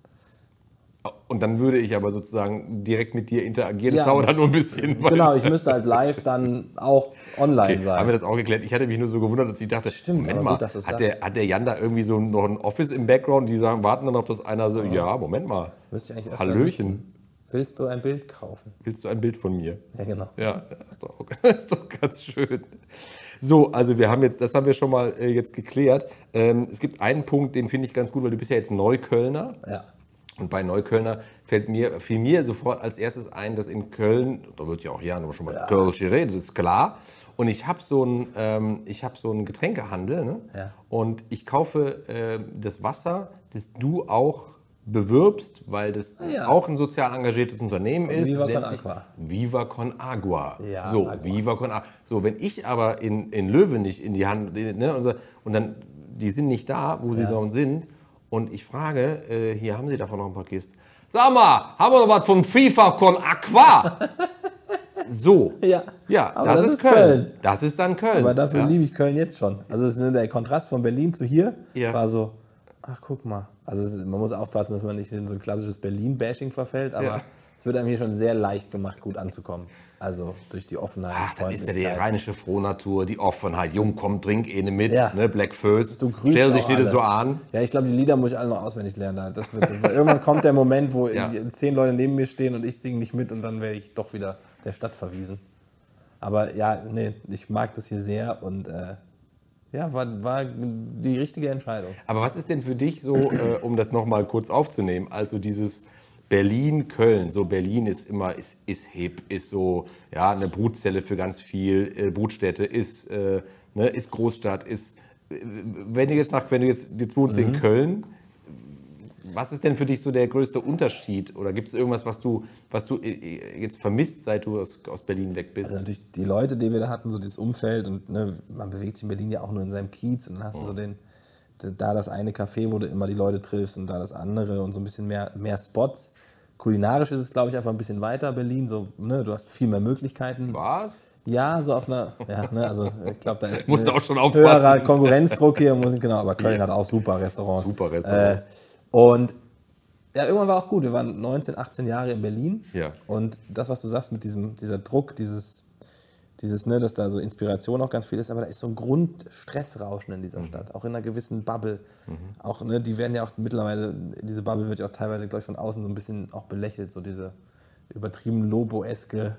Und dann würde ich aber sozusagen direkt mit dir interagieren. Ja. Das dauert dann nur ein bisschen. Genau, ich müsste halt live dann auch online Okay, sein. haben wir das auch geklärt? Ich hatte mich nur so gewundert, dass ich dachte, Stimmt, Moment mal, gut, hat, sagst. der, hat der Jan da irgendwie so noch ein Office im Background, die sagen, warten dann auf das einer so, ja, Moment mal, Müsste ich eigentlich öfter Hallöchen, nutzen. Willst du ein Bild kaufen? willst du ein Bild von mir? Ja, genau. Ja, ist doch, ist doch ganz schön. So, also wir haben jetzt, das haben wir schon mal äh, jetzt geklärt. Ähm, es gibt einen Punkt, den finde ich ganz gut, weil du bist ja jetzt Neuköllner. Ja. Und bei Neuköllner fällt mir, fiel mir sofort als erstes ein, dass in Köln, da wird ja auch ja schon mal Kölsch geredet, ist klar. Und ich habe so einen ähm, ich hab so einen Getränkehandel ne? Ja. und ich kaufe äh, das Wasser, das du auch bewirbst, weil das ja. auch ein sozial engagiertes Unternehmen ist. Viva Con Agua. Viva Con Agua. Ja, so, Agua. Viva Con Agua. So, wenn ich aber in, in Löwenich in die Hand, ne, und, dann, die sind nicht da, wo sie Ja. so sind, und ich frage, äh, hier haben sie davon noch ein paar Kisten. Sag mal, haben wir noch was von FIFA Con Aqua? So. Ja. Ja, das, das ist Köln. Köln. Das ist dann Köln. Aber dafür ja. liebe ich Köln jetzt schon. Also ist, ne, der Kontrast von Berlin zu hier Ja. war so, ach guck mal. Also ist, man muss aufpassen, dass man nicht in so ein klassisches Berlin-Bashing verfällt, aber Ja. es wird einem hier schon sehr leicht gemacht, gut anzukommen. Also durch die Offenheit. Ach, das ist ja die rheinische Frohnatur, die Offenheit. Jung, komm, trink eine mit. Ja. Ne, Black First. Du grüßt Stell dich nicht so an. Ja, ich glaube, die Lieder muss ich alle noch auswendig lernen. Das wird so. Irgendwann kommt der Moment, wo Ja. zehn Leute neben mir stehen und ich singe nicht mit und dann werde ich doch wieder der Stadt verwiesen. Aber ja, nee, ich mag das hier sehr und äh, ja, war, war die richtige Entscheidung. Aber was ist denn für dich so, äh, um das nochmal kurz aufzunehmen, also dieses Berlin-Köln, so Berlin ist immer, ist, ist hip, ist so, ja, eine Brutzelle für ganz viel, äh, Brutstätte, ist, äh, ne, ist Großstadt, ist, äh, wenn du jetzt nach, wenn du jetzt, jetzt wohnst Mhm. in Köln, was ist denn für dich so der größte Unterschied? Oder gibt es irgendwas, was du, was du äh, jetzt vermisst, seit du aus, aus Berlin weg bist? Also natürlich die Leute, die wir da hatten, so dieses Umfeld und ne, man bewegt sich in Berlin ja auch nur in seinem Kiez und dann hast du so den, da das eine Café, wo du immer die Leute triffst und da das andere und so ein bisschen mehr, mehr Spots. Kulinarisch ist es, glaube ich, einfach ein bisschen weiter Berlin. So, ne, du hast viel mehr Möglichkeiten. Was? Ja, so auf einer, ja, ne, also ich glaube, da ist Musst auch schon aufpassen. höherer Konkurrenzdruck hier, muss ich, genau, aber Köln hat auch super Restaurants. Super Restaurants. Äh, und ja, irgendwann war auch gut. Wir waren 19, 18 Jahre in Berlin. Ja. Und das, was du sagst mit diesem, dieser Druck, dieses, dieses, ne, dass da so Inspiration auch ganz viel ist, aber da ist so ein Grundstressrauschen in Mhm. dieser Stadt, auch in einer gewissen Bubble. Auch, ne, die werden ja auch mittlerweile, diese Bubble wird ja auch teilweise, glaube ich, von außen so ein bisschen auch belächelt, so diese übertrieben Lobo-eske.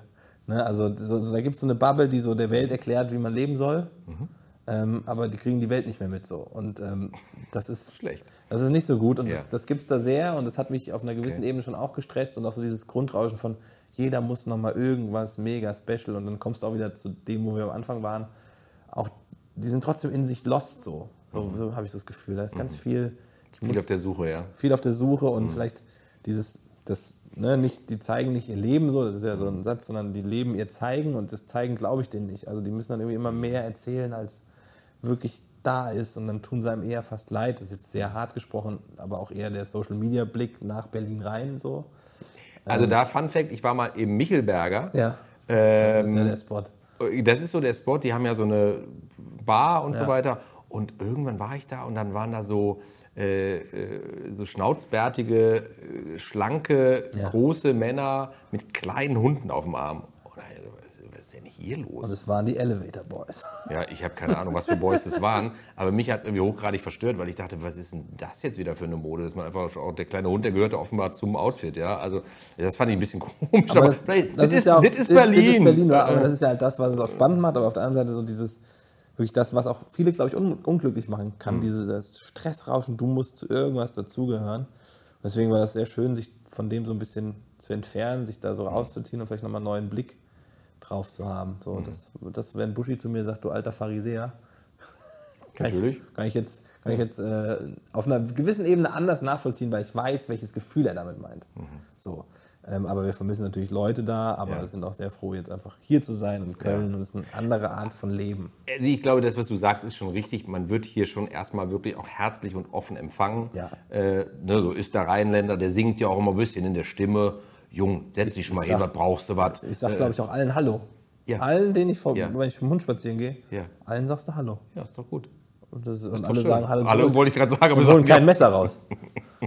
Ne, also so, so, da gibt es so eine Bubble, die so der Welt erklärt, wie man leben soll. Mhm. Ähm, aber die kriegen die Welt nicht mehr mit so. Und ähm, das ist Schlecht. Das ist nicht so gut und Ja. das, das gibt es da sehr und das hat mich auf einer gewissen Okay. Ebene schon auch gestresst und auch so dieses Grundrauschen von jeder muss nochmal irgendwas mega special und dann kommst du auch wieder zu dem, wo wir am Anfang waren. Auch die sind trotzdem in sich lost so. So, so habe ich das Gefühl. Da ist ganz viel. Mhm. Viel auf der Suche, ja. viel auf der Suche und Mhm. vielleicht dieses, das, ne, nicht, die zeigen nicht ihr Leben so, das ist ja so Mhm. ein Satz, sondern die leben ihr Zeigen und das Zeigen glaube ich denen nicht. Also die müssen dann irgendwie immer mehr erzählen, als wirklich da ist und dann tun sie einem eher fast leid. Das ist jetzt sehr hart gesprochen, aber auch eher der Social Media Blick nach Berlin rein so. Also da Fun Fact, ich war mal im Michelberger. Ja. Ähm, das ist ja der Spot. Das ist so der Spot, die haben ja so eine Bar und so Ja. weiter. Und irgendwann war ich da und dann waren da so, äh, äh, so schnauzbärtige, äh, schlanke, Ja. große Männer mit kleinen Hunden auf dem Arm. Und da, was, was ist denn hier los? Und es waren die Elevator Boys. Ja, ich habe keine Ahnung, was für Boys das waren, aber mich hat es irgendwie hochgradig verstört, weil ich dachte, was ist denn das jetzt wieder für eine Mode? Dass man einfach auch der kleine Hund, der gehörte offenbar zum Outfit, ja. Also das fand ich ein bisschen komisch, aber, das, vielleicht- das, ist ja auch, das ist Berlin. Das ist Berlin, ja, aber das ist ja halt das, was es auch spannend macht. Aber auf der anderen Seite so dieses, wirklich das, was auch viele, glaube ich, un unglücklich machen kann, Mhm. dieses Stressrauschen, du musst zu irgendwas dazugehören. Deswegen war das sehr schön, sich von dem so ein bisschen zu entfernen, sich da so rauszuziehen und vielleicht nochmal einen neuen Blick drauf zu haben. So, Mhm. das, das, wenn Buschi zu mir sagt, du alter Pharisäer, kann Natürlich. ich, kann ich jetzt, kann ich jetzt äh, auf einer gewissen Ebene anders nachvollziehen, weil ich weiß, welches Gefühl er damit meint. So. Ähm, aber wir vermissen natürlich Leute da, aber Ja. sind auch sehr froh, jetzt einfach hier zu sein in Köln und es ist eine andere Art von Leben. Also ich glaube, das, was du sagst, ist schon richtig. Man wird hier schon erstmal wirklich auch herzlich und offen empfangen. Ja. Äh, ne, so ist der Rheinländer, der singt ja auch immer ein bisschen in der Stimme. Jung, setz dich mal ich hin, sag- was brauchst du was? Ich sag, glaube ich, auch allen Hallo. ja. Allen, denen ich vor, Ja. wenn ich mit dem Hund spazieren gehe, Ja. allen sagst du Hallo. Ja, ist doch gut. Und, das, und alle schön. sagen Hallo. Hallo wollte ich gerade sagen, aber sagen holen kein. Messer raus.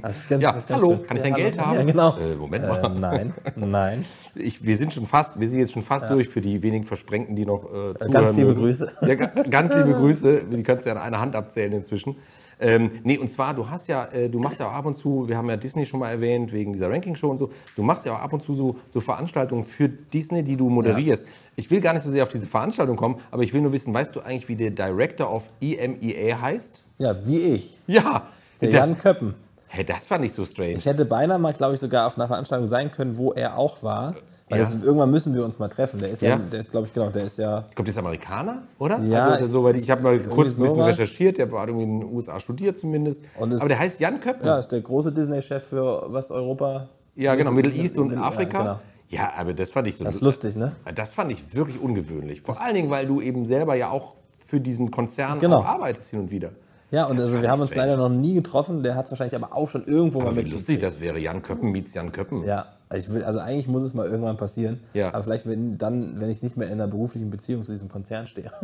Das ist ganz, Ja, das hallo, schön. kann ich dein hallo. Geld haben? Ja, genau. Äh, Moment Äh, mal. nein, nein. Ich, wir sind schon fast, wir sind jetzt schon fast durch für die wenigen Versprengten, die noch äh, zuhören ganz liebe. Grüße. Ja, ga- ganz liebe Grüße. Die kannst du ja an einer Hand abzählen inzwischen. Ähm, nee, und zwar, du hast ja, äh, du machst ja auch ab und zu, wir haben ja Disney schon mal erwähnt, wegen dieser Ranking-Show und so, du machst ja auch ab und zu so, so Veranstaltungen für Disney, die du moderierst. Ich will gar nicht so sehr auf diese Veranstaltung kommen, aber ich will nur wissen, weißt du eigentlich, wie der Director of EMEA heißt? Ja, wie ich. Ja, Der das, Jan Köppen. Hey, das fand ich so strange. Ich hätte beinahe mal, glaube ich, sogar auf einer Veranstaltung sein können, wo er auch war. Weil Ja. das, irgendwann müssen wir uns mal treffen. Der ist ja, Ja. der ist, glaube ich, genau, der ist ja. Kommt das Amerikaner, oder? Ja, also, ich- soweit ich, ich habe mal kurz ein bisschen sowas. recherchiert, der hat irgendwie in den USA studiert zumindest. Und es- Aber der heißt Jan Köppen. Ja, ist der große Disney-Chef für was Europa. Ja, genau, Middle East und Ja, Afrika. genau. Ja, aber das fand ich so. Das ist lustig, ne? Das fand ich wirklich ungewöhnlich. Vor allen Dingen, weil du eben selber ja auch für diesen Konzern Genau. arbeitest hin und wieder. Ja, und Das also wir haben uns leider noch nie getroffen. Der hat es wahrscheinlich aber auch schon irgendwo mal Aber wie mitgekriegt. lustig das wäre, Jan Köppen meets Jan Köppen. Ja, Also, ich will, also eigentlich muss es mal irgendwann passieren. Ja. Aber vielleicht wenn, dann, wenn ich nicht mehr in einer beruflichen Beziehung zu diesem Konzern stehe.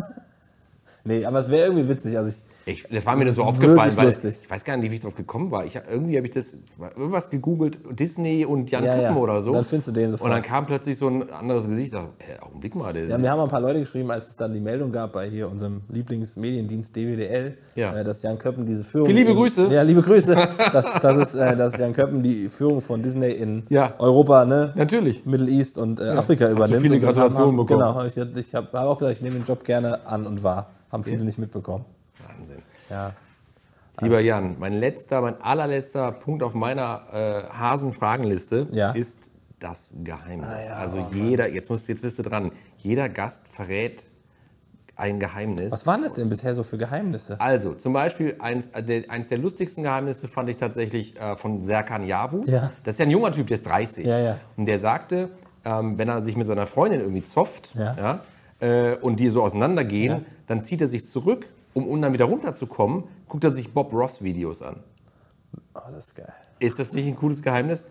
nee, aber es wäre irgendwie witzig. Also ich, Ich, das war mir Das so aufgefallen, weil lustig. ich weiß gar nicht, wie ich drauf gekommen war. Ich, irgendwie habe ich das irgendwas gegoogelt, Disney und Jan Ja, Kuppen ja. oder so. Und dann findest du den sofort. Und dann kam plötzlich so ein anderes Gesicht. Ich dachte, hä, Augenblick mal. Der, Ja, mir haben ein paar Leute geschrieben, als es dann die Meldung gab bei hier unserem Lieblingsmediendienst DWDL, Ja. äh, dass Jan Köppen diese Führung. Viele liebe in- Grüße. Ja, liebe Grüße. dass, dass, es, äh, dass Jan Köppen die Führung von Disney in. Europa, ne? Natürlich. Middle East und äh, Afrika übernimmt. viele Und dann Gratulationen bekommen. Genau, ich, ich habe hab auch gesagt, ich nehme den Job gerne an und wahr. Haben viele nicht mitbekommen. Wahnsinn. Ja. Lieber Jan, mein letzter, mein allerletzter Punkt auf meiner äh, Hasen-Fragenliste Ja. ist das Geheimnis. Ah ja, also jeder, jetzt, musst, jetzt bist du dran, jeder Gast verrät ein Geheimnis. Was waren das denn bisher so für Geheimnisse? Also, zum Beispiel, eins, äh, der, eins der lustigsten Geheimnisse fand ich tatsächlich äh, von Serkan Yavuz. Ja. Das ist ja ein junger Typ, der ist 30. Ja, ja. Und der sagte, ähm, wenn er sich mit seiner Freundin irgendwie zofft Ja. Äh, und die so auseinandergehen, Ja. dann zieht er sich zurück, um, um dann wieder runterzukommen, guckt er sich Bob Ross-Videos an. Oh, das ist geil. Ist das nicht ein cooles Geheimnis?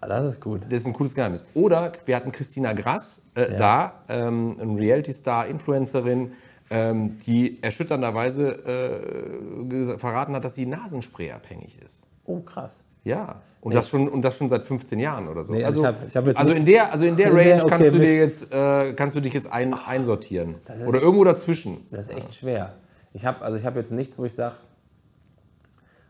Das ist gut. Das ist ein cooles Geheimnis. Oder wir hatten Christina Grass äh, da, ähm, eine Reality-Star, Influencerin, ähm, die erschütternderweise äh, verraten hat, dass sie Nasenspray abhängig ist. Oh, krass. Ja. Und, das schon, und das schon seit 15 Jahren oder so. Nee, also ich hab- ich hab also in der, also in der In Range der- okay, kannst, du dir jetzt, äh, kannst du dich jetzt ein, einsortieren. ist Oder irgendwo dazwischen. Das ist echt schwer. Ich habe also ich habe jetzt nichts, wo ich sage,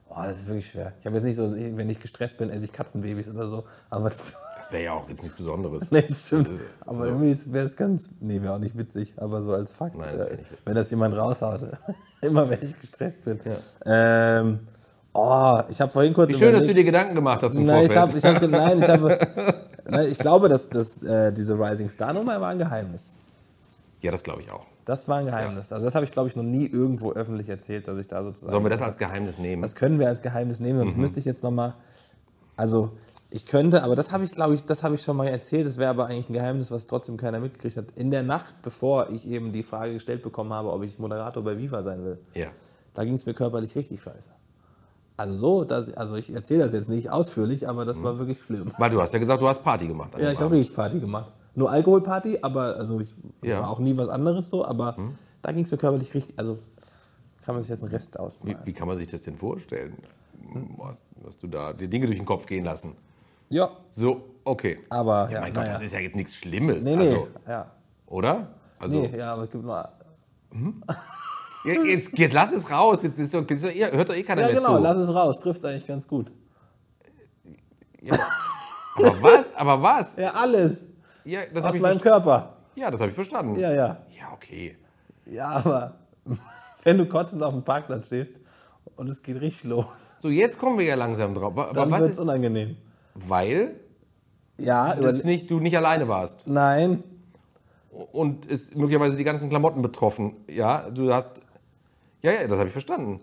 oh, das ist wirklich schwer. Ich habe jetzt nicht so, wenn ich gestresst bin, esse ich Katzenbabys oder so. Aber das, Das wäre ja auch jetzt nichts Besonderes. nee, das stimmt. Aber irgendwie wäre es ganz, nee, wäre auch nicht witzig. Aber so als Fakt, Nein, das äh, wenn das jemand raushaut, immer wenn ich gestresst bin. Ähm, oh, ich habe vorhin kurz Wie schön, dass du überlegt- dir Gedanken gemacht hast im Nein, ich habe, ich habe, nein, ich habe, nein, ich glaube, dass, dass äh, diese Rising Star Nummer war ein Geheimnis. ja, das glaube ich auch. Das war ein Geheimnis. Also das habe ich, glaube ich, noch nie irgendwo öffentlich erzählt, dass ich da sozusagen. Sollen wir das als Geheimnis nehmen? Das können wir als Geheimnis nehmen, sonst Mhm. müsste ich jetzt noch mal. Also ich könnte, aber das habe ich, glaube ich, das habe ich schon mal erzählt. Das wäre aber eigentlich ein Geheimnis, was trotzdem keiner mitgekriegt hat. In der Nacht, bevor ich eben die Frage gestellt bekommen habe, ob ich Moderator bei Viva sein will, ja. da ging es mir körperlich richtig scheiße. Also so, dass, also ich erzähle das jetzt nicht ausführlich, aber das war wirklich schlimm. Weil du hast ja gesagt, du hast Party gemacht. Ja, ich habe richtig Party gemacht. Nur Alkoholparty, aber also ich Ja. war auch nie was anderes so, aber da ging es mir körperlich richtig, also kann man sich jetzt einen Rest Wie, ausmalen. wie kann man sich das denn vorstellen? Hast, hast du da die Dinge durch den Kopf gehen lassen? Ja, So, okay. aber ja, mein Gott, naja. das ist ja jetzt nichts Schlimmes. Nee, nee, Also, ja. oder? Also, Nee, ja, aber es gibt nur. Ja, jetzt, jetzt lass es raus. Jetzt ist doch, ist doch, eh- hört doch eh keiner Ja, mehr genau, zu. lass es raus. Trifft eigentlich ganz gut. Ja, aber, aber was? Aber was? Ja, alles. Ja, das Aus habe meinem Körper. ja, das hab ich verstanden. Ja, ja. Ja, okay. Ja, aber wenn du kotzend auf dem Parkplatz stehst und es geht richtig los, So, jetzt kommen wir ja langsam drauf. Aber dann wird es unangenehm. weil Ja, über, das nicht, du nicht alleine warst. nein. und ist möglicherweise die ganzen Klamotten betroffen. Ja, du hast. Ja, ja, das habe ich verstanden.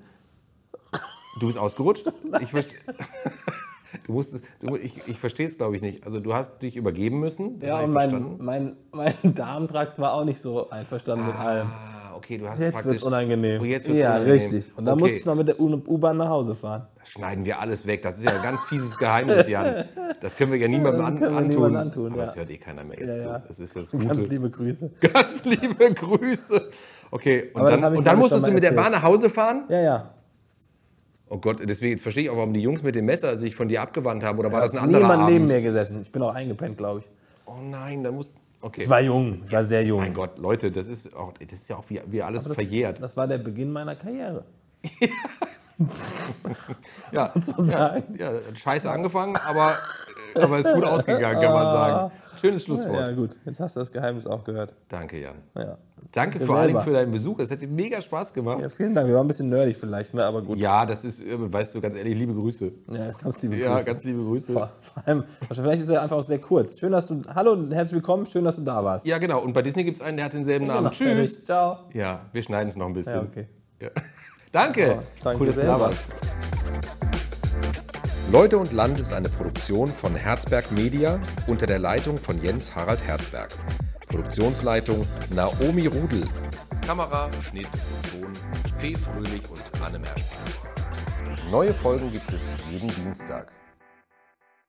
Du bist ausgerutscht. Ich verste- Du musstest, du, ich, ich verstehe es, glaube ich, nicht. Also du hast dich übergeben müssen. Ja, und mein, mein, mein Darmtrakt war auch nicht so einverstanden mit allem. Ah, okay, du hast Jetzt praktisch. wird es unangenehm. Oh, jetzt wird's ja, unangenehm. richtig. Und dann okay. musste ich noch mit der U-Bahn nach Hause fahren. Das schneiden wir alles weg. Das ist ja ein ganz fieses Geheimnis, Jan. Das können wir ja niemandem an, antun. niemandem antun, Aber ja. das hört eh keiner mehr jetzt Ja, ja. Das ist das Ganz Gute. liebe Grüße. Ganz liebe Grüße. Okay, und Aber dann, und dann musstest du mit der. Bahn nach Hause fahren? Ja, ja. Oh Gott, deswegen jetzt verstehe ich auch, warum die Jungs mit dem Messer sich von dir abgewandt haben. Oder war das ein anderer Niemand Abend? neben mir gesessen. Ich bin auch eingepennt, glaube ich. Oh nein, dann muss. Okay. Ich war jung. Ich war sehr jung. mein Gott, Leute, das ist auch, das ist ja auch wie, wie alles das, verjährt. das war der Beginn meiner Karriere. ja, sozusagen. ja, hat scheiße angefangen, aber, äh, aber ist gut ausgegangen, kann man sagen. Schönes Schlusswort. Ja, gut. Jetzt hast du das Geheimnis auch gehört. Danke, Jan. Ja. Danke vor allem für deinen Besuch. Es hat dir mega Spaß gemacht. ja, vielen Dank. Wir waren ein bisschen nerdig vielleicht, ne? aber gut. Ja, das ist, weißt du, ganz ehrlich, liebe Grüße. Ja, ganz liebe Grüße. Ja, ganz liebe Grüße. Vor, vor allem, also vielleicht ist er einfach auch sehr kurz. Schön, dass du. Hallo und herzlich willkommen. Schön, dass du da warst. Ja, genau. Und bei Disney gibt es einen, der hat denselben Namen. Genau, Tschüss. fertig. Ciao. Ja, wir schneiden es noch ein bisschen. Ja, okay. Ja. Danke. danke cool, dass du da warst. Leute und Land ist eine Produktion von Herzberg Media unter der Leitung von Jens Harald Herzberg. Produktionsleitung Naomi Rudel. Kamera, Schnitt und Ton Fee Fröhlich und Anne Merschmann. Neue Folgen gibt es jeden Dienstag.